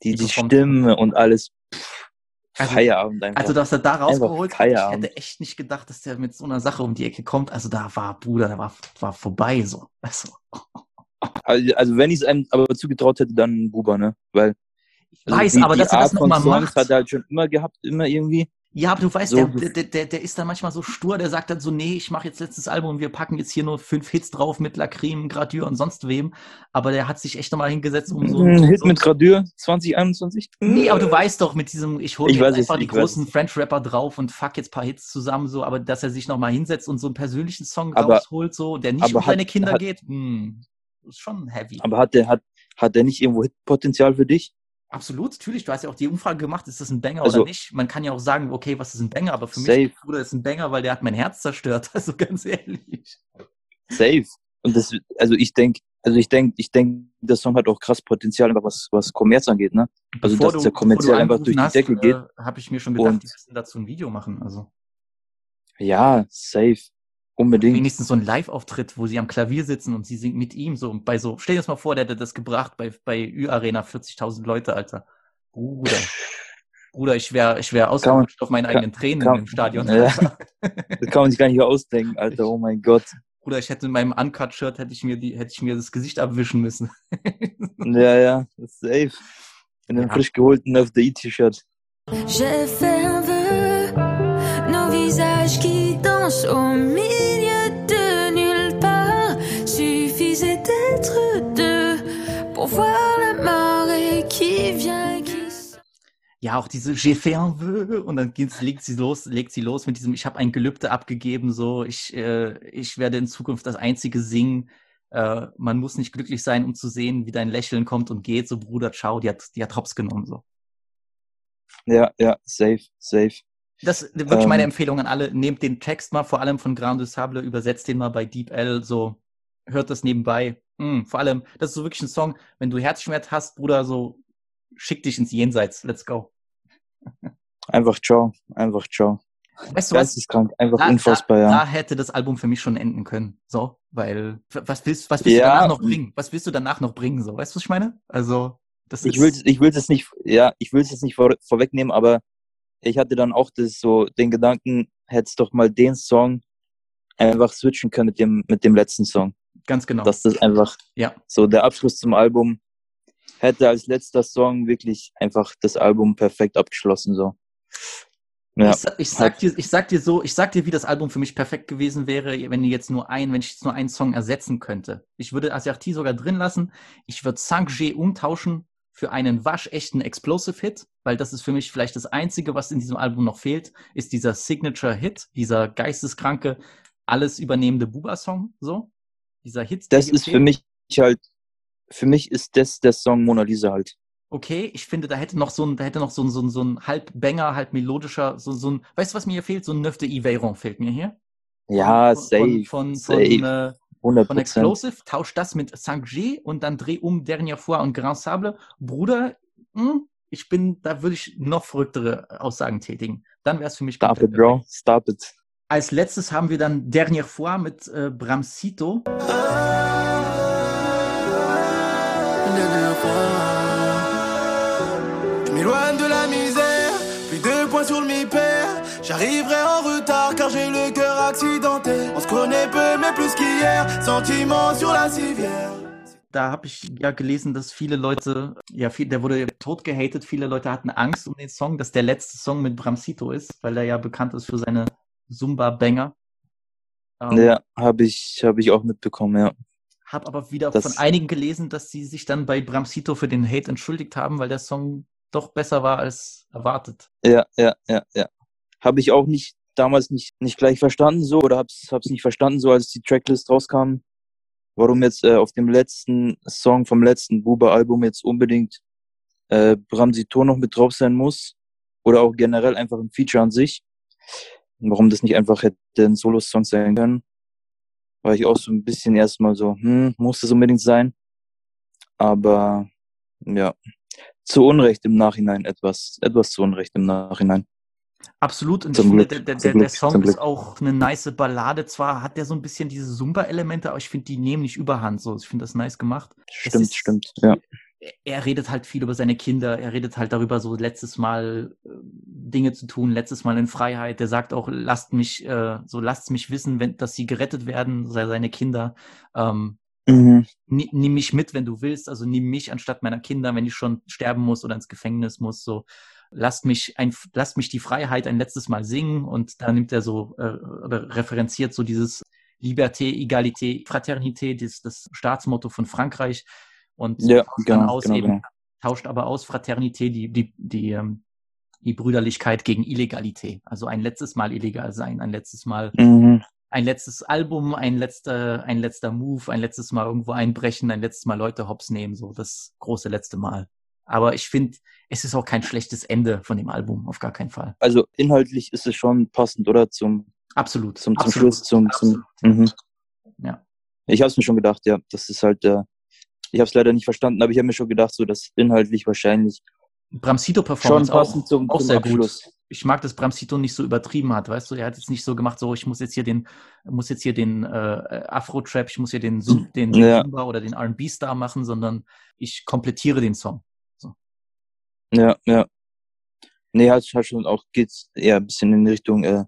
Die, Die die. Stimme und alles. Pff, Also- Feierabend einfach. Also, dass er da rausgeholt hat, ich hätte echt nicht gedacht, dass der mit so einer Sache um die Ecke kommt. Also da war Bruder, da war, war vorbei so. Also, also, also wenn ich es einem aber zugetraut hätte, dann Buba, ne? Weil ich also weiß, die, aber die dass er das nochmal macht. hat er halt schon immer gehabt, immer irgendwie. Ja, aber du weißt, So der, der, der, der ist dann manchmal so stur, der sagt dann so, nee, ich mache jetzt letztes Album und wir packen jetzt hier nur fünf Hits drauf mit Lacrim, Gradure und sonst wem. Aber der hat sich echt nochmal hingesetzt, um so Ein Hit so, mit Gradür 2021. Nee, aber du weißt doch, mit diesem, ich hole weiß es, einfach die ich weiß großen French-Rapper drauf und fuck jetzt ein paar Hits zusammen, so, aber dass er sich nochmal hinsetzt und so einen persönlichen Song Aber- rausholt, so, der nicht um hat- seine Kinder hat- geht, hm, ist schon heavy. Aber hat der, hat, hat der nicht irgendwo Hitpotenzial für dich? Absolut, natürlich. Du hast ja auch die Umfrage gemacht, ist das ein Banger Also- oder nicht? Man kann ja auch sagen, okay, was ist ein Banger? Aber für Safe. mich, Bruder, ist ein Banger, weil der hat mein Herz zerstört. Also ganz ehrlich. Safe. Und das, also ich denke, also ich denke, ich denke, der Song hat auch krass Potenzial, was, was Kommerz angeht, ne? Also, Bevor dass der kommerziell einfach durch die Decke geht. Äh, habe ich mir schon gedacht, Und- die müssen dazu ein Video machen. Also Ja, safe. Unbedingt. wenigstens so ein Live-Auftritt, wo sie am Klavier sitzen und sie singt mit ihm so bei so. Stell dir das mal vor, der hätte das gebracht bei bei Ü-Arena 40.000 Leute, Alter. Bruder. Bruder, ich wäre ich wäre ausgerutscht auf meine kann- eigenen Tränen kann- im Stadion. Ja. Das kann man sich gar nicht ausdenken, Alter. Oh mein Gott. Bruder, ich hätte in meinem Uncut-Shirt hätte ich mir die hätte ich mir das Gesicht abwischen müssen. Ja, ja, das ist safe. In einem Ja. frisch geholten FDI-T-Shirt. J'ai fait un vœu, nos visages qui dansent au milieu la marée qui vient, qui sort. Ja, auch diese J'ai fait un vœu und dann geht's, legt sie los, legt sie los mit diesem Ich habe ein Gelübde abgegeben, so ich äh, ich werde in Zukunft das einzige singen. Äh, man muss nicht glücklich sein, um zu sehen, wie dein Lächeln kommt und geht. So Bruder, ciao, die hat die hat Hops genommen so. Ja, ja, safe, safe. Das ist wirklich meine Ähm. Empfehlung an alle. Nehmt den Text mal, vor allem von Grand du Sable, übersetzt den mal bei Deep L, so hört das nebenbei. Mm, vor allem, das ist so wirklich ein Song, wenn du Herzschmerz hast, Bruder, so schick dich ins Jenseits. Let's go. Einfach ciao, einfach ciao. Weißt du was? Geisteskrank, einfach Da, unfassbar, da, ja. da hätte das Album für mich schon enden können. So, weil was willst, was willst Ja. du danach noch bringen? Was willst du danach noch bringen? So, weißt du, was ich meine? Also, das Ich ist. will, ich will es nicht, ja, ich will es jetzt nicht vor, vorwegnehmen, aber ich hatte dann auch das so, den Gedanken, hättest doch mal den Song einfach switchen können mit dem, mit dem letzten Song. Ganz genau. Dass das einfach ja. so der Abschluss zum Album hätte als letzter Song wirklich einfach das Album perfekt abgeschlossen, so. Ja, Ich, ich sag dir, ich sag dir so, ich sag dir, wie das Album für mich perfekt gewesen wäre, wenn ihr jetzt nur ein, wenn ich jetzt nur einen Song ersetzen könnte. Ich würde Asiarti sogar drin lassen. Ich würde Sanjay umtauschen für einen waschechten Explosive Hit, weil das ist für mich vielleicht das einzige, was in diesem Album noch fehlt, ist dieser Signature Hit, dieser geisteskranke, alles übernehmende Buba-Song, so. Dieser Hit. das ist für mich halt, für mich ist das der Song Mona Lisa halt. okay, ich finde, da hätte noch so ein, da hätte noch so ein, so ein, so ein halb Banger, halb melodischer, so, so ein, weißt du, was mir hier fehlt? So ein Neuf de Yveron fehlt mir hier. Ja, von, safe, Von, von, safe, von, äh, 100 von Explosive, tausch das mit 5G und dann dreh um Dernière fois und Grand Sable. Bruder, hm, ich bin, da würde ich noch verrücktere Aussagen tätigen. Dann wäre es für mich Stop it, bro, stop it. Als letztes haben wir dann Dernière fois mit äh, Bramsito. J'arriverai en retard car j'ai le cœur accidenté. On se connaît peu, mais plus qu'hier. Sentiments sur la civière. Da habe ich ja gelesen, dass viele Leute, ja, viel, der wurde tot gehatet, viele Leute hatten Angst um den Song, dass der letzte Song mit Bramsito ist, weil er ja bekannt ist für seine Zumba-Banger. Ähm, Ja, habe ich, habe ich auch mitbekommen, ja. Hab aber wieder Das- von einigen gelesen, dass sie sich dann bei Bramsito für den Hate entschuldigt haben, weil der Song doch besser war als erwartet. Ja, ja, ja, ja. Habe ich auch nicht damals nicht, nicht gleich verstanden so oder hab's, hab's nicht verstanden so, als die Tracklist rauskam, warum jetzt äh, auf dem letzten Song vom letzten Buba-Album jetzt unbedingt äh, Bramsito noch mit drauf sein muss oder auch generell einfach ein Feature an sich. Warum das nicht einfach hätte ein Solo-Song sein können. War ich auch so ein bisschen erstmal so, hm, muss das unbedingt sein. Aber ja, zu Unrecht im Nachhinein etwas, etwas zu Unrecht im Nachhinein. Absolut. Und Zum ich finde, Glück, der, der, der, Glück, der Song ist auch eine nice Ballade. Zwar hat der so ein bisschen diese Zumba-Elemente, aber ich finde, die nehmen nicht überhand. So, ich finde das nice gemacht. Stimmt, ist- stimmt, ja. Er- redet halt viel über seine Kinder, er redet halt darüber, so letztes Mal äh, Dinge zu tun, letztes Mal in Freiheit. Der sagt auch, lasst mich, äh, so lasst mich wissen, wenn, dass sie gerettet werden, sei seine Kinder. Ähm, Mhm. ni- nimm mich mit, wenn du willst, also nimm mich anstatt meiner Kinder, wenn ich schon sterben muss oder ins Gefängnis muss, so lasst mich ein, lasst mich die Freiheit ein letztes Mal singen und da nimmt er so äh, oder referenziert so dieses Liberté, Egalité, Fraternité, das, das Staatsmotto von Frankreich und Ja, tauscht genau, aus genau, eben, genau. tauscht aber aus Fraternité die, die, die, ähm, die Brüderlichkeit gegen Illegalität. Also ein letztes Mal illegal sein, ein letztes Mal Mhm. ein letztes Album, ein letzter, ein letzter Move, ein letztes Mal irgendwo einbrechen, ein letztes Mal Leute hops nehmen, so das große letzte Mal. Aber ich finde, es ist auch kein schlechtes Ende von dem Album, auf gar keinen Fall. Also inhaltlich ist es schon passend, oder? Zum, Absolut. zum, zum absolut, Schluss, zum, zum absolut. mhm. Ja. Ich habe es mir schon gedacht, ja. Das ist halt, äh, ich habe es leider nicht verstanden, aber ich habe mir schon gedacht, so dass inhaltlich wahrscheinlich Bramsito Performance auch, zum, auch zum sehr Abschluss. gut. Ich mag, dass Bramsito nicht so übertrieben hat, weißt du? Er hat jetzt nicht so gemacht, so ich muss jetzt hier den, muss jetzt hier den äh, Afro-Trap, ich muss hier den, den, Ja. Zumba oder den R&B-Star machen, sondern ich komplettiere den Song. Ja, ja. Nee, hat, hat schon auch, geht's eher ein bisschen in Richtung äh,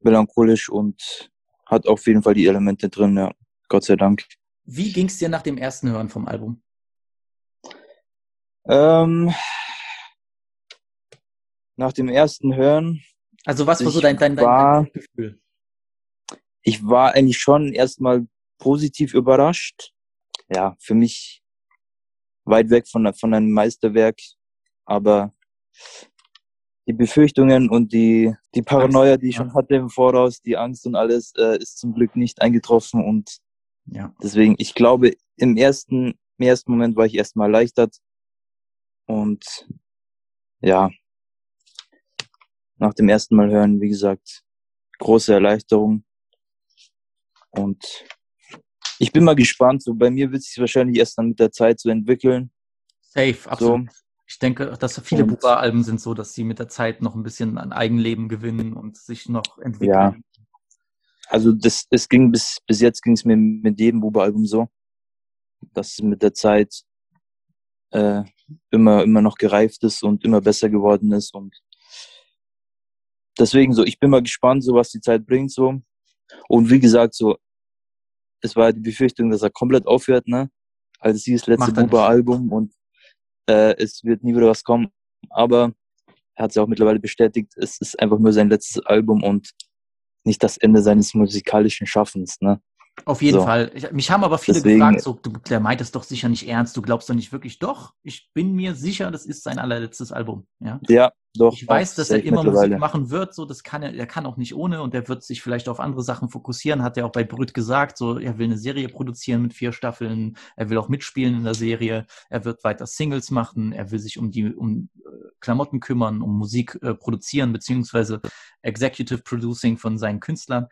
melancholisch und hat auf jeden Fall die Elemente drin, ja. Gott sei Dank. Wie ging's dir nach dem ersten Hören vom Album? Ähm, nach dem ersten Hören, Also was war so dein, dein, dein, war- dein Gefühl? ich war eigentlich schon erstmal positiv überrascht. Ja, für mich weit weg von, von einem Meisterwerk, aber die Befürchtungen und die, die Paranoia, die ich schon hatte im Voraus, die Angst und alles, äh, ist zum Glück nicht eingetroffen und Ja. deswegen, ich glaube, im ersten, im ersten Moment war ich erstmal erleichtert und ja, nach dem ersten Mal hören, wie gesagt, große Erleichterung und ich bin mal gespannt, so bei mir wird sich wahrscheinlich erst dann mit der Zeit so entwickeln. Safe, absolut. So, Ich denke, dass viele Buba-Alben sind so, dass sie mit der Zeit noch ein bisschen an Eigenleben gewinnen und sich noch entwickeln. Ja. Also das, es ging bis, bis jetzt ging es mir mit jedem Buba-Album so, dass es mit der Zeit äh, immer, immer noch gereift ist und immer besser geworden ist und deswegen so, ich bin mal gespannt, so was die Zeit bringt, so. Und wie gesagt, so, es war die Befürchtung, dass er komplett aufhört, ne? Also ist letzte. Buba-Album und äh, es wird nie wieder was kommen. Aber er hat es ja auch mittlerweile bestätigt, es ist einfach nur sein letztes Album und nicht das Ende seines musikalischen Schaffens, ne? Auf jeden So. Fall. Ich, mich haben aber viele Deswegen- gefragt, so, du, der meint es doch sicher nicht ernst, du glaubst doch nicht wirklich. Doch, ich bin mir sicher, das ist sein allerletztes Album. Ja. Ja, doch. Ich weiß, dass er immer Musik machen wird, so das kann er, er kann auch nicht ohne und er wird sich vielleicht auf andere Sachen fokussieren, hat er auch bei Brüt gesagt, so er will eine Serie produzieren mit vier Staffeln, er will auch mitspielen in der Serie, er wird weiter Singles machen, er will sich um die um äh, Klamotten kümmern, um Musik äh, produzieren beziehungsweise Executive Producing von seinen Künstlern.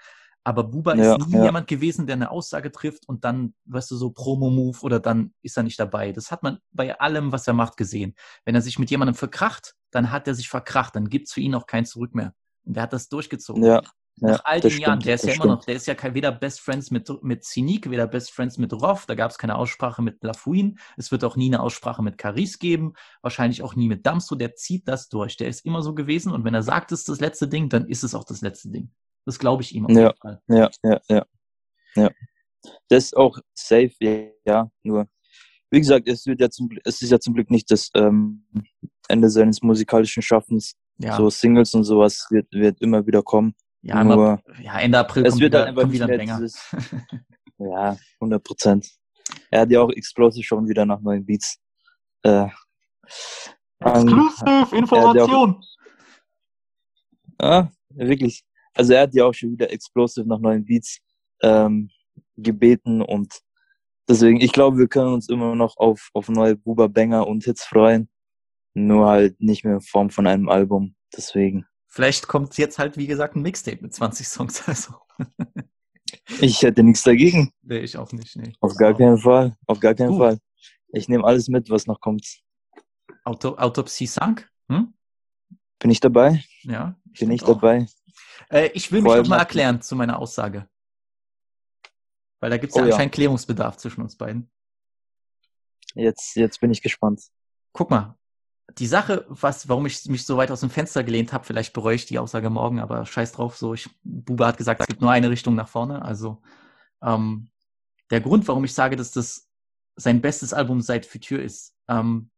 Aber Buba Ja, ist nie ja. jemand gewesen, der eine Aussage trifft und dann, weißt du, so Promo-Move oder dann ist er nicht dabei. Das hat man bei allem, was er macht, gesehen. Wenn er sich mit jemandem verkracht, dann hat er sich verkracht, dann gibt's für ihn auch kein Zurück mehr. Und er hat das durchgezogen. Ja, Nach all den Jahren, der ist ja immer noch, stimmt. der ist ja kein, weder Best Friends mit, mit Cynique, weder Best Friends mit Roth, da gab es keine Aussprache mit Lafuin, es wird auch nie eine Aussprache mit Caris geben, wahrscheinlich auch nie mit Damso, der zieht das durch, der ist immer so gewesen und wenn er sagt, es ist das letzte Ding, dann ist es auch das letzte Ding. Das glaube ich ihm auf Ja. jeden Fall. Ja, ja, ja. Ja. Das ist auch safe, ja, ja. Nur, wie gesagt, es wird ja zum es ist ja zum Glück nicht das ähm, Ende seines musikalischen Schaffens. Ja, So Singles und sowas wird, wird immer wieder kommen. ja, nur, aber, ja Ende April es kommt wird wieder, halt einfach kommt wieder ein Banger. dieses, ja, 100 Prozent. Er hat ja auch Explosive schon wieder nach neuen Beats. Äh, an- Information! Ja, wirklich. Also er hat ja auch schon wieder Explosive nach neuen Beats ähm, gebeten und deswegen, ich glaube, wir können uns immer noch auf, auf neue Buba Banger und Hits freuen. Nur halt nicht mehr in Form von einem Album. Deswegen. Vielleicht kommt jetzt halt, wie gesagt, ein Mixtape mit 20 Songs. Also, Ich hätte nichts dagegen. nee, ich auch nicht. Nee. Auf gar keinen Fall. Auf gar keinen Gut. Fall. Ich nehme alles mit, was noch kommt. Auto, Autopsie Sank? Hm? Bin ich dabei? Ja. ich Bin ich auch. dabei? Äh, ich will Vor mich allem noch mal nach- erklären zu meiner Aussage. Weil da gibt es Oh ja ja. anscheinend Klärungsbedarf zwischen uns beiden. Jetzt, jetzt bin ich gespannt. Guck mal, die Sache, was, warum ich mich so weit aus dem Fenster gelehnt habe, vielleicht bereue ich die Aussage morgen, aber scheiß drauf, so ich, Bube hat gesagt, es gibt nur eine Richtung nach vorne. Also ähm, der Grund, warum ich sage, dass das sein bestes Album seit Future ist, ähm,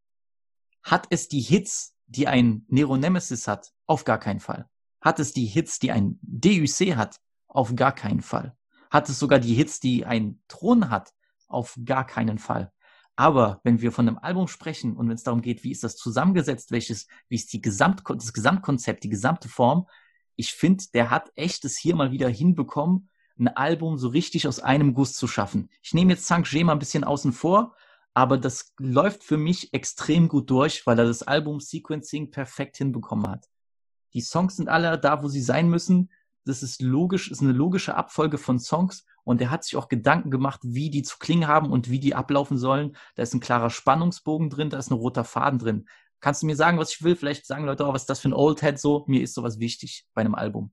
hat es die Hits, die ein Nero Nemesis hat? Auf gar keinen Fall. Hat es die Hits, die ein DUC hat? Auf gar keinen Fall. Hat es sogar die Hits, die ein Thron hat? Auf gar keinen Fall. Aber wenn wir von einem Album sprechen und wenn es darum geht, wie ist das zusammengesetzt, welches, wie ist die Gesamt, das Gesamtkonzept, die gesamte Form, ich finde, der hat echt es hier mal wieder hinbekommen, ein Album so richtig aus einem Guss zu schaffen. Ich nehme jetzt Sank mal ein bisschen außen vor, aber das läuft für mich extrem gut durch, weil er das Album Sequencing perfekt hinbekommen hat. Die Songs sind alle da, wo sie sein müssen. Das ist logisch, ist eine logische Abfolge von Songs und er hat sich auch Gedanken gemacht, wie die zu klingen haben und wie die ablaufen sollen. Da ist ein klarer Spannungsbogen drin, da ist ein roter Faden drin. Kannst du mir sagen, was ich will? Vielleicht sagen Leute, oh, was ist das für ein Old Head so? Mir ist sowas wichtig bei einem Album.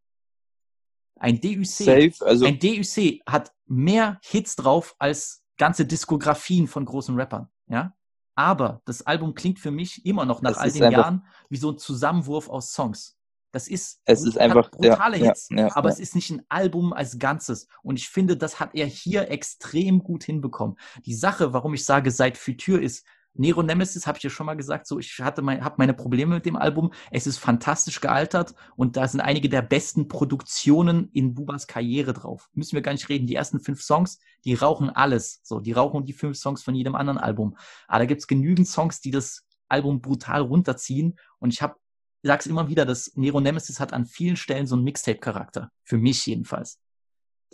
Ein DUC, Safe, also ein DUC hat mehr Hits drauf als ganze Diskografien von großen Rappern, ja? Aber das Album klingt für mich immer noch nach all den Jahren wie so ein Zusammenwurf aus Songs. Das ist, Es ist einfach- brutale ja, Hits, ja, aber ja. es ist nicht ein Album als Ganzes. Und ich finde, das hat er hier extrem gut hinbekommen. Die Sache, warum ich sage, seit Futur ist, Nero Nemesis, habe ich ja schon mal gesagt, so ich hatte mein, habe meine Probleme mit dem Album. Es ist fantastisch gealtert und da sind einige der besten Produktionen in Bubas Karriere drauf. Müssen wir gar nicht reden. Die ersten fünf Songs, die rauchen alles. So, die rauchen die fünf Songs von jedem anderen Album. Aber da gibt's genügend Songs, die das Album brutal runterziehen. Und ich habe, sag's immer wieder, dass Nero Nemesis hat an vielen Stellen so einen Mixtape-Charakter. Für mich jedenfalls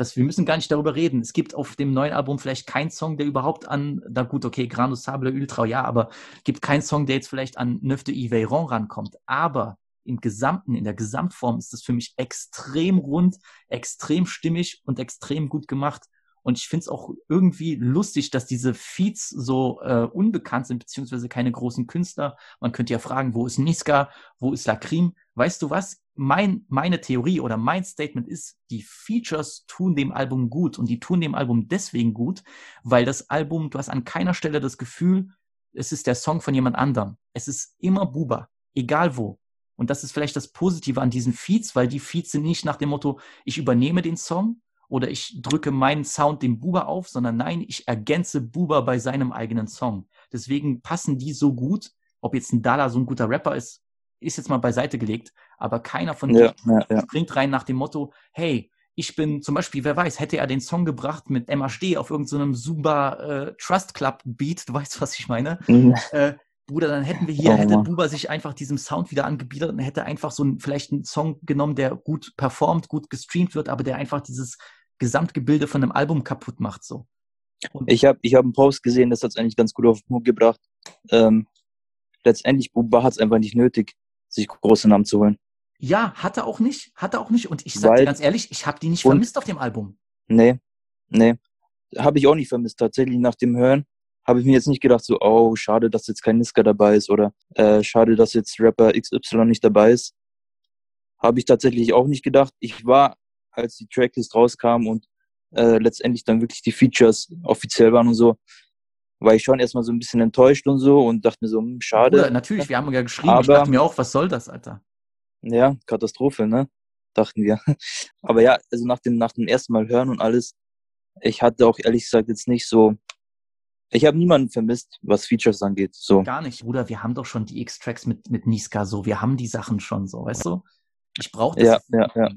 dass wir müssen gar nicht darüber reden. Es gibt auf dem neuen Album vielleicht keinen Song, der überhaupt an, na gut, okay, Grano Sable Ultra, ja, aber gibt keinen Song, der jetzt vielleicht an Neuf de Yveiron rankommt. Aber im Gesamten, in der Gesamtform ist das für mich extrem rund, extrem stimmig und extrem gut gemacht. Und ich finde es auch irgendwie lustig, dass diese Feeds so äh, unbekannt sind, beziehungsweise keine großen Künstler. Man könnte ja fragen, wo ist Niska, wo ist Lakrim? Weißt du was? Mein, meine Theorie oder mein Statement ist, die Features tun dem Album gut und die tun dem Album deswegen gut, weil das Album, du hast an keiner Stelle das Gefühl, es ist der Song von jemand anderem. Es ist immer Buba, egal wo. Und das ist vielleicht das Positive an diesen Feeds, weil die Feeds sind nicht nach dem Motto, ich übernehme den Song oder ich drücke meinen Sound dem Buba auf, sondern nein, ich ergänze Buba bei seinem eigenen Song. Deswegen passen die so gut. Ob jetzt ein Dala so ein guter Rapper ist, ist jetzt mal beiseite gelegt, aber keiner von denen ja, ja. springt rein nach dem Motto, hey, ich bin zum Beispiel, wer weiß, hätte er den Song gebracht mit MHD auf irgendeinem Zumba äh, Trust Club Beat, du weißt, was ich meine, Mhm. äh, Bruder, dann hätten wir hier, Oh, hätte. Buba sich einfach diesem Sound wieder angebietet und hätte einfach so ein, vielleicht einen Song genommen, der gut performt, gut gestreamt wird, aber der einfach dieses Gesamtgebilde von einem Album kaputt macht, so. Und Ich habe ich hab einen Post gesehen, das hat es eigentlich ganz gut auf den Punkt gebracht. Ähm, letztendlich, Buba hat es einfach nicht nötig, sich große Namen zu holen. ja, hat er auch nicht, hat er auch nicht. Und ich sag dir ganz ehrlich, ich habe die nicht vermisst auf dem Album. Nee, nee. Habe ich auch nicht vermisst. Tatsächlich nach dem Hören habe ich mir jetzt nicht gedacht, so, oh, schade, dass jetzt kein Niska dabei ist oder äh, schade, dass jetzt Rapper XY nicht dabei ist. Habe ich tatsächlich auch nicht gedacht. Ich war als die Tracklist rauskam und äh, letztendlich dann wirklich die Features offiziell waren und so, war ich schon erstmal so ein bisschen enttäuscht und so und dachte mir so, hm, schade. Bruder, natürlich, wir haben ja geschrieben. ich Aber- dachte mir auch, was soll das, Alter? Ja, Katastrophe, ne? Dachten wir. Aber ja, also nach dem, nach dem ersten Mal hören und alles, ich hatte auch ehrlich gesagt jetzt nicht so, ich habe niemanden vermisst, was Features angeht. So. Gar nicht. Bruder, wir haben doch schon die X-Tracks mit, mit Niska so. Wir haben die Sachen schon so, weißt du? Ich brauche das. Ja, ja, ja.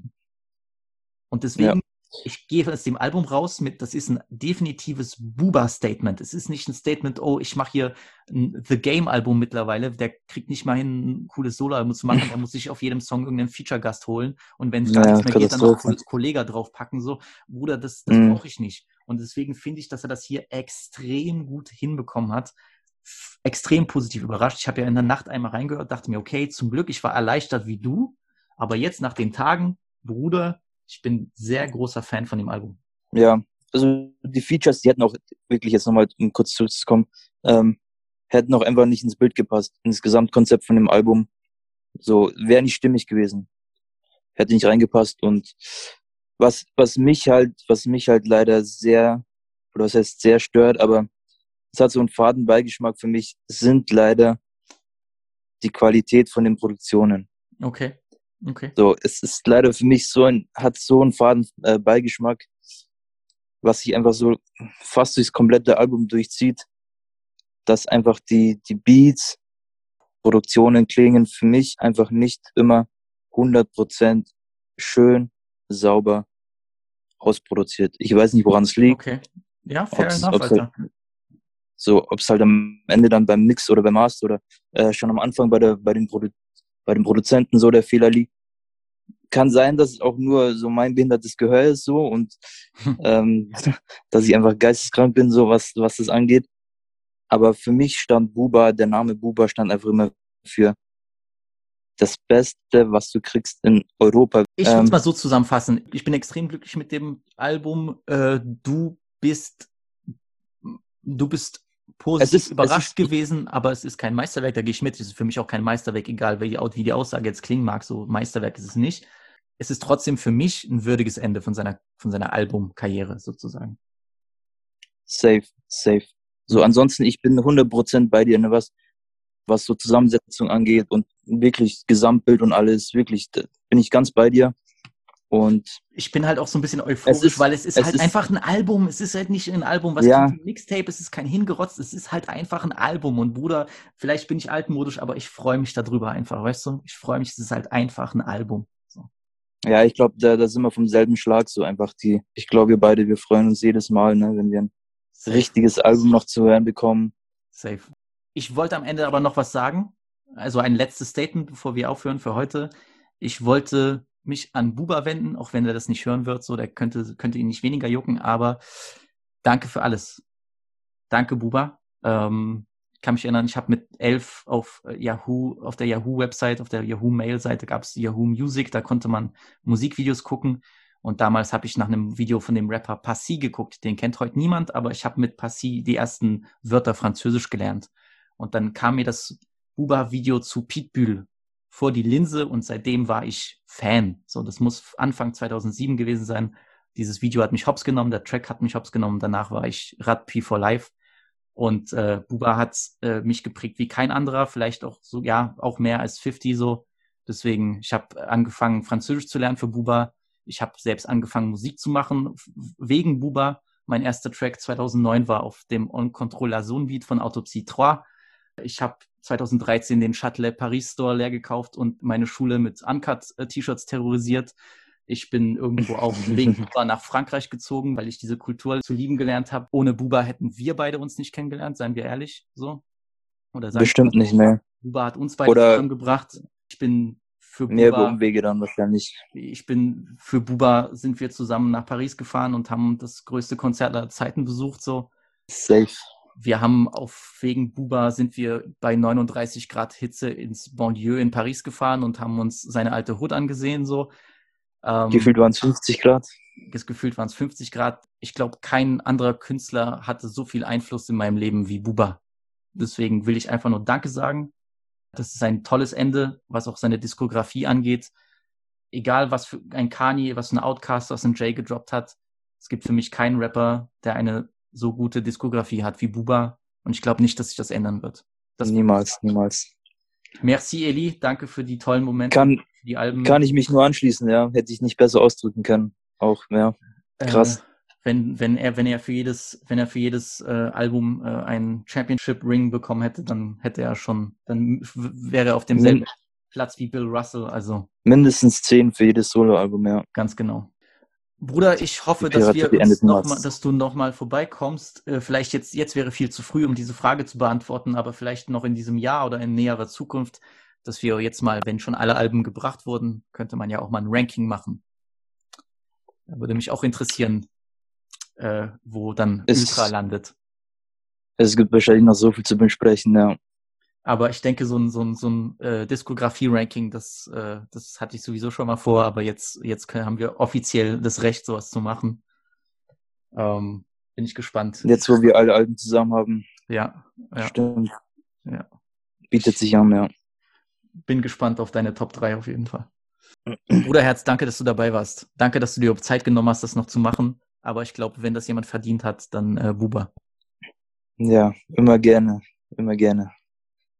Und deswegen, ich gehe aus dem Album raus mit, das ist ein definitives Buba-Statement. Es ist nicht ein Statement, oh, ich mache hier ein The Game-Album mittlerweile. Der kriegt nicht mal hin, ein cooles Solo-Album zu machen. Der muss sich auf jedem Song irgendeinen Feature-Gast holen. Und wenn es gar Ja, nichts mehr geht, dann noch Katastrophe. Ko- Kollega draufpacken. So, Bruder, das, das Mhm. brauche ich nicht. Und deswegen finde ich, dass er das hier extrem gut hinbekommen hat. Extrem positiv überrascht. Ich habe ja in der Nacht einmal reingehört, dachte mir, okay, zum Glück, ich war erleichtert wie du. Aber jetzt nach den Tagen, Bruder, ich bin sehr großer Fan von dem Album. Ja, also die Features, die hätten auch wirklich jetzt nochmal, um kurz zurückzukommen, ähm, hätten auch einfach nicht ins Bild gepasst, ins Gesamtkonzept von dem Album. So, wäre nicht stimmig gewesen. Hätte nicht reingepasst und was, was mich halt, was mich halt leider sehr, oder was heißt sehr stört, aber es hat so einen faden Beigeschmack für mich, sind leider die Qualität von den Produktionen. Okay. Okay. So, es ist leider für mich so ein, hat so einen faden äh, Beigeschmack, was sich einfach so fast durchs komplette Album durchzieht, dass einfach die, die Beats, Produktionen klingen für mich einfach nicht immer 100% schön, sauber ausproduziert. Ich weiß nicht, woran es liegt. Okay. Ja, fair Ob's- enough, ob's Alter. So, ob es halt am Ende dann beim Mix oder beim Master oder äh, schon am Anfang bei, der, bei, den Produ bei den Produzenten so der Fehler liegt. Kann sein, dass es auch nur so mein behindertes Gehör ist so und ähm, dass ich einfach geisteskrank bin, so was, was das angeht. Aber für mich stand Buba, der Name Buba stand einfach immer für das Beste, was du kriegst in Europa. Ich würde es Ähm, mal so zusammenfassen. Ich bin extrem glücklich mit dem Album. Äh, du bist, du bist positiv Es ist- überrascht ist- gewesen, aber es ist kein Meisterwerk. Da gehe ich mit. Es ist für mich auch kein Meisterwerk, egal wie, wie die Aussage jetzt klingen mag. So Meisterwerk ist es nicht. Es ist trotzdem für mich ein würdiges Ende von seiner, von seiner Albumkarriere sozusagen. Safe, safe. So, ansonsten, ich bin 100% bei dir, ne, was, was so Zusammensetzung angeht und wirklich Gesamtbild und alles, wirklich, da bin ich ganz bei dir. Und ich bin halt auch so ein bisschen euphorisch, ist- weil es ist es halt ist- einfach ein Album. Es ist halt nicht ein Album, was Ja. Mixtape, es ist kein hingerotzt, es ist halt einfach ein Album. Und Bruder, vielleicht bin ich altmodisch, aber ich freue mich darüber einfach, weißt du? Ich freue mich, es ist halt einfach ein Album. Ja, ich glaube, da, da sind wir vom selben Schlag so einfach die, ich glaube, wir beide, wir freuen uns jedes Mal, ne, wenn wir ein Safe. richtiges Album noch zu hören bekommen. Safe. Ich wollte am Ende aber noch was sagen. Also ein letztes Statement, bevor wir aufhören für heute. Ich wollte mich an Buba wenden, auch wenn er das nicht hören wird. So, der könnte, könnte ihn nicht weniger jucken, aber danke für alles. Danke, Buba. Ähm, kann mich erinnern, ich habe mit elf auf äh, Yahoo, auf der Yahoo-Website, auf der Yahoo-Mail-Seite gab es Yahoo Music, da konnte man Musikvideos gucken. Und damals habe ich nach einem Video von dem Rapper Passy geguckt. Den kennt heute niemand, aber ich habe mit Passy die ersten Wörter Französisch gelernt. Und dann kam mir das Buba-Video zu Pitbull vor die Linse und seitdem war ich Fan. So, das muss Anfang 2007 gewesen sein. Dieses Video hat mich hops genommen, der Track hat mich hops genommen. Danach war ich Rad P for Life. Und äh, Buba hat äh, mich geprägt wie kein anderer, vielleicht auch so, ja, auch mehr als 50 so. Deswegen, ich habe angefangen, Französisch zu lernen für Buba. Ich habe selbst angefangen, Musik zu machen, wegen Buba. Mein erster Track 2009 war auf dem On Control la Zone Beat von Autopsie 3. Ich habe 2013 den Châtelet Paris Store leer gekauft und meine Schule mit Uncut-T-Shirts terrorisiert. Ich bin irgendwo auch wegen Buba nach Frankreich gezogen, weil ich diese Kultur zu lieben gelernt habe. Ohne Buba hätten wir beide uns nicht kennengelernt, seien wir ehrlich, so. Oder sagen Bestimmt nicht, ne. Buba hat uns beide Oder- zusammengebracht. Ich bin für Mehr Buba, Umwege dann wahrscheinlich. ich bin für Buba sind wir zusammen nach Paris gefahren und haben das größte Konzert aller Zeiten besucht, so. Safe. Wir haben auf wegen Buba sind wir bei 39 Grad Hitze ins Banlieue in Paris gefahren und haben uns seine alte Hood angesehen, so. Ähm, Gefühlt waren es 50 Grad. das gefühlt waren es 50 Grad. Ich glaube, kein anderer Künstler hatte so viel Einfluss in meinem Leben wie Buba. Deswegen will ich einfach nur Danke sagen. Das ist ein tolles Ende, was auch seine Diskografie angeht. egal was für ein Kanye, was ein Outcast, was ein Jay gedroppt hat, es gibt für mich keinen Rapper, der eine so gute Diskografie hat wie Buba. Und ich glaube nicht, dass sich das ändern wird. Das niemals, niemals. Merci, Eli. Danke für die tollen Momente, Kann, die Alben. kann ich mich nur anschließen, ja. Hätte ich nicht besser ausdrücken können. Auch, ja. krass. Äh, wenn, wenn er, wenn er für jedes, wenn er für jedes äh, Album äh, einen Championship Ring bekommen hätte, dann hätte er schon, dann wäre er auf demselben Min- Platz wie Bill Russell. Also Mindestens zehn für jedes Soloalbum, ja. ganz genau. Bruder, ich hoffe, dass wir uns noch mal, dass du noch mal vorbeikommst. Äh, vielleicht jetzt, jetzt wäre viel zu früh, um diese Frage zu beantworten, aber vielleicht noch in diesem Jahr oder in näherer Zukunft, dass wir jetzt mal, wenn schon alle Alben gebracht wurden, könnte man ja auch mal ein Ranking machen. Da würde mich auch interessieren, äh, wo dann Es- Ultra landet. Es gibt wahrscheinlich noch so viel zu besprechen, ja. Aber ich denke, so ein, so ein, so ein äh, Diskografie-Ranking, das, äh, das hatte ich sowieso schon mal vor, aber jetzt, jetzt können, haben wir offiziell das Recht, sowas zu machen. Ähm, bin ich gespannt. Jetzt, wo wir alle Alben zusammen haben, Ja, ja, stimmt. Ja. Bietet sich an, ja. Bin gespannt auf deine Top 3 auf jeden Fall. Bruderherz, danke, dass du dabei warst. Danke, dass du dir Zeit genommen hast, das noch zu machen. Aber ich glaube, wenn das jemand verdient hat, dann äh, Buba. Ja, immer gerne, immer gerne.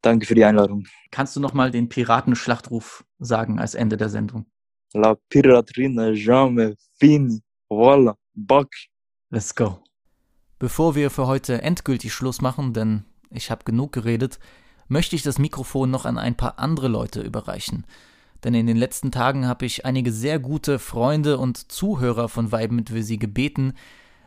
Danke für die Einladung. Kannst du noch mal den Piratenschlachtruf sagen als Ende der Sendung? La piraterie n'est jamais fini. Voilà, Buck. Let's go. Bevor wir für heute endgültig Schluss machen, denn ich habe genug geredet, möchte ich das Mikrofon noch an ein paar andere Leute überreichen. Denn in den letzten Tagen habe ich einige sehr gute Freunde und Zuhörer von Vibe mit Visi gebeten,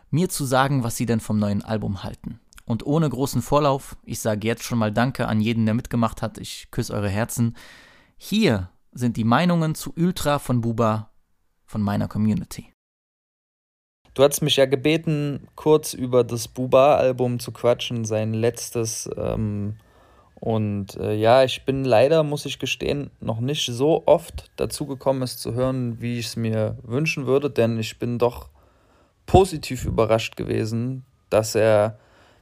mir zu sagen, was sie denn vom neuen Album halten. Und ohne großen Vorlauf, ich sage jetzt schon mal Danke an jeden, der mitgemacht hat, ich küsse eure Herzen. Hier sind die Meinungen zu Ultra von Buba von meiner Community. Du hast mich ja gebeten, kurz über das Buba-Album zu quatschen, sein letztes. Ähm, und äh, ja, ich bin leider, muss ich gestehen, noch nicht so oft dazu gekommen, es zu hören, wie ich es mir wünschen würde, denn ich bin doch positiv überrascht gewesen, dass er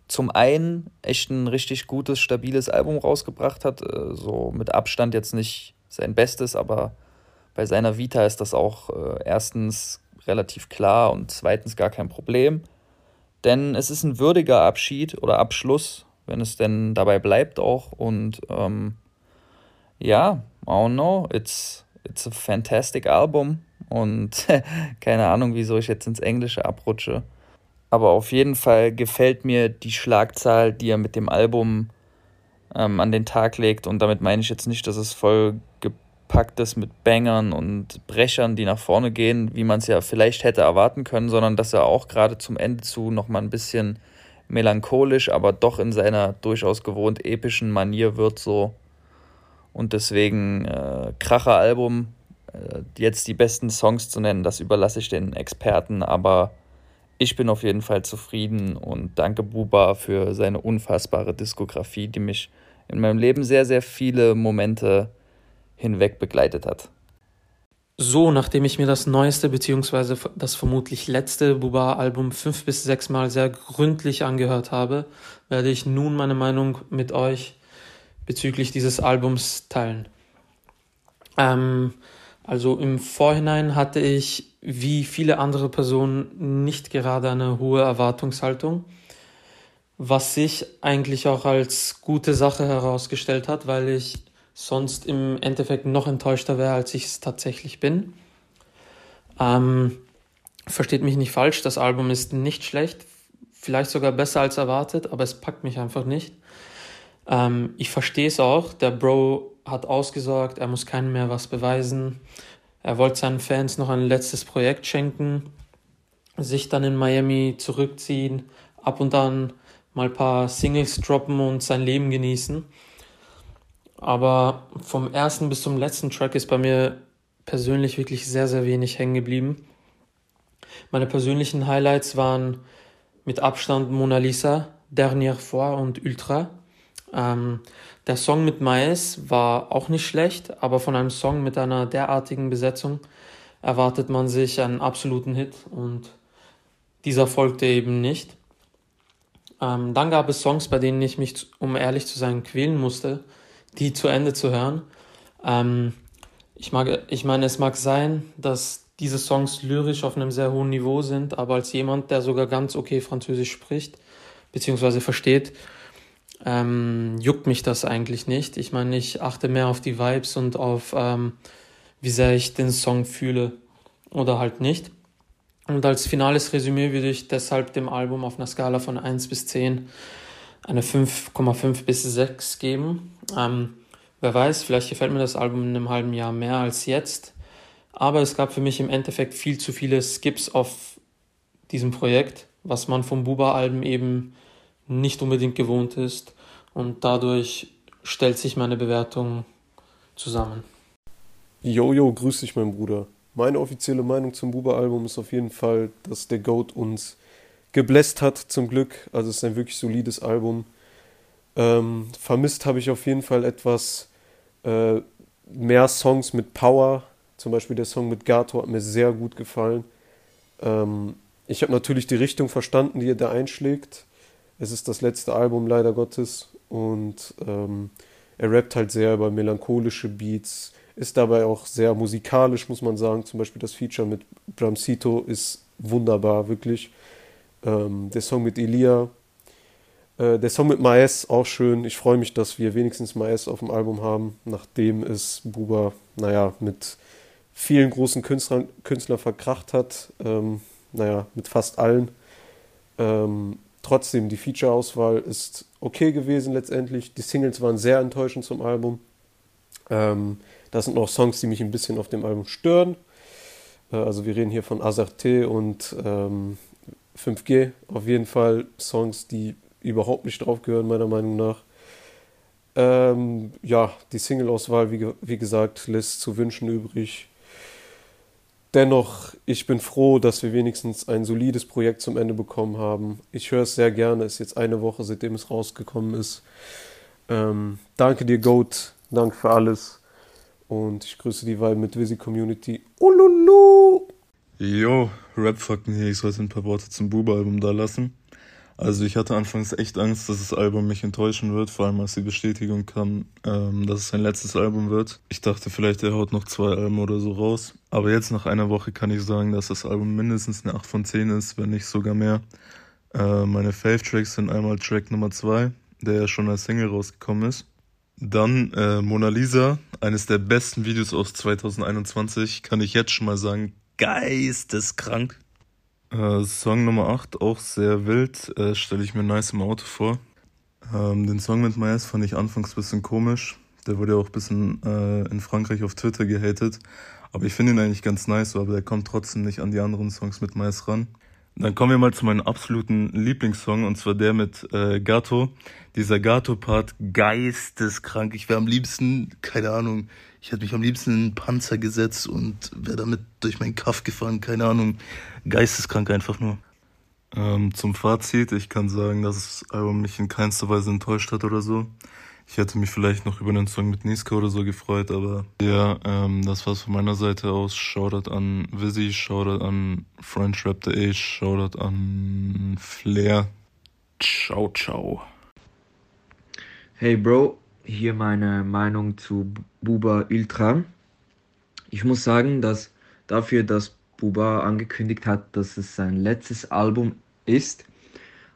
zum einen echt ein richtig gutes, stabiles Album rausgebracht hat. äh, So mit Abstand jetzt nicht sein Bestes, aber bei seiner Vita ist das auch äh, erstens relativ klar und zweitens gar kein Problem. Denn es ist ein würdiger Abschied oder Abschluss, wenn es denn dabei bleibt auch. Und ähm, ja, I don't know, it's, it's a fantastic album. Und keine Ahnung, wieso ich jetzt ins Englische abrutsche. Aber auf jeden Fall gefällt mir die Schlagzahl, die er mit dem Album ähm, an den Tag legt. Und damit meine ich jetzt nicht, dass es voll gepackt ist mit Bangern und Brechern, die nach vorne gehen, wie man es ja vielleicht hätte erwarten können, sondern dass er auch gerade zum Ende zu nochmal ein bisschen melancholisch, aber doch in seiner durchaus gewohnt epischen Manier wird so. Und deswegen äh, Kracher-Album, äh, jetzt die besten Songs zu nennen, das überlasse ich den Experten, aber ich bin auf jeden Fall zufrieden und danke Buba für seine unfassbare Diskografie, die mich in meinem Leben sehr, sehr viele Momente hinweg begleitet hat. So, nachdem ich mir das neueste beziehungsweise das vermutlich letzte Buba-Album fünf bis sechs Mal sehr gründlich angehört habe, werde ich nun meine Meinung mit euch bezüglich dieses Albums teilen. Ähm, also im Vorhinein hatte ich, wie viele andere Personen, nicht gerade eine hohe Erwartungshaltung, was sich eigentlich auch als gute Sache herausgestellt hat, weil ich sonst im Endeffekt noch enttäuschter wäre, als ich es tatsächlich bin. Ähm, versteht mich nicht falsch, das Album ist nicht schlecht, vielleicht sogar besser als erwartet, aber es packt mich einfach nicht. Ähm, ich verstehe es auch, der Bro hat ausgesorgt, er muss keinem mehr was beweisen. Er wollte seinen Fans noch ein letztes Projekt schenken, sich dann in Miami zurückziehen, ab und an mal ein paar Singles droppen und sein Leben genießen. Aber vom ersten bis zum letzten Track ist bei mir persönlich wirklich sehr, sehr wenig hängen geblieben. Meine persönlichen Highlights waren mit Abstand Mona Lisa, Dernière fois und Ultra. Ähm, der Song mit Mais war auch nicht schlecht, aber von einem Song mit einer derartigen Besetzung erwartet man sich einen absoluten Hit und dieser folgte eben nicht. Ähm, dann gab es Songs, bei denen ich mich, um ehrlich zu sein, quälen musste, die zu Ende zu hören. Ähm, Ich, mag, ich meine, es mag sein, dass diese Songs lyrisch auf einem sehr hohen Niveau sind, aber als jemand, der sogar ganz okay Französisch spricht, beziehungsweise versteht, ähm, juckt mich das eigentlich nicht. Ich meine, ich achte mehr auf die Vibes und auf, ähm, wie sehr ich den Song fühle oder halt nicht. Und als finales Resümee würde ich deshalb dem Album auf einer Skala von 1 bis 10 eine 5,5 bis 6 geben. Ähm, wer weiß, vielleicht gefällt mir das Album in einem halben Jahr mehr als jetzt. Aber es gab für mich im Endeffekt viel zu viele Skips auf diesem Projekt, was man vom Buba-Alben eben nicht unbedingt gewohnt ist. Und dadurch stellt sich meine Bewertung zusammen. Jojo, grüß dich, mein Bruder. Meine offizielle Meinung zum Buba-Album ist auf jeden Fall, dass der Goat uns gebläst hat, zum Glück. Also es ist ein wirklich solides Album. Ähm, vermisst habe ich auf jeden Fall etwas äh, mehr Songs mit Power. Zum Beispiel der Song mit Gato hat mir sehr gut gefallen. Ähm, ich habe natürlich die Richtung verstanden, die er da einschlägt. Es ist das letzte Album, leider Gottes. Und ähm, er rappt halt sehr über melancholische Beats, ist dabei auch sehr musikalisch, muss man sagen. Zum Beispiel das Feature mit Bramsito ist wunderbar, wirklich. Ähm, der Song mit Elia, äh, der Song mit Maes auch schön. Ich freue mich, dass wir wenigstens Maes auf dem Album haben, nachdem es Buba, naja, mit vielen großen Künstlern, Künstlern verkracht hat. Ähm, naja, mit fast allen. Ähm, trotzdem, die Feature-Auswahl ist okay gewesen letztendlich. Die Singles waren sehr enttäuschend zum Album. Ähm, das sind noch Songs, die mich ein bisschen auf dem Album stören. Äh, also wir reden hier von Azarte und ähm, 5G. Auf jeden Fall Songs, die überhaupt nicht drauf gehören, meiner Meinung nach. Ähm, ja, die Single-Auswahl, wie, wie gesagt, lässt zu wünschen übrig. Dennoch, ich bin froh, dass wir wenigstens ein solides Projekt zum Ende bekommen haben. Ich höre es sehr gerne. Es ist jetzt eine Woche, seitdem es rausgekommen ist. Ähm, danke dir, Goat. Danke für alles. Und ich grüße die Vibe mit Visi Community. Ululu! Jo, Rapfucken hier. Ich sollte ein paar Worte zum Buba-Album da lassen. Also ich hatte anfangs echt Angst, dass das Album mich enttäuschen wird, vor allem als die Bestätigung kam, ähm, dass es sein letztes Album wird. Ich dachte vielleicht, er haut noch zwei Alben oder so raus. Aber jetzt nach einer Woche kann ich sagen, dass das Album mindestens eine 8 von 10 ist, wenn nicht sogar mehr. Äh, meine Fave-Tracks sind einmal Track Nummer 2, der ja schon als Single rausgekommen ist. Dann äh, Mona Lisa, eines der besten Videos aus 2021, kann ich jetzt schon mal sagen, geisteskrank. Äh, Song Nummer 8, auch sehr wild, äh, stelle ich mir nice im Auto vor. Ähm, den Song mit Maes fand ich anfangs ein bisschen komisch. Der wurde ja auch ein bisschen äh, in Frankreich auf Twitter gehatet. Aber ich finde ihn eigentlich ganz nice, aber der kommt trotzdem nicht an die anderen Songs mit Maes ran. Dann kommen wir mal zu meinem absoluten Lieblingssong und zwar der mit äh, Gato. Dieser Gato-Part geisteskrank. Ich wäre am liebsten, keine Ahnung, ich hätte mich am liebsten in einen Panzer gesetzt und wäre damit durch meinen Kaff gefahren, keine Ahnung. Geisteskrank einfach nur. Ähm, zum Fazit, ich kann sagen, dass das Album mich in keinster Weise enttäuscht hat oder so. Ich hätte mich vielleicht noch über einen Song mit Niska oder so gefreut, aber ja, ähm, das war's von meiner Seite aus. Shoutout an Vizzy, Shoutout an French Rap The Age, Shoutout an Flair. Ciao, ciao. Hey Bro, hier meine Meinung zu Buba Ultra. Ich muss sagen, dass dafür, dass Buba angekündigt hat, dass es sein letztes Album ist,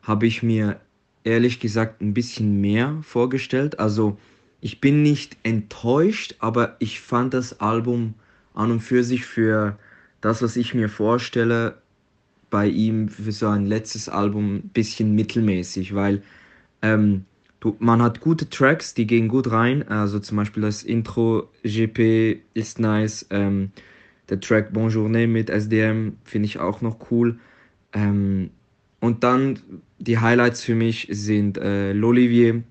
habe ich mir ehrlich gesagt ein bisschen mehr vorgestellt. Also ich bin nicht enttäuscht, aber ich fand das Album an und für sich für das, was ich mir vorstelle, bei ihm für so ein letztes Album ein bisschen mittelmäßig, weil ähm, du, man hat gute Tracks, die gehen gut rein. Also zum Beispiel das Intro GP ist nice. Ähm, der Track Bonjourne mit SDM finde ich auch noch cool. Ähm, und dann die Highlights für mich sind äh, L'Olivier,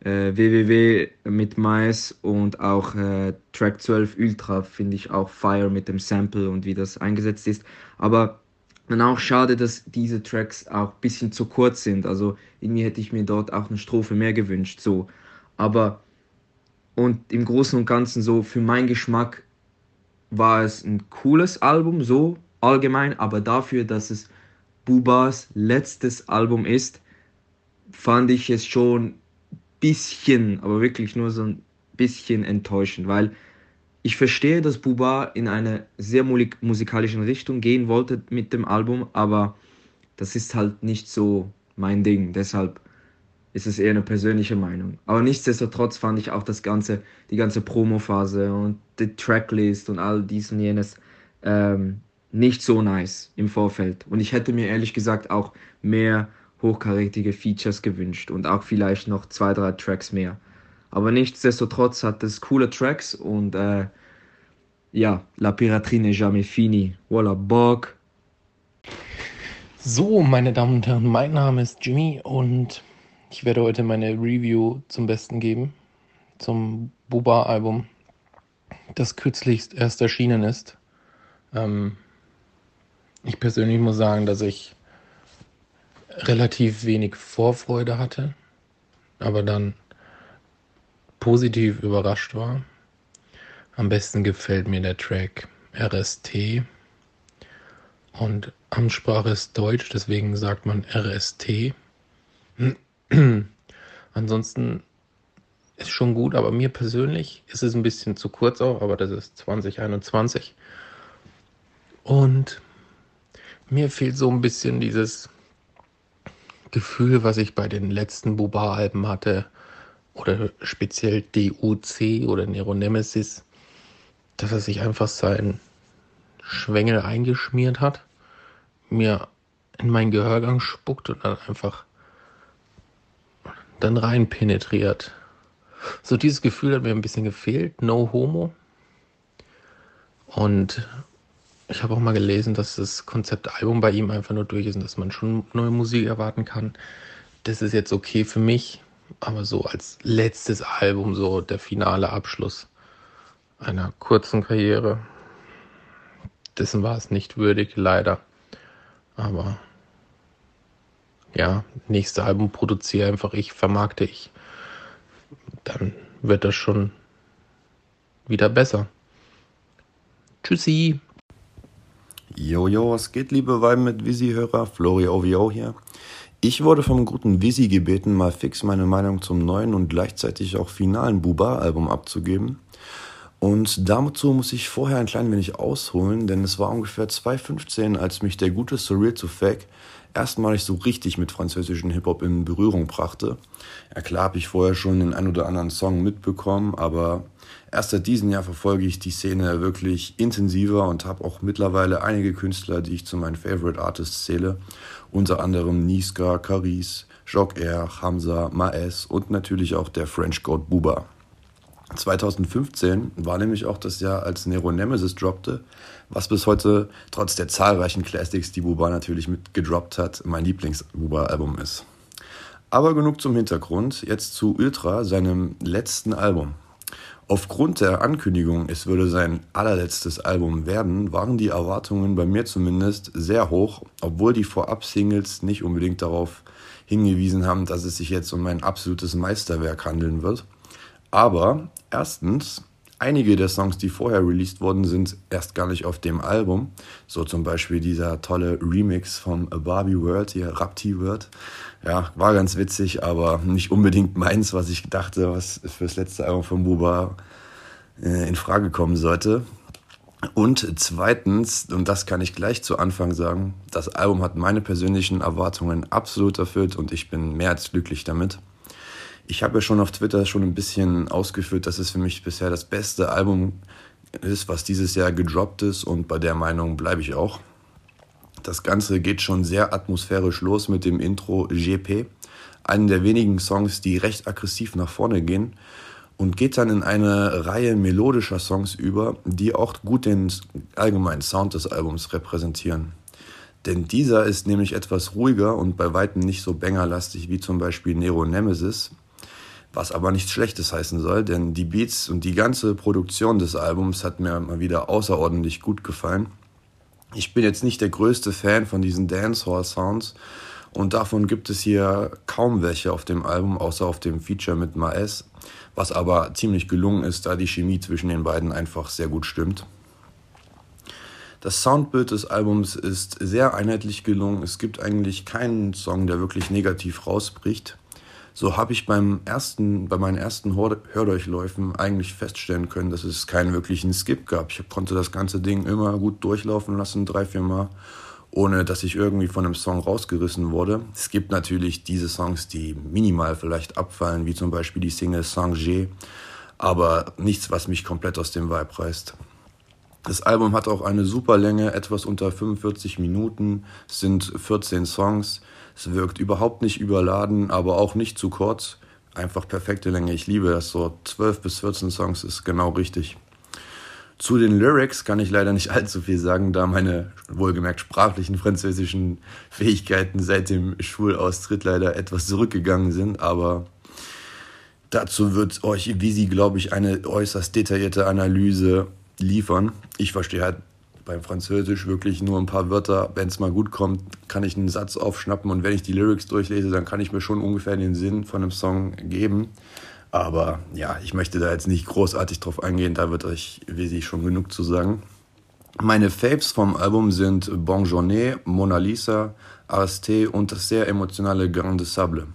äh, WWW mit Mais und auch äh, Track 12 Ultra finde ich auch Fire mit dem Sample und wie das eingesetzt ist. Aber dann auch schade, dass diese Tracks auch ein bisschen zu kurz sind. Also irgendwie hätte ich mir dort auch eine Strophe mehr gewünscht. So. Aber und im Großen und Ganzen so für meinen Geschmack war es ein cooles Album, so allgemein, aber dafür, dass es Bubas letztes Album ist, fand ich es schon ein bisschen, aber wirklich nur so ein bisschen enttäuschend, weil ich verstehe, dass Buba in eine sehr musikalischen Richtung gehen wollte mit dem Album, aber das ist halt nicht so mein Ding. Deshalb ist es eher eine persönliche Meinung. Aber nichtsdestotrotz fand ich auch das ganze, die ganze Promo-Phase und die Tracklist und all dies und jenes ähm, nicht so nice im Vorfeld. Und ich hätte mir ehrlich gesagt auch mehr hochkarätige Features gewünscht und auch vielleicht noch zwei, drei Tracks mehr. Aber nichtsdestotrotz hat es coole Tracks und äh, ja, La Piraterie n'est jamais fini. Voila, Bock. So, meine Damen und Herren, mein Name ist Jimmy und ich werde heute meine Review zum Besten geben zum Buba-Album, das kürzlichst erst erschienen ist. Ähm, ich persönlich muss sagen, dass ich relativ wenig Vorfreude hatte, aber dann positiv überrascht war. Am besten gefällt mir der Track RST und Amtssprache ist Deutsch, deswegen sagt man RST. Ansonsten ist schon gut, aber mir persönlich ist es ein bisschen zu kurz auch, aber das ist 2021. Und mir fehlt so ein bisschen dieses Gefühl, was ich bei den letzten Buba-Alben hatte, oder speziell DUC oder Nero Nemesis, dass er sich einfach seinen Schwengel eingeschmiert hat, mir in meinen Gehörgang spuckt und dann einfach dann rein penetriert. So dieses Gefühl hat mir ein bisschen gefehlt. No Homo. Und ich habe auch mal gelesen, dass das Konzeptalbum bei ihm einfach nur durch ist und dass man schon neue Musik erwarten kann. Das ist jetzt okay für mich, aber so als letztes Album, so der finale Abschluss einer kurzen Karriere, dessen war es nicht würdig, leider. Aber ja, nächste Album produziere einfach ich, vermarkte ich. Dann wird das schon wieder besser. Tschüssi. Jojo, was geht, liebe Weib mit Visi-Hörer? Flori OVO hier. Ich wurde vom guten Visi gebeten, mal fix meine Meinung zum neuen und gleichzeitig auch finalen Buba-Album abzugeben. Und dazu muss ich vorher ein klein wenig ausholen, denn es war ungefähr 2015, als mich der gute Surreal to Fake erstmalig so richtig mit französischen Hip-Hop in Berührung brachte. Ja klar habe ich vorher schon den ein oder anderen Song mitbekommen, aber erst seit diesem Jahr verfolge ich die Szene wirklich intensiver und habe auch mittlerweile einige Künstler, die ich zu meinen Favorite Artists zähle. Unter anderem Niska, Caris, Jacques R, Hamza, Maes und natürlich auch der French God Buba. 2015 war nämlich auch das Jahr, als Nero Nemesis droppte, was bis heute trotz der zahlreichen Classics, die Buba natürlich mitgedroppt hat, mein Lieblings-Buba-Album ist. Aber genug zum Hintergrund, jetzt zu Ultra, seinem letzten Album. Aufgrund der Ankündigung, es würde sein allerletztes Album werden, waren die Erwartungen bei mir zumindest sehr hoch, obwohl die Vorab-Singles nicht unbedingt darauf hingewiesen haben, dass es sich jetzt um ein absolutes Meisterwerk handeln wird. Aber erstens, einige der Songs, die vorher released wurden, sind erst gar nicht auf dem Album. So zum Beispiel dieser tolle Remix von A Barbie World, hier Rapti World. Ja, war ganz witzig, aber nicht unbedingt meins, was ich dachte, was fürs letzte Album von Buba äh, in Frage kommen sollte. Und zweitens, und das kann ich gleich zu Anfang sagen, das Album hat meine persönlichen Erwartungen absolut erfüllt und ich bin mehr als glücklich damit. Ich habe ja schon auf Twitter schon ein bisschen ausgeführt, dass es für mich bisher das beste Album ist, was dieses Jahr gedroppt ist und bei der Meinung bleibe ich auch. Das Ganze geht schon sehr atmosphärisch los mit dem Intro GP, einen der wenigen Songs, die recht aggressiv nach vorne gehen und geht dann in eine Reihe melodischer Songs über, die auch gut den allgemeinen Sound des Albums repräsentieren. Denn dieser ist nämlich etwas ruhiger und bei weitem nicht so bangerlastig wie zum Beispiel Nero Nemesis, was aber nichts Schlechtes heißen soll, denn die Beats und die ganze Produktion des Albums hat mir mal wieder außerordentlich gut gefallen. Ich bin jetzt nicht der größte Fan von diesen Dancehall-Sounds und davon gibt es hier kaum welche auf dem Album, außer auf dem Feature mit Maes, was aber ziemlich gelungen ist, da die Chemie zwischen den beiden einfach sehr gut stimmt. Das Soundbild des Albums ist sehr einheitlich gelungen. Es gibt eigentlich keinen Song, der wirklich negativ rausbricht. So habe ich beim ersten, bei meinen ersten Hör- Hördurchläufen eigentlich feststellen können, dass es keinen wirklichen Skip gab. Ich konnte das ganze Ding immer gut durchlaufen lassen, drei, vier Mal, ohne dass ich irgendwie von einem Song rausgerissen wurde. Es gibt natürlich diese Songs, die minimal vielleicht abfallen, wie zum Beispiel die Single Sanger, aber nichts, was mich komplett aus dem Vibe reißt. Das Album hat auch eine super Länge, etwas unter 45 Minuten, sind 14 Songs. Es wirkt überhaupt nicht überladen, aber auch nicht zu kurz. Einfach perfekte Länge. Ich liebe das so. 12 bis 14 Songs ist genau richtig. Zu den Lyrics kann ich leider nicht allzu viel sagen, da meine wohlgemerkt sprachlichen französischen Fähigkeiten seit dem Schulaustritt leider etwas zurückgegangen sind. Aber dazu wird euch Visi, glaube ich, eine äußerst detaillierte Analyse liefern. Ich verstehe halt beim Französisch wirklich nur ein paar Wörter. Wenn es mal gut kommt, kann ich einen Satz aufschnappen und wenn ich die Lyrics durchlese, dann kann ich mir schon ungefähr den Sinn von einem Song geben. Aber ja, ich möchte da jetzt nicht großartig drauf eingehen, da wird euch Visi schon genug zu sagen. Meine Faves vom Album sind Bon Journée, Mona Lisa, Arresté und das sehr emotionale Grain de Sable.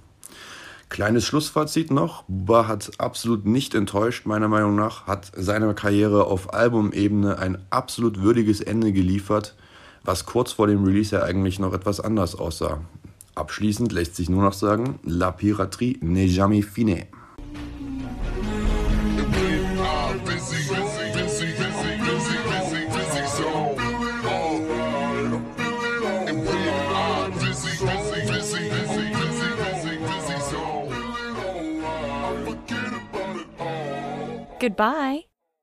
Kleines Schlussfazit noch. Buba hat absolut nicht enttäuscht, meiner Meinung nach, hat seiner Karriere auf Albumebene ein absolut würdiges Ende geliefert, was kurz vor dem Release ja eigentlich noch etwas anders aussah. Abschließend lässt sich nur noch sagen, La Piraterie n'est jamais finie. Goodbye.